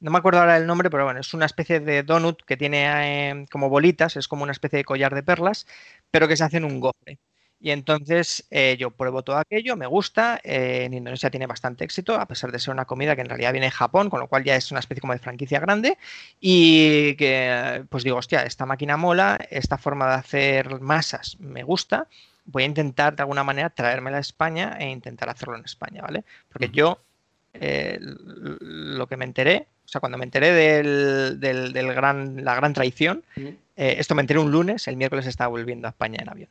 No me acuerdo ahora el nombre, pero bueno, es una especie de donut que tiene eh, como bolitas, es como una especie de collar de perlas, pero que se hace en un gofre. Y entonces eh, yo pruebo todo aquello, me gusta. eh, en Indonesia tiene bastante éxito, a pesar de ser una comida que en realidad viene de Japón, con lo cual ya es una especie como de franquicia grande. Y que, pues digo, hostia, esta máquina mola, esta forma de hacer masas me gusta. Voy a intentar de alguna manera traérmela a España e intentar hacerlo en España, ¿vale? Porque yo eh, lo que me enteré, o sea, cuando me enteré del, del- del gran, la gran traición, eh, esto me enteré un lunes, el miércoles estaba volviendo a España en avión.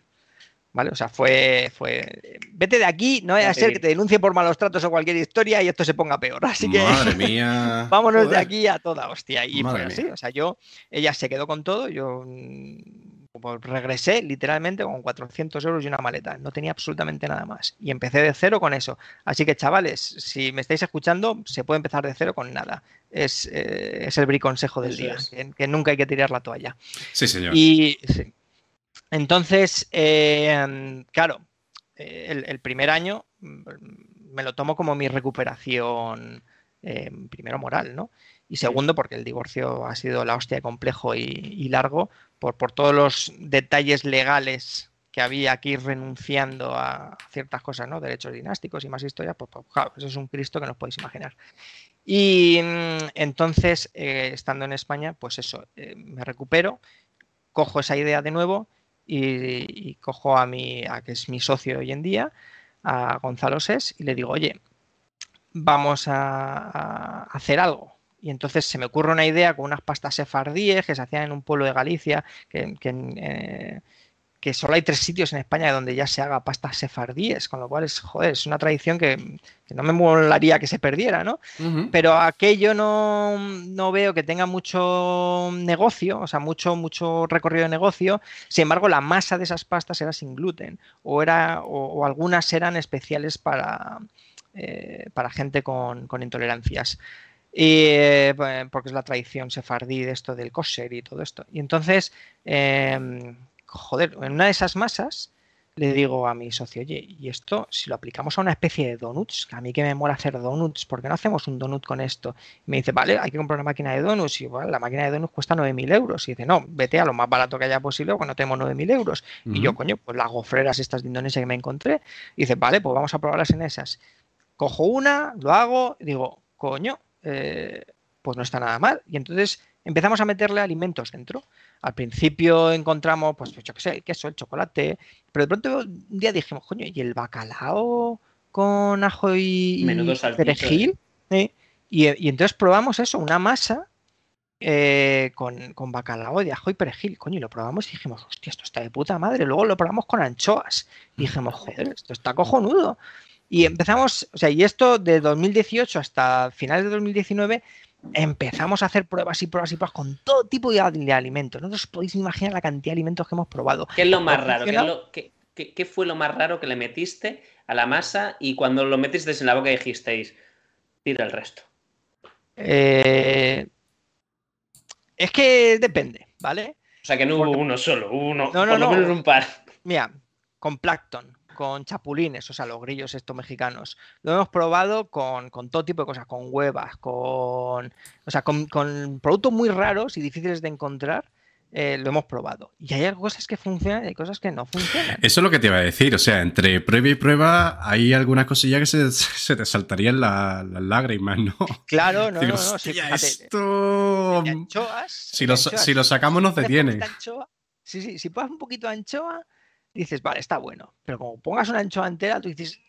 ¿Vale? O sea, fue, fue. Vete de aquí, no vaya a ser que te denuncie por malos tratos o cualquier historia y esto se ponga peor. Así que Madre mía. vámonos de aquí a toda hostia. Y Madre fue así. O sea, yo, ella se quedó con todo, yo mm, como regresé literalmente con 400 euros y una maleta. No tenía absolutamente nada más. Y empecé de cero con eso. Así que, chavales, si me estáis escuchando, se puede empezar de cero con nada. Es, eh, es el briconsejo del Eso día, que, que nunca hay que tirar la toalla. Sí, señor. Y sí. Entonces, eh, claro, eh, el, el primer año mm, me lo tomo como mi recuperación, eh, primero moral, ¿no? Y segundo, porque el divorcio ha sido la hostia de complejo y, y largo, por, por todos los detalles legales que había ir renunciando a ciertas cosas, ¿no? Derechos dinásticos y más historias, pues, pues, claro, eso es un Cristo que no os podéis imaginar. Y mm, entonces, eh, estando en España, pues eso, me recupero, cojo esa idea de nuevo y, y cojo a mi, a que es mi socio hoy en día, a Gonzalo Ses, y le digo, oye, vamos a, hacer algo. Y entonces se me ocurre una idea con unas pastas sefardíes que se hacían en un pueblo de Galicia, que, que, eh, que solo hay tres sitios en España donde ya se haga pastas sefardíes, con lo cual es, joder, es una tradición que, que no me molaría que se perdiera, ¿no? Pero aquello no, no veo que tenga mucho negocio, o sea, mucho, mucho recorrido de negocio. Sin embargo, la masa de esas pastas era sin gluten o, era, o, o algunas eran especiales para, eh, para gente con, con intolerancias. Y, eh, pues, porque es la tradición sefardí de esto del kosher y todo esto. Y entonces, em, joder, en una de esas masas le digo a mi socio, oye, y esto, si lo aplicamos a una especie de donuts, que a mí que me mola hacer donuts, ¿por qué no hacemos un donut con esto? Y me dice, vale, hay que comprar una máquina de donuts. Y bueno, la máquina de donuts cuesta 9.000 euros. Y dice, no, vete a lo más barato que haya posible, porque no tenemos 9.000 euros. Y yo, coño, pues las gofreras estas de Indonesia que me encontré. Y dice, vale, pues vamos a probarlas en esas. Cojo una, lo hago, y digo, coño, eh, pues no está nada mal. Y entonces empezamos a meterle alimentos dentro. Al principio encontramos, pues yo qué sé, el queso, el chocolate, pero de pronto un día dijimos, coño, ¿y el bacalao con ajo y, Menudo perejil? ¿Eh? Y, y entonces probamos eso, una masa eh, con, con bacalao de ajo y perejil. Coño, y lo probamos y dijimos, hostia, esto está de puta madre. Luego lo probamos con anchoas. Y dijimos, joder, esto está cojonudo. Y empezamos, o sea, y esto de 2018 hasta finales de 2019 empezamos a hacer pruebas y pruebas y pruebas con todo tipo de, de alimentos. No os podéis imaginar la cantidad de alimentos que hemos probado. ¿Qué es lo más ¿No raro? ¿Qué, lo- qué- qué- qué fue lo más raro que le metiste a la masa y cuando lo metiste en la boca dijisteis, tira el resto? Eh, es que depende, ¿vale? O sea que no hubo uno solo, hubo uno, No, no, por lo no. menos un par. Mira, con plancton, con chapulines, o sea, los grillos estos mexicanos. Lo hemos probado con, con todo tipo de cosas, con huevas, con, o sea, con, con productos muy raros y difíciles de encontrar. eh, lo hemos probado. Y hay cosas que funcionan y hay cosas que no funcionan. Eso es lo que te iba a decir. O sea, entre prueba y prueba hay alguna cosilla que se, se te saltarían la- las lágrimas, ¿no? Claro, no, Digo, no, no. sí, "Hostia, fíjate, esto... anchoas, Si lo, anchoas, si lo sacamos nos anchoa- sí, sí, si pones un poquito de anchoa, dices, vale, está bueno. Pero como pongas una anchoa entera, tú dices,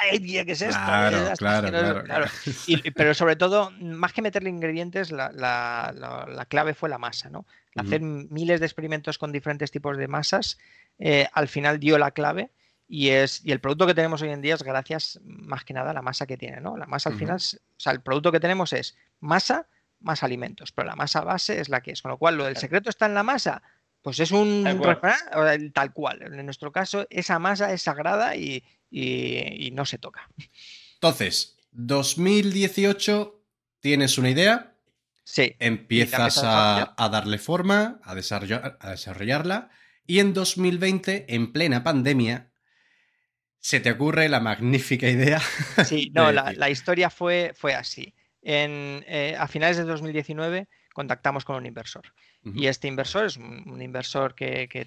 "Ay, tía, ¿qué es esto? Claro, Es claro, asqueroso". claro, y- pero sobre todo, más que meterle ingredientes, la, la- la- la clave fue la masa, ¿no? Hacer miles de experimentos con diferentes tipos de masas, eh, al final dio la clave. Y, es, y el producto que tenemos hoy en día es gracias más que nada a la masa que tiene, ¿no? La masa al final, es- o sea, el producto que tenemos es masa más alimentos, pero la masa base es la que es. Con lo cual, lo del Claro. secreto está en la masa, pues es un Tal cual. tal cual. En nuestro caso, esa masa es sagrada y, y- y no se toca. Entonces, 2018, tienes una idea, Sí. empiezas a a, darle forma, a, desarrollar- a desarrollarla, y en 2020, en plena pandemia, se te ocurre la magnífica idea. Sí, no, la, la historia fue, fue así. En, eh, a finales de 2019 contactamos con un inversor. Y este inversor es un, un inversor que, que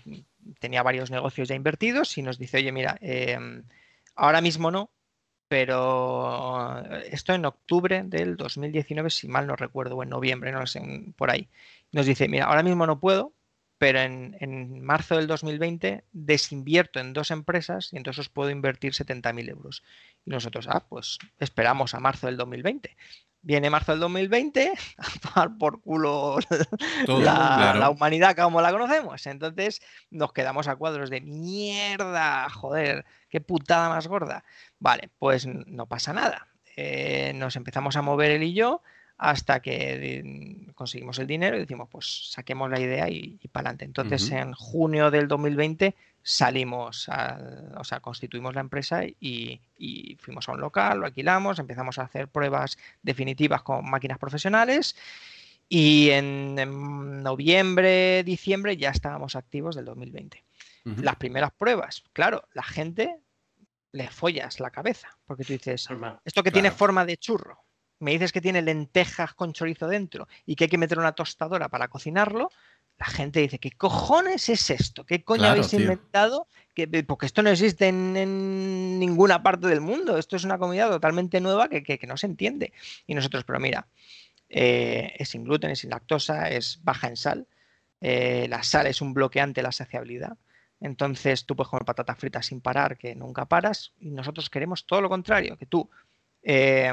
tenía varios negocios ya invertidos y nos dice, oye, mira, em, ahora mismo no, pero esto en octubre del 2019, si mal no recuerdo, o en noviembre, no lo sé, por ahí. Nos dice, mira, ahora mismo no puedo, pero en, en marzo del 2020 desinvierto en dos empresas y entonces os puedo invertir 70.000 euros. Y nosotros, ah, pues esperamos a marzo del 2020. Viene marzo del 2020 a tomar por culo Todo, la, claro. la humanidad como la conocemos. Entonces nos quedamos a cuadros de mierda, joder, qué putada más gorda. Vale, pues no pasa nada. Eh, nos empezamos a mover él y yo hasta que di- conseguimos el dinero y decimos, pues saquemos la idea y, para adelante. Entonces, en junio del 2020 salimos, al- o sea, constituimos la empresa y, y fuimos a un local, lo alquilamos, empezamos a hacer pruebas definitivas con máquinas profesionales y en, en noviembre, diciembre ya estábamos activos del 2020. Ujú. Las primeras pruebas, claro, la gente le follas la cabeza porque tú dices, Normal. esto que tiene forma de churro, me dices que tiene lentejas con chorizo dentro y que hay que meter una tostadora para cocinarlo, la gente dice, ¿qué cojones es esto? ¿Qué coño Claro, habéis tío. inventado? Que- Porque esto no existe en, en ninguna parte del mundo. Esto es una comida totalmente nueva que, que- que no se entiende. Y nosotros, pero mira, eh, es sin gluten, es sin lactosa, es baja en sal. eh, la sal es un bloqueante de la saciabilidad. Entonces tú puedes comer patatas fritas sin parar, que nunca paras. Y nosotros queremos todo lo contrario, que tú eh,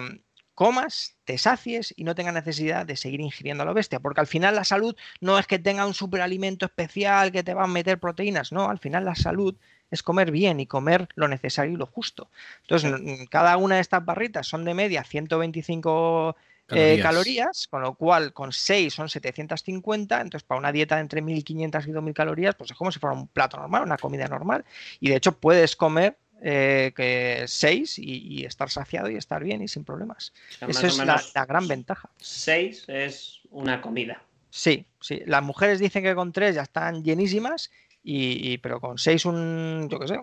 comas, te sacies y no tengas necesidad de seguir ingiriendo a lo bestia. Porque al final la salud no es que tenga un superalimento especial que te va a meter proteínas. No, al final la salud es comer bien y comer lo necesario y lo justo. Entonces, cada una de estas barritas son de media 125 eh, Calorías. calorías, con lo cual con 6 son 750, entonces para una dieta de entre 1500 y 2000 calorías, pues es como si fuera un plato normal, una comida normal. Y de hecho puedes comer eh, que seis y, y estar saciado y estar bien y sin problemas. O sea, Eso más es la, gran ventaja. Seis es una comida. Sí, sí. Las mujeres dicen que con tres ya están llenísimas, y, y- pero con seis, un, yo qué sé,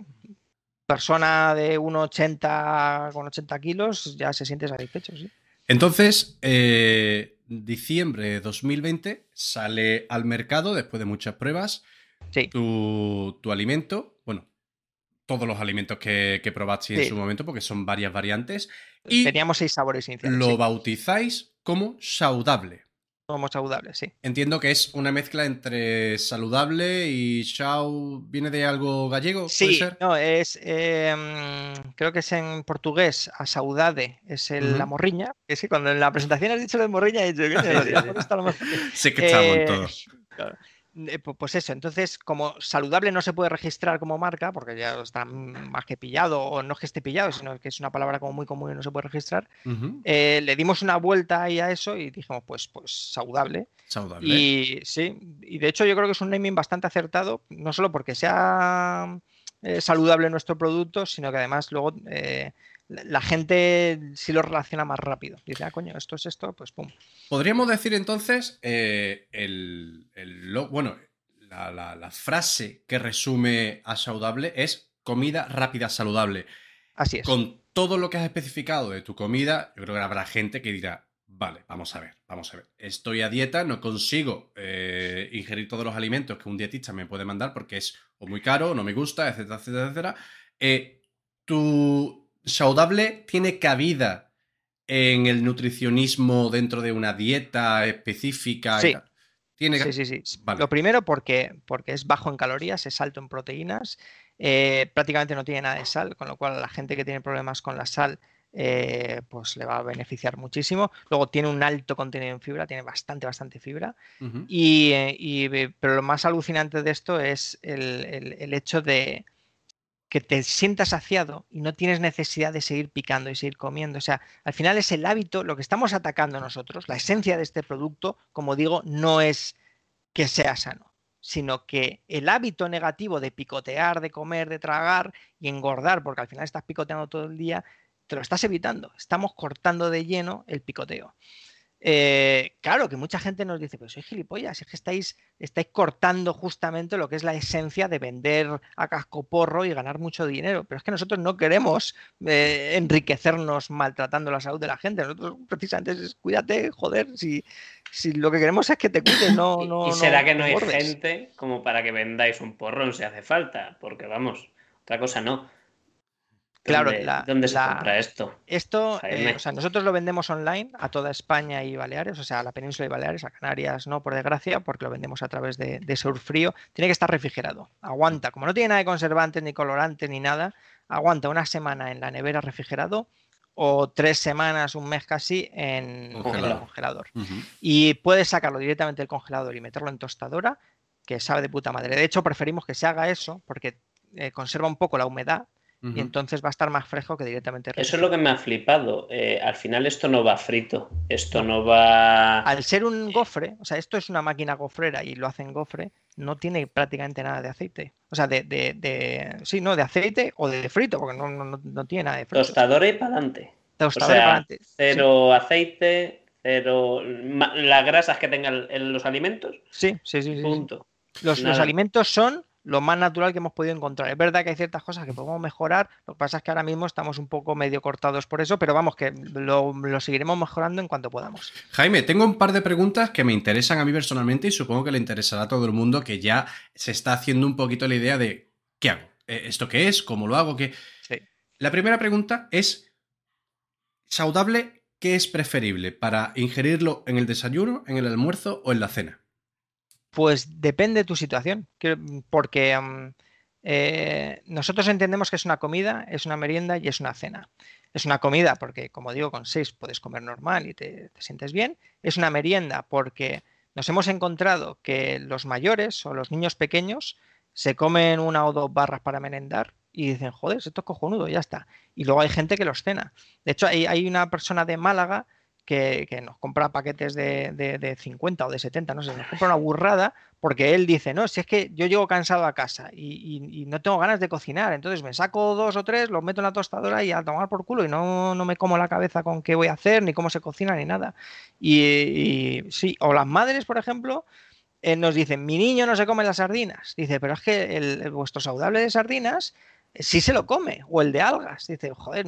persona de 1,80 con 80 kilos ya se siente satisfecho, sí. Entonces, eh, diciembre de 2020 sale al mercado, después de muchas pruebas, Sí. tu, tu alimento, bueno, todos los alimentos que, que probaste en su momento, porque son varias variantes, y Teníamos seis sabores iniciales. lo sí. bautizáis como saudable. Como saludables, sí. Entiendo que es una mezcla entre saludable y shao. ¿Viene de algo gallego? ¿Puede Sí, ser? no, es, eh, mm, creo que es en portugués, a saudade, es el, la Ujú. morriña. Es que cuando en la presentación has dicho lo de morriña, he dicho, "Coño, a lo mejor está a lo mejor". Sé que estamos Eh, todos. claro. Eh, pu- Pues eso, entonces como saludable no se puede registrar como marca porque ya está más que pillado o no es que esté pillado, sino que es una palabra como muy común y no se puede registrar. Eh, le dimos una vuelta ahí a eso y dijimos pues, pues saludable. Saudable. Y sí, y de hecho yo creo que es un naming bastante acertado, no solo porque sea eh, saludable nuestro producto, sino que además luego eh, la, gente sí lo relaciona más rápido. Dice, ah, coño, esto es esto, pues pum. Podríamos decir entonces eh, el, bueno, la, la- la frase que resume a saudable es comida rápida saludable. Así es. Con todo lo que has especificado de tu comida, yo creo que habrá gente que dirá, vale, vamos a ver, vamos a ver. Estoy a dieta, no consigo eh, ingerir todos los alimentos que un dietista me puede mandar porque es o muy caro, o no me gusta, etcétera, etcétera, etcétera. Eh, ¿Tu saudable tiene cabida en el nutricionismo dentro de una dieta específica? Sí. Tiene Sí, sí, sí. Vale. Lo primero porque, porque es bajo en calorías, es alto en proteínas, eh, prácticamente no tiene nada de sal, con lo cual a la gente que tiene problemas con la sal, eh, pues le va a beneficiar muchísimo. Luego tiene un alto contenido en fibra, tiene bastante, bastante fibra. Y, eh, y, pero lo más alucinante de esto es el, el- el hecho de que te sientas saciado y no tienes necesidad de seguir picando y seguir comiendo. O sea, al final es el hábito, lo que estamos atacando nosotros, la esencia de este producto, como digo, no es que sea sano, sino que el hábito negativo de picotear, de comer, de tragar y engordar, porque al final estás picoteando todo el día, te lo estás evitando. Estamos cortando de lleno el picoteo. Eh, claro que mucha gente nos dice, pero soy gilipollas, es que estáis, estáis cortando justamente lo que es la esencia de vender a cascoporro y ganar mucho dinero. Pero es que nosotros no queremos eh, enriquecernos maltratando la salud de la gente. Nosotros precisamente es cuídate, joder, si, si lo que queremos es que te cuides, no, Y- no. y será que no hay gente como para que vendáis un porrón si hace falta, porque vamos, otra cosa no. Claro, ¿Dónde, la- dónde se la- compra esto? Esto, eh, o sea, nosotros lo vendemos online a toda España y Baleares, o sea, a la península y Baleares, a Canarias no, por desgracia, porque lo vendemos a través de, de Surfrío. Tiene que estar refrigerado. Aguanta, como no tiene nada de conservantes, ni colorantes, ni nada, aguanta una semana en la nevera refrigerado o tres semanas, un mes casi en, en el Congelado. congelador. Y puedes sacarlo directamente del congelador y meterlo en tostadora, que sabe de puta madre. De hecho, preferimos que se haga eso porque eh, conserva un poco la humedad Y entonces va a estar más fresco que directamente Eso es lo que me ha flipado. Eh, al final esto no va frito, esto no va... Al ser un gofre, o sea, esto es una máquina gofrera y lo hacen gofre, no tiene prácticamente nada de aceite. O sea, de, de, de- sí, no, de aceite o de frito, porque no, no, no- no tiene nada de frito. Tostadora y para adelante. Tostador o sea, para adelante. Sí, Cero aceite, cero... ma- Las grasas que tengan en los alimentos, Sí, sí, sí, sí. Los, los alimentos son lo más natural que hemos podido encontrar. Es verdad que hay ciertas cosas que podemos mejorar, lo que pasa es que ahora mismo estamos un poco medio cortados por eso, pero vamos, que lo, lo seguiremos mejorando en cuanto podamos. Jaime, tengo un par de preguntas que me interesan a mí personalmente y supongo que le interesará a todo el mundo que ya se está haciendo un poquito la idea de ¿qué hago? Eh, ¿Esto qué es? ¿Cómo lo hago? ¿Qué? Sí. La primera pregunta es ¿saudable qué es preferible para ingerirlo en el desayuno, en el almuerzo o en la cena? Pues depende de tu situación, que- porque mm, eh, nosotros entendemos que es una comida, es una merienda y es una cena. Es una comida porque, como digo, con seis puedes comer normal y te, te sientes bien. Es una merienda porque nos hemos encontrado que los mayores o los niños pequeños se comen una o dos barras para merendar y dicen, joder, esto es cojonudo, ya está. Y luego hay gente que los cena. De hecho, hay una persona de Málaga que, que nos compra paquetes de, de- de 50 o de 70, no sé, nos compra una burrada porque él dice, no, si es que yo llego cansado a casa y, y- no tengo ganas de cocinar, entonces me saco dos o tres, los meto en la tostadora y a tomar por culo y no, no me como la cabeza con qué voy a hacer, ni cómo se cocina, ni nada. Y, y sí, o las madres, por ejemplo, eh, nos dicen, mi niño no se come las sardinas. Dice, pero es que el, vuestro saudable de sardinas sí se lo come, o el de algas. Dice, joder,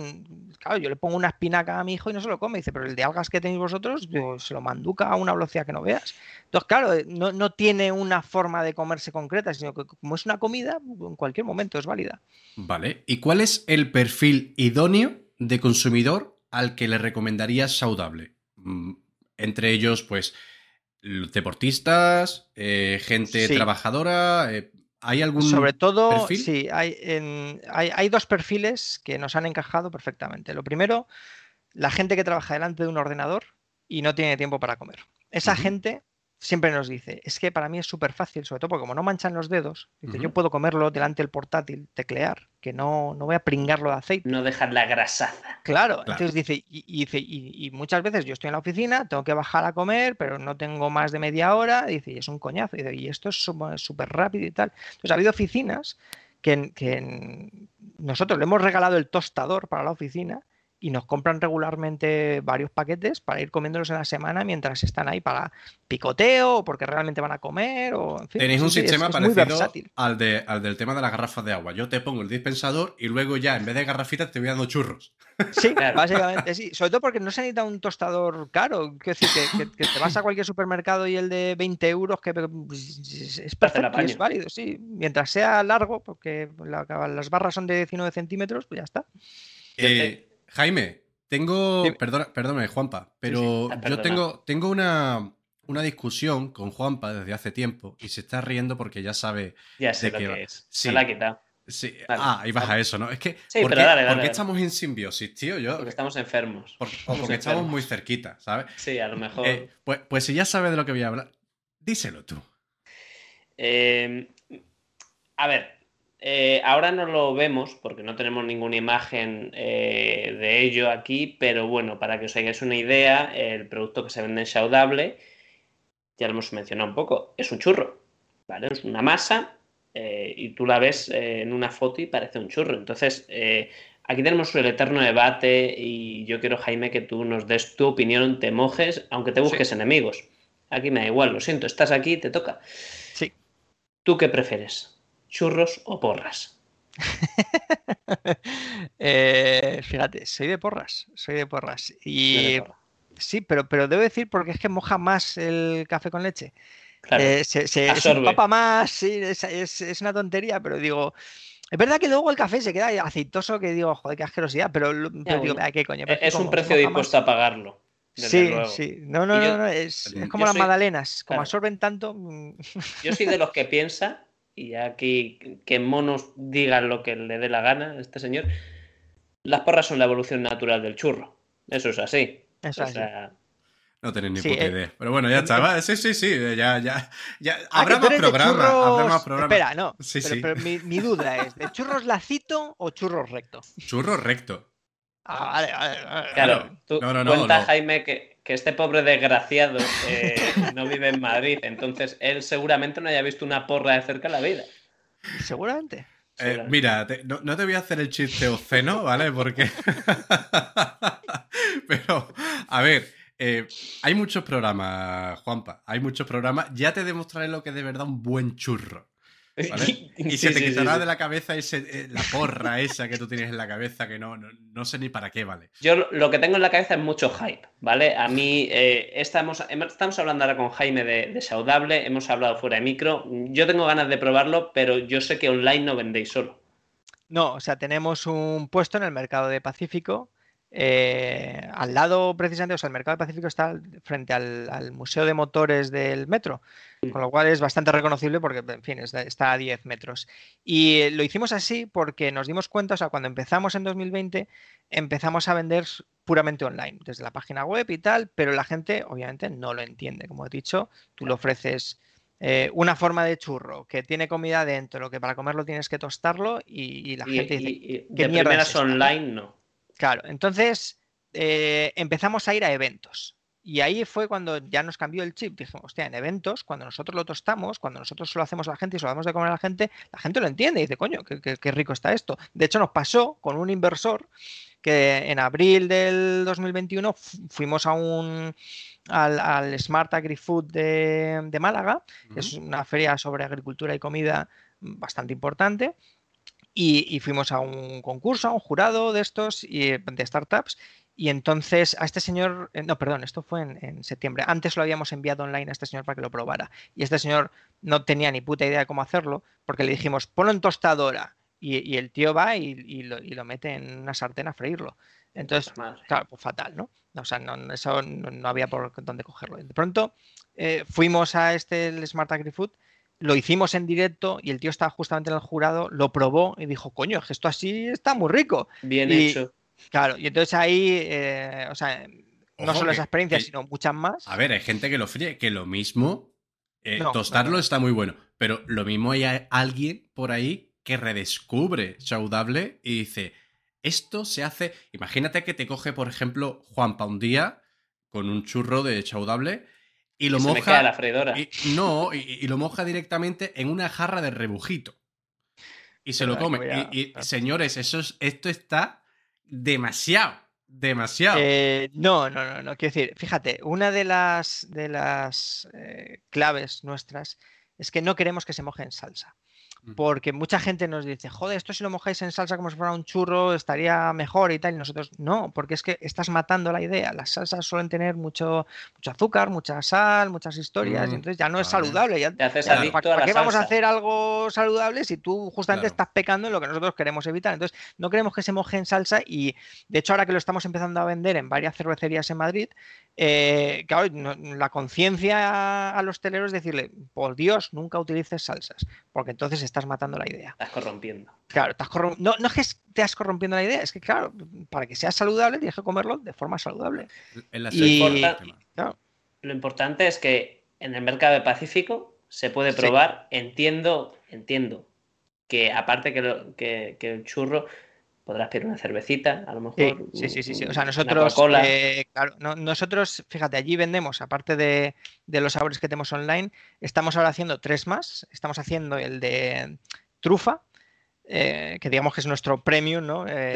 claro, yo le pongo una espinaca a mi hijo y no se lo come. Dice, pero el de algas que tenéis vosotros, digo, se lo manduca a una velocidad que no veas. Entonces, claro, eh, no, no tiene una forma de comerse concreta, sino que como es una comida, en cualquier momento es válida. Vale. ¿Y cuál es el perfil idóneo de consumidor al que le recomendarías saludable? Mm, Entre ellos, pues, deportistas, eh, gente Sí. trabajadora. eh, ¿Hay algún Sobre todo, perfil? sí, hay, en- hay, hay dos perfiles que nos han encajado perfectamente. Lo primero, la gente que trabaja delante de un ordenador y no tiene tiempo para comer. Esa gente siempre nos dice, es que para mí es súper fácil, sobre todo porque como no manchan los dedos, dice, yo puedo comerlo delante del portátil, teclear, que no, no voy a pringarlo de aceite. No dejar la grasaza. Claro, Claro. entonces dice, y, y dice, y, y muchas veces yo estoy en la oficina, tengo que bajar a comer, pero no tengo más de media hora, dice, y es un coñazo, dice, y esto es súper rápido y tal. Entonces ha habido oficinas que, que nosotros le hemos regalado el tostador para la oficina y nos compran regularmente varios paquetes para ir comiéndolos en la semana mientras están ahí para picoteo o porque realmente van a comer o en fin. Tenéis un sí, es- sistema es muy parecido versátil. al, de, al del tema de las garrafas de agua. Yo te pongo el dispensador y luego ya, en vez de garrafitas, te voy dando churros. Sí, Claro. básicamente sí. Sobre todo porque no se necesita un tostador caro. Quiero decir, que, que- que te vas a cualquier supermercado y el de 20 euros que pues, es, es perfecto y es válido, sí. Mientras sea largo, porque la- las barras son de 19 centímetros, pues ya está. Eh, Jaime, tengo. Perdona, perdóname, Juanpa, pero Ah, yo tengo, tengo una, una discusión con Juanpa desde hace tiempo y se está riendo porque ya sabe. Ya sé ¿De lo que es. Sí. Se la ha quitado. Sí, Vale, ah, ahí vas vale. a eso, ¿no? Es que. Sí, ¿por pero qué, dale, por dale, qué dale. estamos en simbiosis, tío? Yo, Porque estamos enfermos. por- o estamos porque estamos muy cerquita, ¿sabes? Sí, a lo mejor. Eh, pues, pues si ya sabes de lo que voy a hablar, díselo tú. Eh, a ver, eh, ahora no lo vemos porque no tenemos ninguna imagen eh, de ello aquí, pero bueno, para que os hagáis una idea, el producto que se vende en Saudable, ya lo hemos mencionado un poco, es un churro, ¿vale? Es una masa eh, y tú la ves en una foto y parece un churro. Entonces, aquí tenemos el eterno debate y yo quiero, Jaime, que tú nos des tu opinión, te mojes, aunque te busques enemigos. Aquí me da igual, lo siento, estás aquí, te toca. Sí. ¿Tú qué prefieres? ¿Churros o porras? Eh, fíjate, soy de porras, soy de porras. Y sí, pero, pero debo decir porque es que moja más el café con leche. Claro. Eh, se, se- empapa más, sí, es, es- es una tontería, pero digo, es verdad que luego el café se queda aceitoso, que digo, joder, qué asquerosidad, pero, digo. "Ah, qué coño. Que es un precio dispuesto más". a pagarlo. Sí, luego. sí, no, no, yo- no, no, es, es como las soy- magdalenas, como claro. absorben tanto, mm, Yo soy de los que piensa, y aquí que monos digan lo que le dé la gana a este señor, las porras son la evolución natural del churro. Eso es así. eso O así. sea, No tenéis ni Sí, puta eh, idea. Pero bueno, ya está. va, Sí, sí, sí. Ya, ya. ya. Ah, Habrá más programas. Habrá más churros-. Espera, no. Sí, pero sí. pero mi, mi duda es, ¿de churros lacito o churros recto? Churro recto. Ah, vale, vale, vale. claro, tú No, no, no, cuenta, no. Jaime, que, que este pobre desgraciado eh, no vive en Madrid, entonces él seguramente no haya visto una porra de cerca en la vida. Seguramente. Eh, mira, te- no, no te voy a hacer el chiste obsceno, ¿vale? Porque. Pero, a ver, eh, hay muchos programas, Juanpa. Hay muchos programas. Ya te demostraré lo que es de verdad un buen churro. ¿Vale? Y Sí, se te sí, quitará sí. de la cabeza ese, eh, la porra esa que tú tienes en la cabeza que no, no, no sé ni para qué vale. Yo lo- que tengo en la cabeza es mucho hype, ¿vale? A mí eh, estamos, estamos hablando ahora con Jaime de, de Saudable, hemos hablado fuera de micro. Yo tengo ganas de probarlo, pero yo sé que online no vendéis solo. No, o sea, tenemos un puesto en el mercado de Pacífico. Eh, al lado, precisamente, o sea, el mercado de Pacífico está frente al, al Museo de Motores del Metro, con lo cual es bastante reconocible porque, en fin, está, está a 10 metros. Y eh, lo hicimos así porque nos dimos cuenta, o sea, cuando empezamos en 2020, empezamos a vender puramente online, desde la página web y tal, pero la gente, obviamente, no lo entiende. Como he dicho, tú le ofreces eh, una forma de churro que tiene comida dentro, que para comerlo tienes que tostarlo y, y la Y, gente dice, y- ¿qué de mierda primeras es esta, no? online no. Claro, entonces eh, empezamos a ir a eventos. Y ahí fue cuando ya nos cambió el chip. Dijimos, hostia, en eventos, cuando nosotros lo tostamos, cuando nosotros solo hacemos a la gente y solo damos de comer a la gente, la gente lo entiende y dice, coño, qué, qué- qué rico está esto. De hecho, nos pasó con un inversor que en abril del 2021 fu- fuimos a un, al, al Smart Agri-Food de, de Málaga, que es una feria sobre agricultura y comida bastante importante. Y, y fuimos a un concurso, a un jurado de estos y, de startups. Y entonces a este señor, eh, no, perdón, esto fue en, en septiembre. Antes lo habíamos enviado online a este señor para que lo probara. Y este señor no tenía ni puta idea de cómo hacerlo, porque le dijimos, ponlo en tostadora. Y, y el tío va y, lo, y lo mete en una sartén a freírlo. Entonces. Claro, pues fatal, ¿no? O sea, no, eso no, no había por dónde cogerlo. De pronto eh, fuimos a este el Smart Agri-Food, lo hicimos en directo y el tío estaba justamente en el jurado, lo probó y dijo, coño, es que esto así está muy rico. Bien Y- hecho. Claro, y entonces ahí, eh, o sea, no solo que- esa experiencia, que- sino muchas más. A ver, hay gente que lo fríe, que lo mismo. eh, No, tostarlo no, no. está muy bueno. Pero lo mismo hay alguien por ahí que redescubre Saudable y dice: Esto se hace. Imagínate que te coge, por ejemplo, Juanpa un día con un churro de Saudable y lo Que se me moja. queda la freidora. y- no, y, y lo moja directamente en una jarra de rebujito. Y se lo come. a- y, señores, eso es- esto está demasiado. Demasiado. Eh, no, no, no, no. Quiero decir, fíjate, una de las, de las eh, claves nuestras es que no queremos que se moje en salsa. Mm. Porque mucha gente nos dice, joder, esto si lo mojáis en salsa como si fuera un churro estaría mejor y tal. Y nosotros, no, porque es que estás matando la idea. Las salsas suelen tener mucho, mucho azúcar, mucha sal, muchas historias, Mm, y entonces ya no es saludable. Ya, Te haces ya, adicto ¿Para, a la qué vamos a hacer algo saludable si tú justamente Claro. estás pecando en lo que nosotros queremos evitar? Entonces, no queremos que se moje en salsa y de hecho, ahora que lo estamos empezando a vender en varias cervecerías en Madrid, eh, claro, no- la conciencia a los teleros es decirle, por Dios, nunca utilices salsas, porque entonces estás matando la idea. Estás corrompiendo. Claro, estás corrom- no, no es que estés corrompiendo la idea, es que, claro, para que sea saludable tienes que comerlo de forma saludable. En la Y- Claro. Lo importante es que en el mercado de Pacífico se puede Sí. probar. Entiendo, entiendo que aparte que, lo- que, que el churro podrás pedir una cervecita, a lo mejor. Sí, sí, sí, sí. O sea, nosotros, eh, claro, no- nosotros, fíjate, allí vendemos, aparte de, de los sabores que tenemos online, estamos ahora haciendo tres más. Estamos haciendo el de trufa, eh, que digamos que es nuestro premium, ¿no? Eh.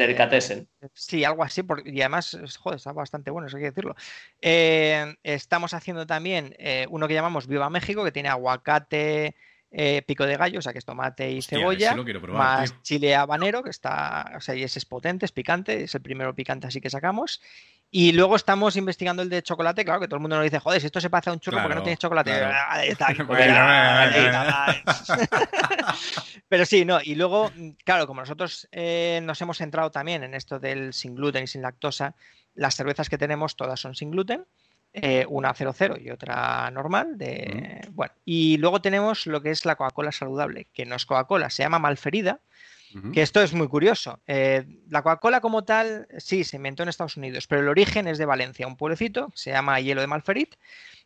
Sí, algo así, porque, y además, joder, está bastante bueno, eso hay que decirlo. Eh, estamos haciendo también uno que llamamos Viva México, que tiene aguacate, eh, pico de gallo, o sea, que es tomate y Hostia, cebolla probar, más tío. chile habanero, que está, o sea, y ese es potente, es picante, es el primero picante así que sacamos. Y luego estamos investigando el de chocolate, claro, que todo el mundo nos dice, joder, si esto se parece a un churro, porque no Claro, tiene chocolate? claro. Pero sí, no, y luego, mm, claro, como nosotros eh, nos hemos centrado también en esto del sin gluten y sin lactosa, las cervezas que tenemos todas son sin gluten, eh, una 00 y otra normal. De, bueno, y luego tenemos lo que es la Coca-Cola saludable, que no es Coca-Cola, se llama Malferida, que esto es muy curioso. Eh, la Coca-Cola como tal, sí, se inventó en Estados Unidos, pero el origen es de Valencia, un pueblecito, se llama Hielo de Malferit,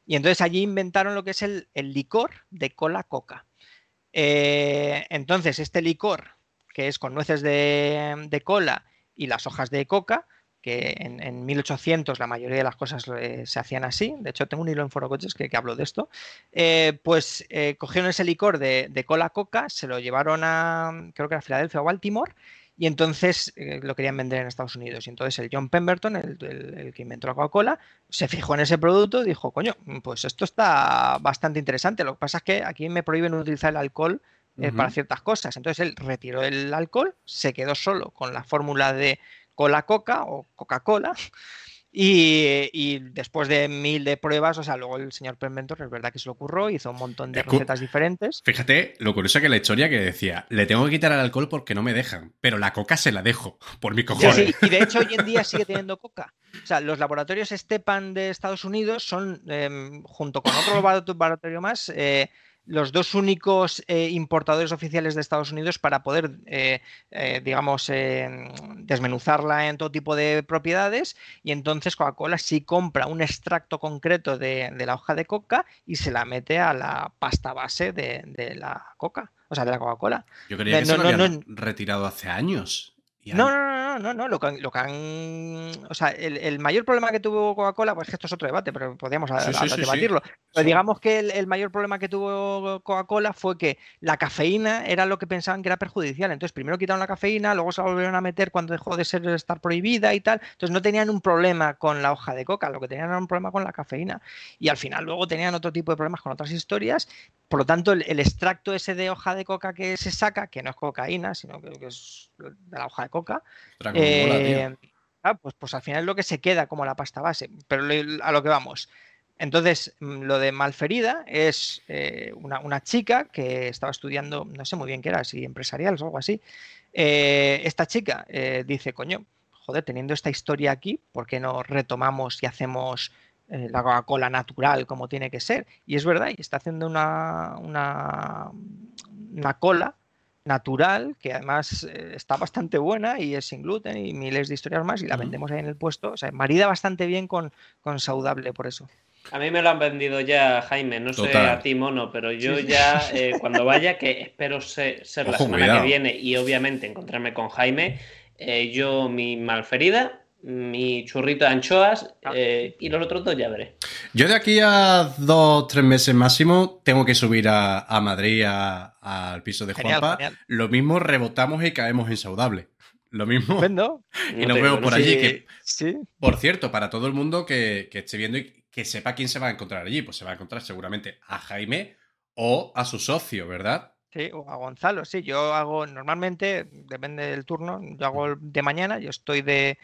y entonces allí inventaron lo que es el, el licor de cola-coca. Eh, entonces, este licor, que es con nueces de, de cola y las hojas de coca, que en, en 1800 la mayoría de las cosas eh, se hacían así, de hecho tengo un hilo en Foro Coches que, que hablo de esto, eh, pues eh, cogieron ese licor de, de cola-coca, se lo llevaron a, creo que a Filadelfia o Baltimore, y entonces lo querían vender en Estados Unidos. Y entonces el John Pemberton, el, el- el que inventó la Coca-Cola, se fijó en ese producto y dijo, coño, pues esto está bastante interesante. Lo que pasa es que aquí me prohíben utilizar el alcohol para ciertas cosas. Entonces él retiró el alcohol, se quedó solo con la fórmula de cola-coca o Coca-Cola. Y, y después de mil de pruebas, o sea, luego el señor Pemberton es verdad que se lo ocurrió, hizo un montón de recetas diferentes. Fíjate lo curioso que la historia que decía, le tengo que quitar el alcohol porque no me dejan, pero la coca se la dejo, por mi cojones. sí, y de hecho hoy en día sigue teniendo coca. O sea, los laboratorios Stepan de Estados Unidos son, em, junto con otro laborato- laboratorio más, eh, los dos únicos eh, importadores oficiales de Estados Unidos para poder, eh, eh, digamos, eh, desmenuzarla en todo tipo de propiedades. Y entonces Coca-Cola sí compra un extracto concreto de, de la hoja de coca y se la mete a la pasta base de, de la coca, o sea, de la Coca-Cola. Yo creía que No, se lo no, habían no. retirado hace años. Y No, no, no, no, no, no. Lo que, han- lo que han. O sea, el, el mayor problema que tuvo Coca-Cola, pues que esto es otro debate, pero podríamos a- Sí, sí, a- sí, sí. debatirlo. Pero digamos que el, el mayor problema que tuvo Coca-Cola fue que la cafeína era lo que pensaban que era perjudicial. Entonces, primero quitaron la cafeína, luego se la volvieron a meter cuando dejó de ser estar prohibida y tal. Entonces, no tenían un problema con la hoja de coca, lo que tenían era un problema con la cafeína. Y al final, luego tenían otro tipo de problemas con otras historias. Por lo tanto, el, el extracto ese de hoja de coca que se saca, que no es cocaína, sino que, que es de la hoja de coca, Eh, pues, pues al final es lo que se queda como la pasta base. Pero a lo que vamos. Entonces, mm, lo de Malferida es eh, una, una chica que estaba estudiando, no sé muy bien qué era, si empresarial o algo así. Eh, esta chica dice, coño, joder, teniendo esta historia aquí, ¿por qué no retomamos y hacemos la Coca-Cola natural como tiene que ser? Y es verdad, y está haciendo una, una, una cola natural que además eh, está bastante buena y es sin gluten y miles de historias más y la vendemos ahí en el puesto. O sea, marida bastante bien con, con saudable por eso. A mí me lo han vendido ya, Jaime, no sé a ti, mono, pero yo Sí, ya eh, cuando vaya, que espero ser, ser la semana cuidado. que viene y obviamente encontrarme con Jaime, eh, yo mi malferida, mi churrito de anchoas Ah. eh, y los otros dos ya veré. Yo de aquí a dos, tres meses máximo tengo que subir a, a Madrid a- al piso de Genial, Juanpa. genial. Lo mismo rebotamos y caemos en saudable. Lo mismo. Estupendo. Y No nos vemos por allí. Que, Sí, por cierto, para todo el mundo que, que esté viendo y que sepa quién se va a encontrar allí, pues se va a encontrar seguramente a Jaime o a su socio, ¿verdad? sí, o a Gonzalo, sí. Yo hago normalmente, depende del turno, yo hago de mañana, yo estoy de,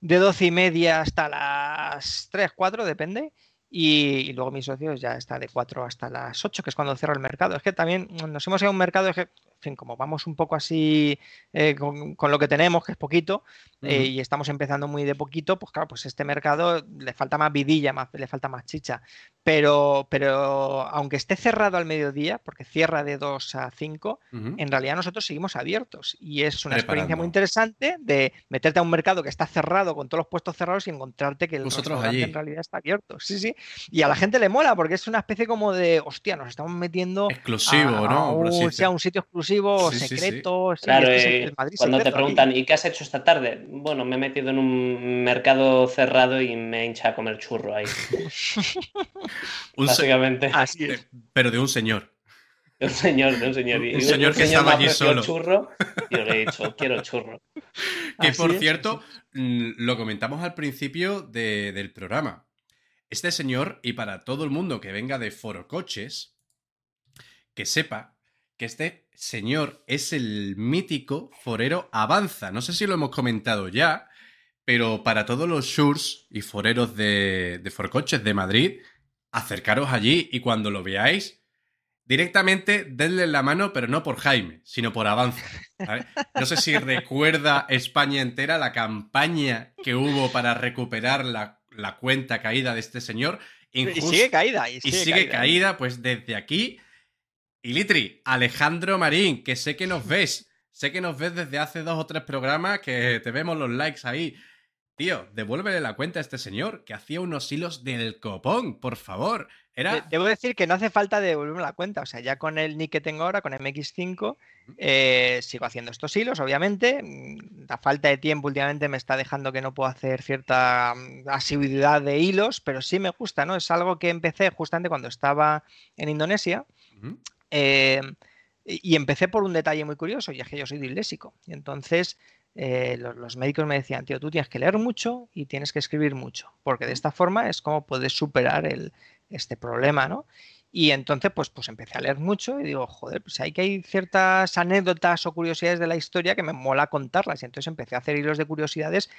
de 12 y media hasta las 3, 4, depende. Y, y luego mi socio ya está de 4 hasta las 8, que es cuando cierra el mercado. Es que también nos hemos ido a un mercado, que, en fin, como vamos un poco así eh, con, con lo que tenemos, que es poquito, eh, y estamos empezando muy de poquito, pues claro, pues este mercado le falta más vidilla, más, le falta más chicha. Pero, pero aunque esté cerrado al mediodía, porque cierra de 2 a 5, Ujú. en realidad nosotros seguimos abiertos. Y es una experiencia muy interesante de meterte a un mercado que está cerrado, con todos los puestos cerrados, y encontrarte que el allí. en realidad está abierto. Sí, sí. Y a la gente le mola, porque es una especie como de, hostia, nos estamos metiendo Exclusivo, a, ¿no? Por un, a decirlo. un sitio exclusivo, Sí, sí. secreto. sí, Claro, es el- eh, el Madrid cuando te aquí. preguntan, ¿y qué has hecho esta tarde? Bueno, me he metido en un mercado cerrado y me hincha a comer churro ahí. Un se- Básicamente, Así es. pero de un señor. de un señor, de un señor. Y Un señor que estaba allí solo. churro, yo le he dicho, quiero churro. Que Así por es, cierto, mm, lo comentamos al principio de- del programa. Este señor, y para todo el mundo que venga de Foro Coches, que sepa que este señor es el mítico forero Avanza. No sé si lo hemos comentado ya, pero para todos los shurs y foreros de, de Foro Coches de Madrid, acercaros allí y cuando lo veáis, directamente denle la mano, pero no por Jaime, sino por Avanza. ¿vale? No sé si recuerda España entera la campaña que hubo para recuperar la, la cuenta caída de este señor. Y Injust- sigue caída. Y y sigue, sigue caída. caída, pues desde aquí. Y Litri, Alejandro Marín, que sé que nos ves. Sé que nos ves desde hace dos o tres programas, que te vemos los likes ahí. Tío, devuélvele la cuenta a este señor, que hacía unos hilos del copón, por favor. Era. Debo decir que no hace falta devolverme la cuenta. O sea, ya con el nick que tengo ahora, con MX5, eh, sigo haciendo estos hilos, obviamente. La falta de tiempo últimamente me está dejando que no puedo hacer cierta mm, asiduidad de hilos, pero sí me gusta, ¿no? Es algo que empecé justamente cuando estaba en Indonesia. Ujú. Eh, y empecé por un detalle muy curioso, y es que yo soy disléxico. Y entonces eh, los, los médicos me decían, tío, tú tienes que leer mucho y tienes que escribir mucho, porque de esta forma es como puedes superar el, este problema, ¿no? Y entonces, pues, pues empecé a leer mucho y digo, joder, pues hay que hay ciertas anécdotas o curiosidades de la historia que me mola contarlas. Y entonces empecé a hacer hilos de curiosidades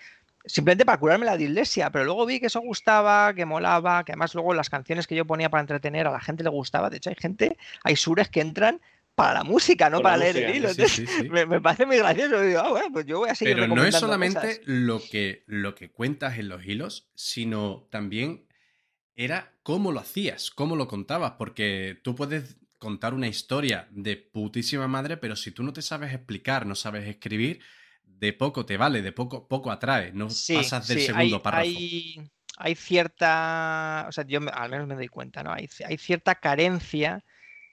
simplemente para curarme la dislexia, pero luego vi que eso gustaba, que molaba, que además luego las canciones que yo ponía para entretener a la gente le gustaba. De hecho, hay gente, hay sures que entran para la música, no para leer el hilo. Sí, Entonces, sí, sí. me, me parece muy gracioso. Digo, ah, bueno, pues yo voy a seguir Pero no es solamente cosas. lo que, lo que cuentas en los hilos, sino también era cómo lo hacías, cómo lo contabas, porque tú puedes contar una historia de putísima madre, pero si tú no te sabes explicar, no sabes escribir, de poco te vale, de poco, poco atrae, no Sí, pasas del sí, segundo hay, párrafo. hay- hay cierta, o sea, yo al menos me doy cuenta, ¿no? Hay, hay cierta carencia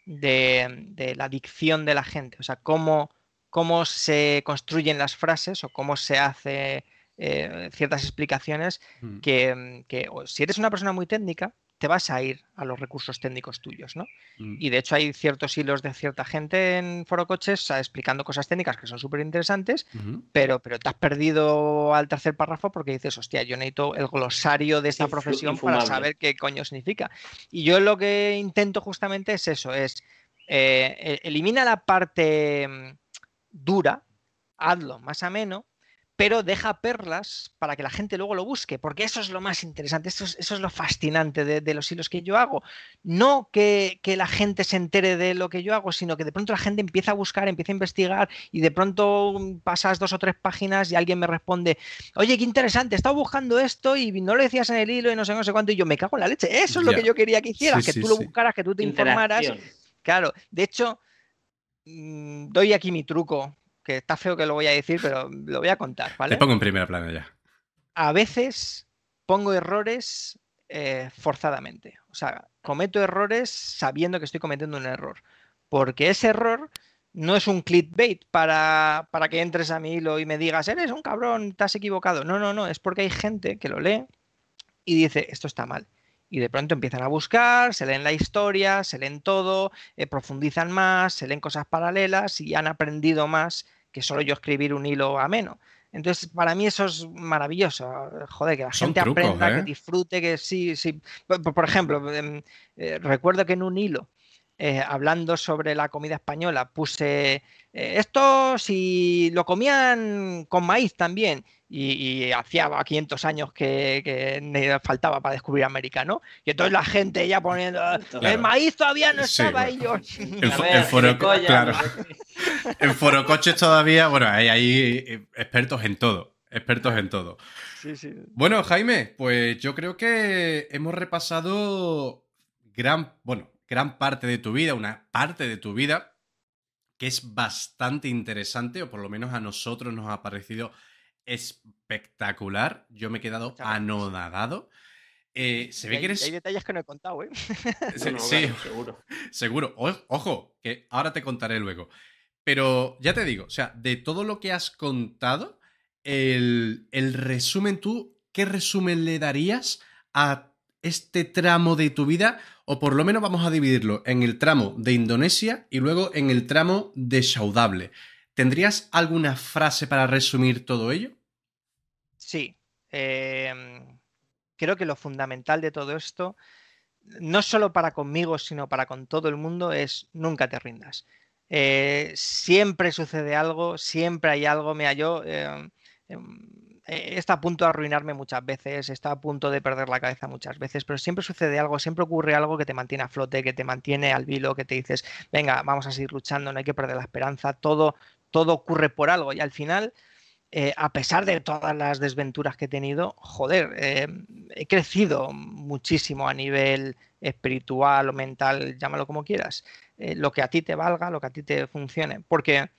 de, de la dicción de la gente, o sea, cómo, cómo se construyen las frases o cómo se hace eh, ciertas explicaciones Mm. que, que, o si eres una persona muy técnica, te vas a ir a los recursos técnicos tuyos, ¿no? Mm. Y de hecho hay ciertos hilos de cierta gente en Foro Coches o sea, explicando cosas técnicas que son súper interesantes, pero, pero te has perdido al tercer párrafo porque dices, hostia, yo necesito el glosario de esta profesión para saber qué coño significa. Y yo lo que intento justamente es eso, es eh, e- elimina la parte mm, dura, hazlo más ameno, pero deja perlas para que la gente luego lo busque, porque eso es lo más interesante, eso es, eso es lo fascinante de, de los hilos que yo hago. No que, que la gente se entere de lo que yo hago, sino que de pronto la gente empieza a buscar, empieza a investigar y de pronto mm, pasas dos o tres páginas y alguien me responde, oye, qué interesante, he estado buscando esto y no lo decías en el hilo y no sé, no sé cuánto, y yo me cago en la leche. Eso es lo que yo quería que hicieras, Sí, que sí, tú lo sí. buscaras, que tú te informaras. Claro, de hecho, mm, doy aquí mi truco, que está feo que lo voy a decir, pero lo voy a contar, Te ¿vale? pongo en primera plana ya. A veces pongo errores eh, forzadamente. O sea, cometo errores sabiendo que estoy cometiendo un error. Porque ese error no es un clickbait para, para que entres a mi hilo y me digas, eres un cabrón, te has equivocado. No, no, no, es porque hay gente que lo lee y dice, esto está mal. Y de pronto empiezan a buscar, se leen la historia, se leen todo, eh, profundizan más, se leen cosas paralelas y han aprendido más que solo yo escribir un hilo ameno. Entonces, para mí eso es maravilloso. Joder, que la Son gente trucos, aprenda, ¿eh? que disfrute, que sí, sí. Por, por- por ejemplo, em, eh, recuerdo que en un hilo, eh, hablando sobre la comida española, puse eh, esto si lo comían con maíz también. Y, y hacía 500 años que, que me faltaba para descubrir América, ¿no? Y entonces la gente ya poniendo, Claro. el maíz todavía no Sí, estaba bueno. y yo, El, A fo- ver, el foro, claro. no. En forocoches todavía, bueno, hay ahí eh, expertos en todo. Expertos en todo. Sí, sí. Bueno, Jaime, pues yo creo que hemos repasado gran, bueno, gran parte de tu vida, una parte de tu vida que es bastante interesante, o por lo menos a nosotros nos ha parecido espectacular. Yo me he quedado anonadado. Eh, se ve hay, que eres... hay detalles que no he contado, ¿eh? Sí, No, no, sí, claro, seguro. Seguro. O- ojo, que ahora te contaré luego. Pero ya te digo, o sea, de todo lo que has contado, el, el resumen, ¿tú qué resumen le darías a este tramo de tu vida? O por lo menos vamos a dividirlo en el tramo de Indonesia y luego en el tramo de Saudable. ¿Tendrías alguna frase para resumir todo ello? Sí. em, creo que lo fundamental de todo esto, no solo para conmigo, sino para con todo el mundo, es nunca te rindas. Eh, siempre sucede algo, siempre hay algo. Mira, yo em, he estado a punto de arruinarme muchas veces, estado a punto de perder la cabeza muchas veces, pero siempre sucede algo, siempre ocurre algo que te mantiene a flote, que te mantiene al vilo, que te dices, venga, vamos a seguir luchando, no hay que perder la esperanza, todo, todo ocurre por algo y al final eh, a pesar de todas las desventuras que he tenido, joder, eh, he crecido muchísimo a nivel espiritual o mental, llámalo como quieras. Eh, lo que a ti te valga, lo que a ti te funcione. Porque,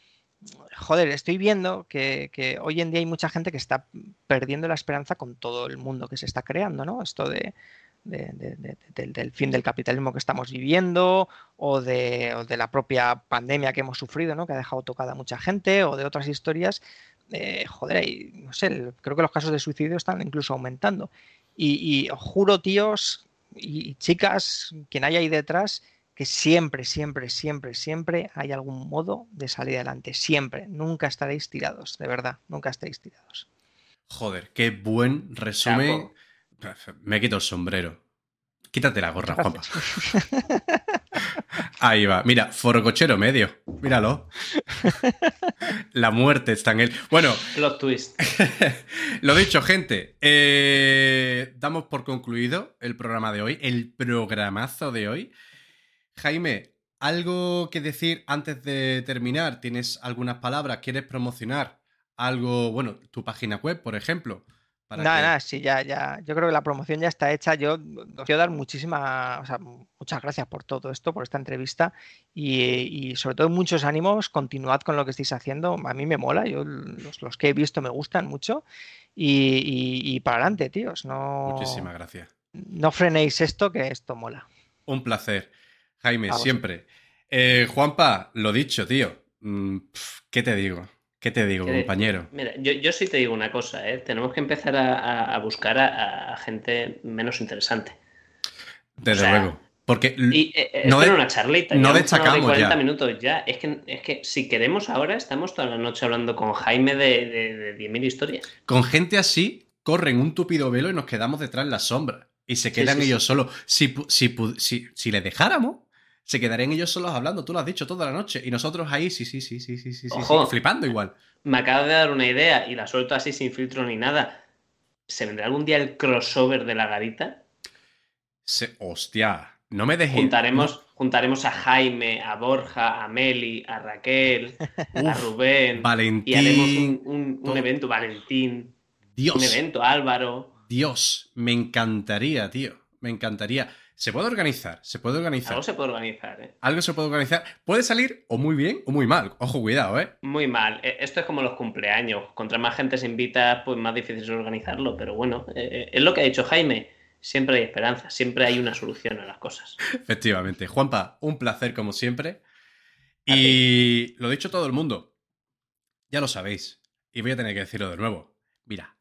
joder, estoy viendo que, hoy en día hay mucha gente que está perdiendo la esperanza con todo el mundo que se está creando, ¿no? Esto de, de- de- de- del, fin del capitalismo que estamos viviendo o de, la propia pandemia que hemos sufrido, ¿no? Que ha dejado tocada a mucha gente o de otras historias. Eh, joder, y, no sé, creo que los casos de suicidio están incluso aumentando. Y, y juro, tíos y, chicas, quien haya ahí detrás, que siempre, siempre, siempre, siempre hay algún modo de salir adelante. Siempre. Nunca estaréis tirados, de verdad. Nunca estaréis tirados. Joder, qué buen resumen. Me quito el sombrero. Quítate la gorra, Juanpa. Ahí va. Mira, forocochero medio. Míralo. La muerte está en él. Bueno, Plot twist. lo dicho, gente. eh, damos por concluido el programa de hoy, el programazo de hoy. Jaime, ¿algo que decir antes de terminar? ¿Tienes algunas palabras? ¿Quieres promocionar algo? Bueno, tu página web, por ejemplo. Nada, que- nada, sí, ya, ya. Yo creo que la promoción ya está hecha. Yo quiero dar muchísimas, o sea, muchas gracias por todo esto, por esta entrevista y, y sobre todo muchos ánimos. Continuad con lo que estáis haciendo. A mí me mola, yo los, los que he visto me gustan mucho y, y- y para adelante, tíos. No, Muchísimas gracias. no frenéis esto, que esto mola. Un placer. Jaime, siempre. Eh, Juanpa, lo dicho, tío. mm, ¿qué te digo? ¿Qué te digo, compañero? Mira, yo, yo, sí te digo una cosa, ¿eh? tenemos que empezar a, buscar a, gente menos interesante. Desde luego. Porque y, eh, no de, una charlita, no destacamos 40 minutos ya. Es que, es que si queremos ahora, estamos toda la noche hablando con Jaime de, de, 10.000 historias. Con gente así, corren un tupido velo y nos quedamos detrás en la sombra. Y se quedan ellos solos. Si, si, si, si le dejáramos, se quedarían ellos solos hablando, tú lo has dicho toda la noche, y nosotros ahí, sí, sí, sí, sí, sí, sí, flipando igual. Me acaba de dar una idea y la suelto así sin filtro ni nada. ¿Se vendrá algún día el crossover de la garita? Se, hostia, no me dejes. Juntaremos, juntaremos a Jaime, a Borja, a Meli, a Raquel, a Rubén. Valentín. Y haremos un, evento, Valentín. Dios. Un evento, Álvaro. Dios, me encantaría, tío. Me encantaría. Se puede organizar, se puede organizar. Algo se puede organizar, ¿eh? Algo se puede organizar. Puede salir o muy bien o muy mal. Ojo, cuidado, ¿eh? Muy mal. E, esto es como los cumpleaños. Contra más gente se invita, pues más difícil es organizarlo. Pero bueno, eh, eh, es lo que ha dicho Jaime. Siempre hay esperanza, siempre hay una solución a las cosas. Efectivamente. Juanpa, un placer como siempre. Y lo dicho todo el mundo. Ya lo sabéis. Y voy a tener que decirlo de nuevo. Mira,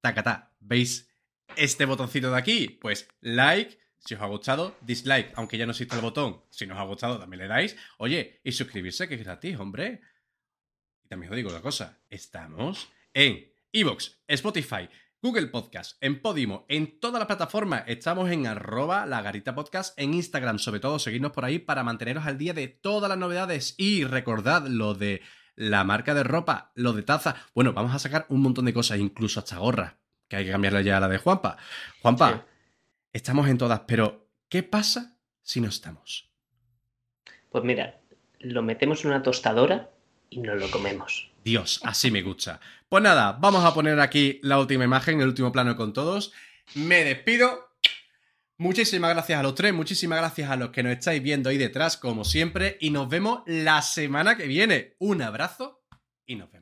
tacata. ¿Veis este botoncito de aquí? Pues like si os ha gustado, dislike, aunque ya no existe el botón. Si no os ha gustado, también le dais. Oye, y suscribirse, que es gratis, hombre. Y también os digo una cosa: estamos en Evox, Spotify, Google Podcast, en Podimo, en toda la plataforma. Estamos en arroba la garita podcast, en Instagram, sobre todo, seguidnos por ahí para manteneros al día de todas las novedades. Y recordad lo de la marca de ropa, lo de taza. Bueno, vamos a sacar un montón de cosas, incluso hasta gorra, que hay que cambiarle ya a la de Juanpa. Juanpa. Estamos en todas, pero ¿qué pasa si no estamos? Pues mira, lo metemos en una tostadora y nos lo comemos. Dios, así me gusta. Pues nada, vamos a poner aquí la última imagen, el último plano con todos. Me despido. Muchísimas gracias a los tres, muchísimas gracias a los que nos estáis viendo ahí detrás, como siempre, y nos vemos la semana que viene. Un abrazo y nos vemos.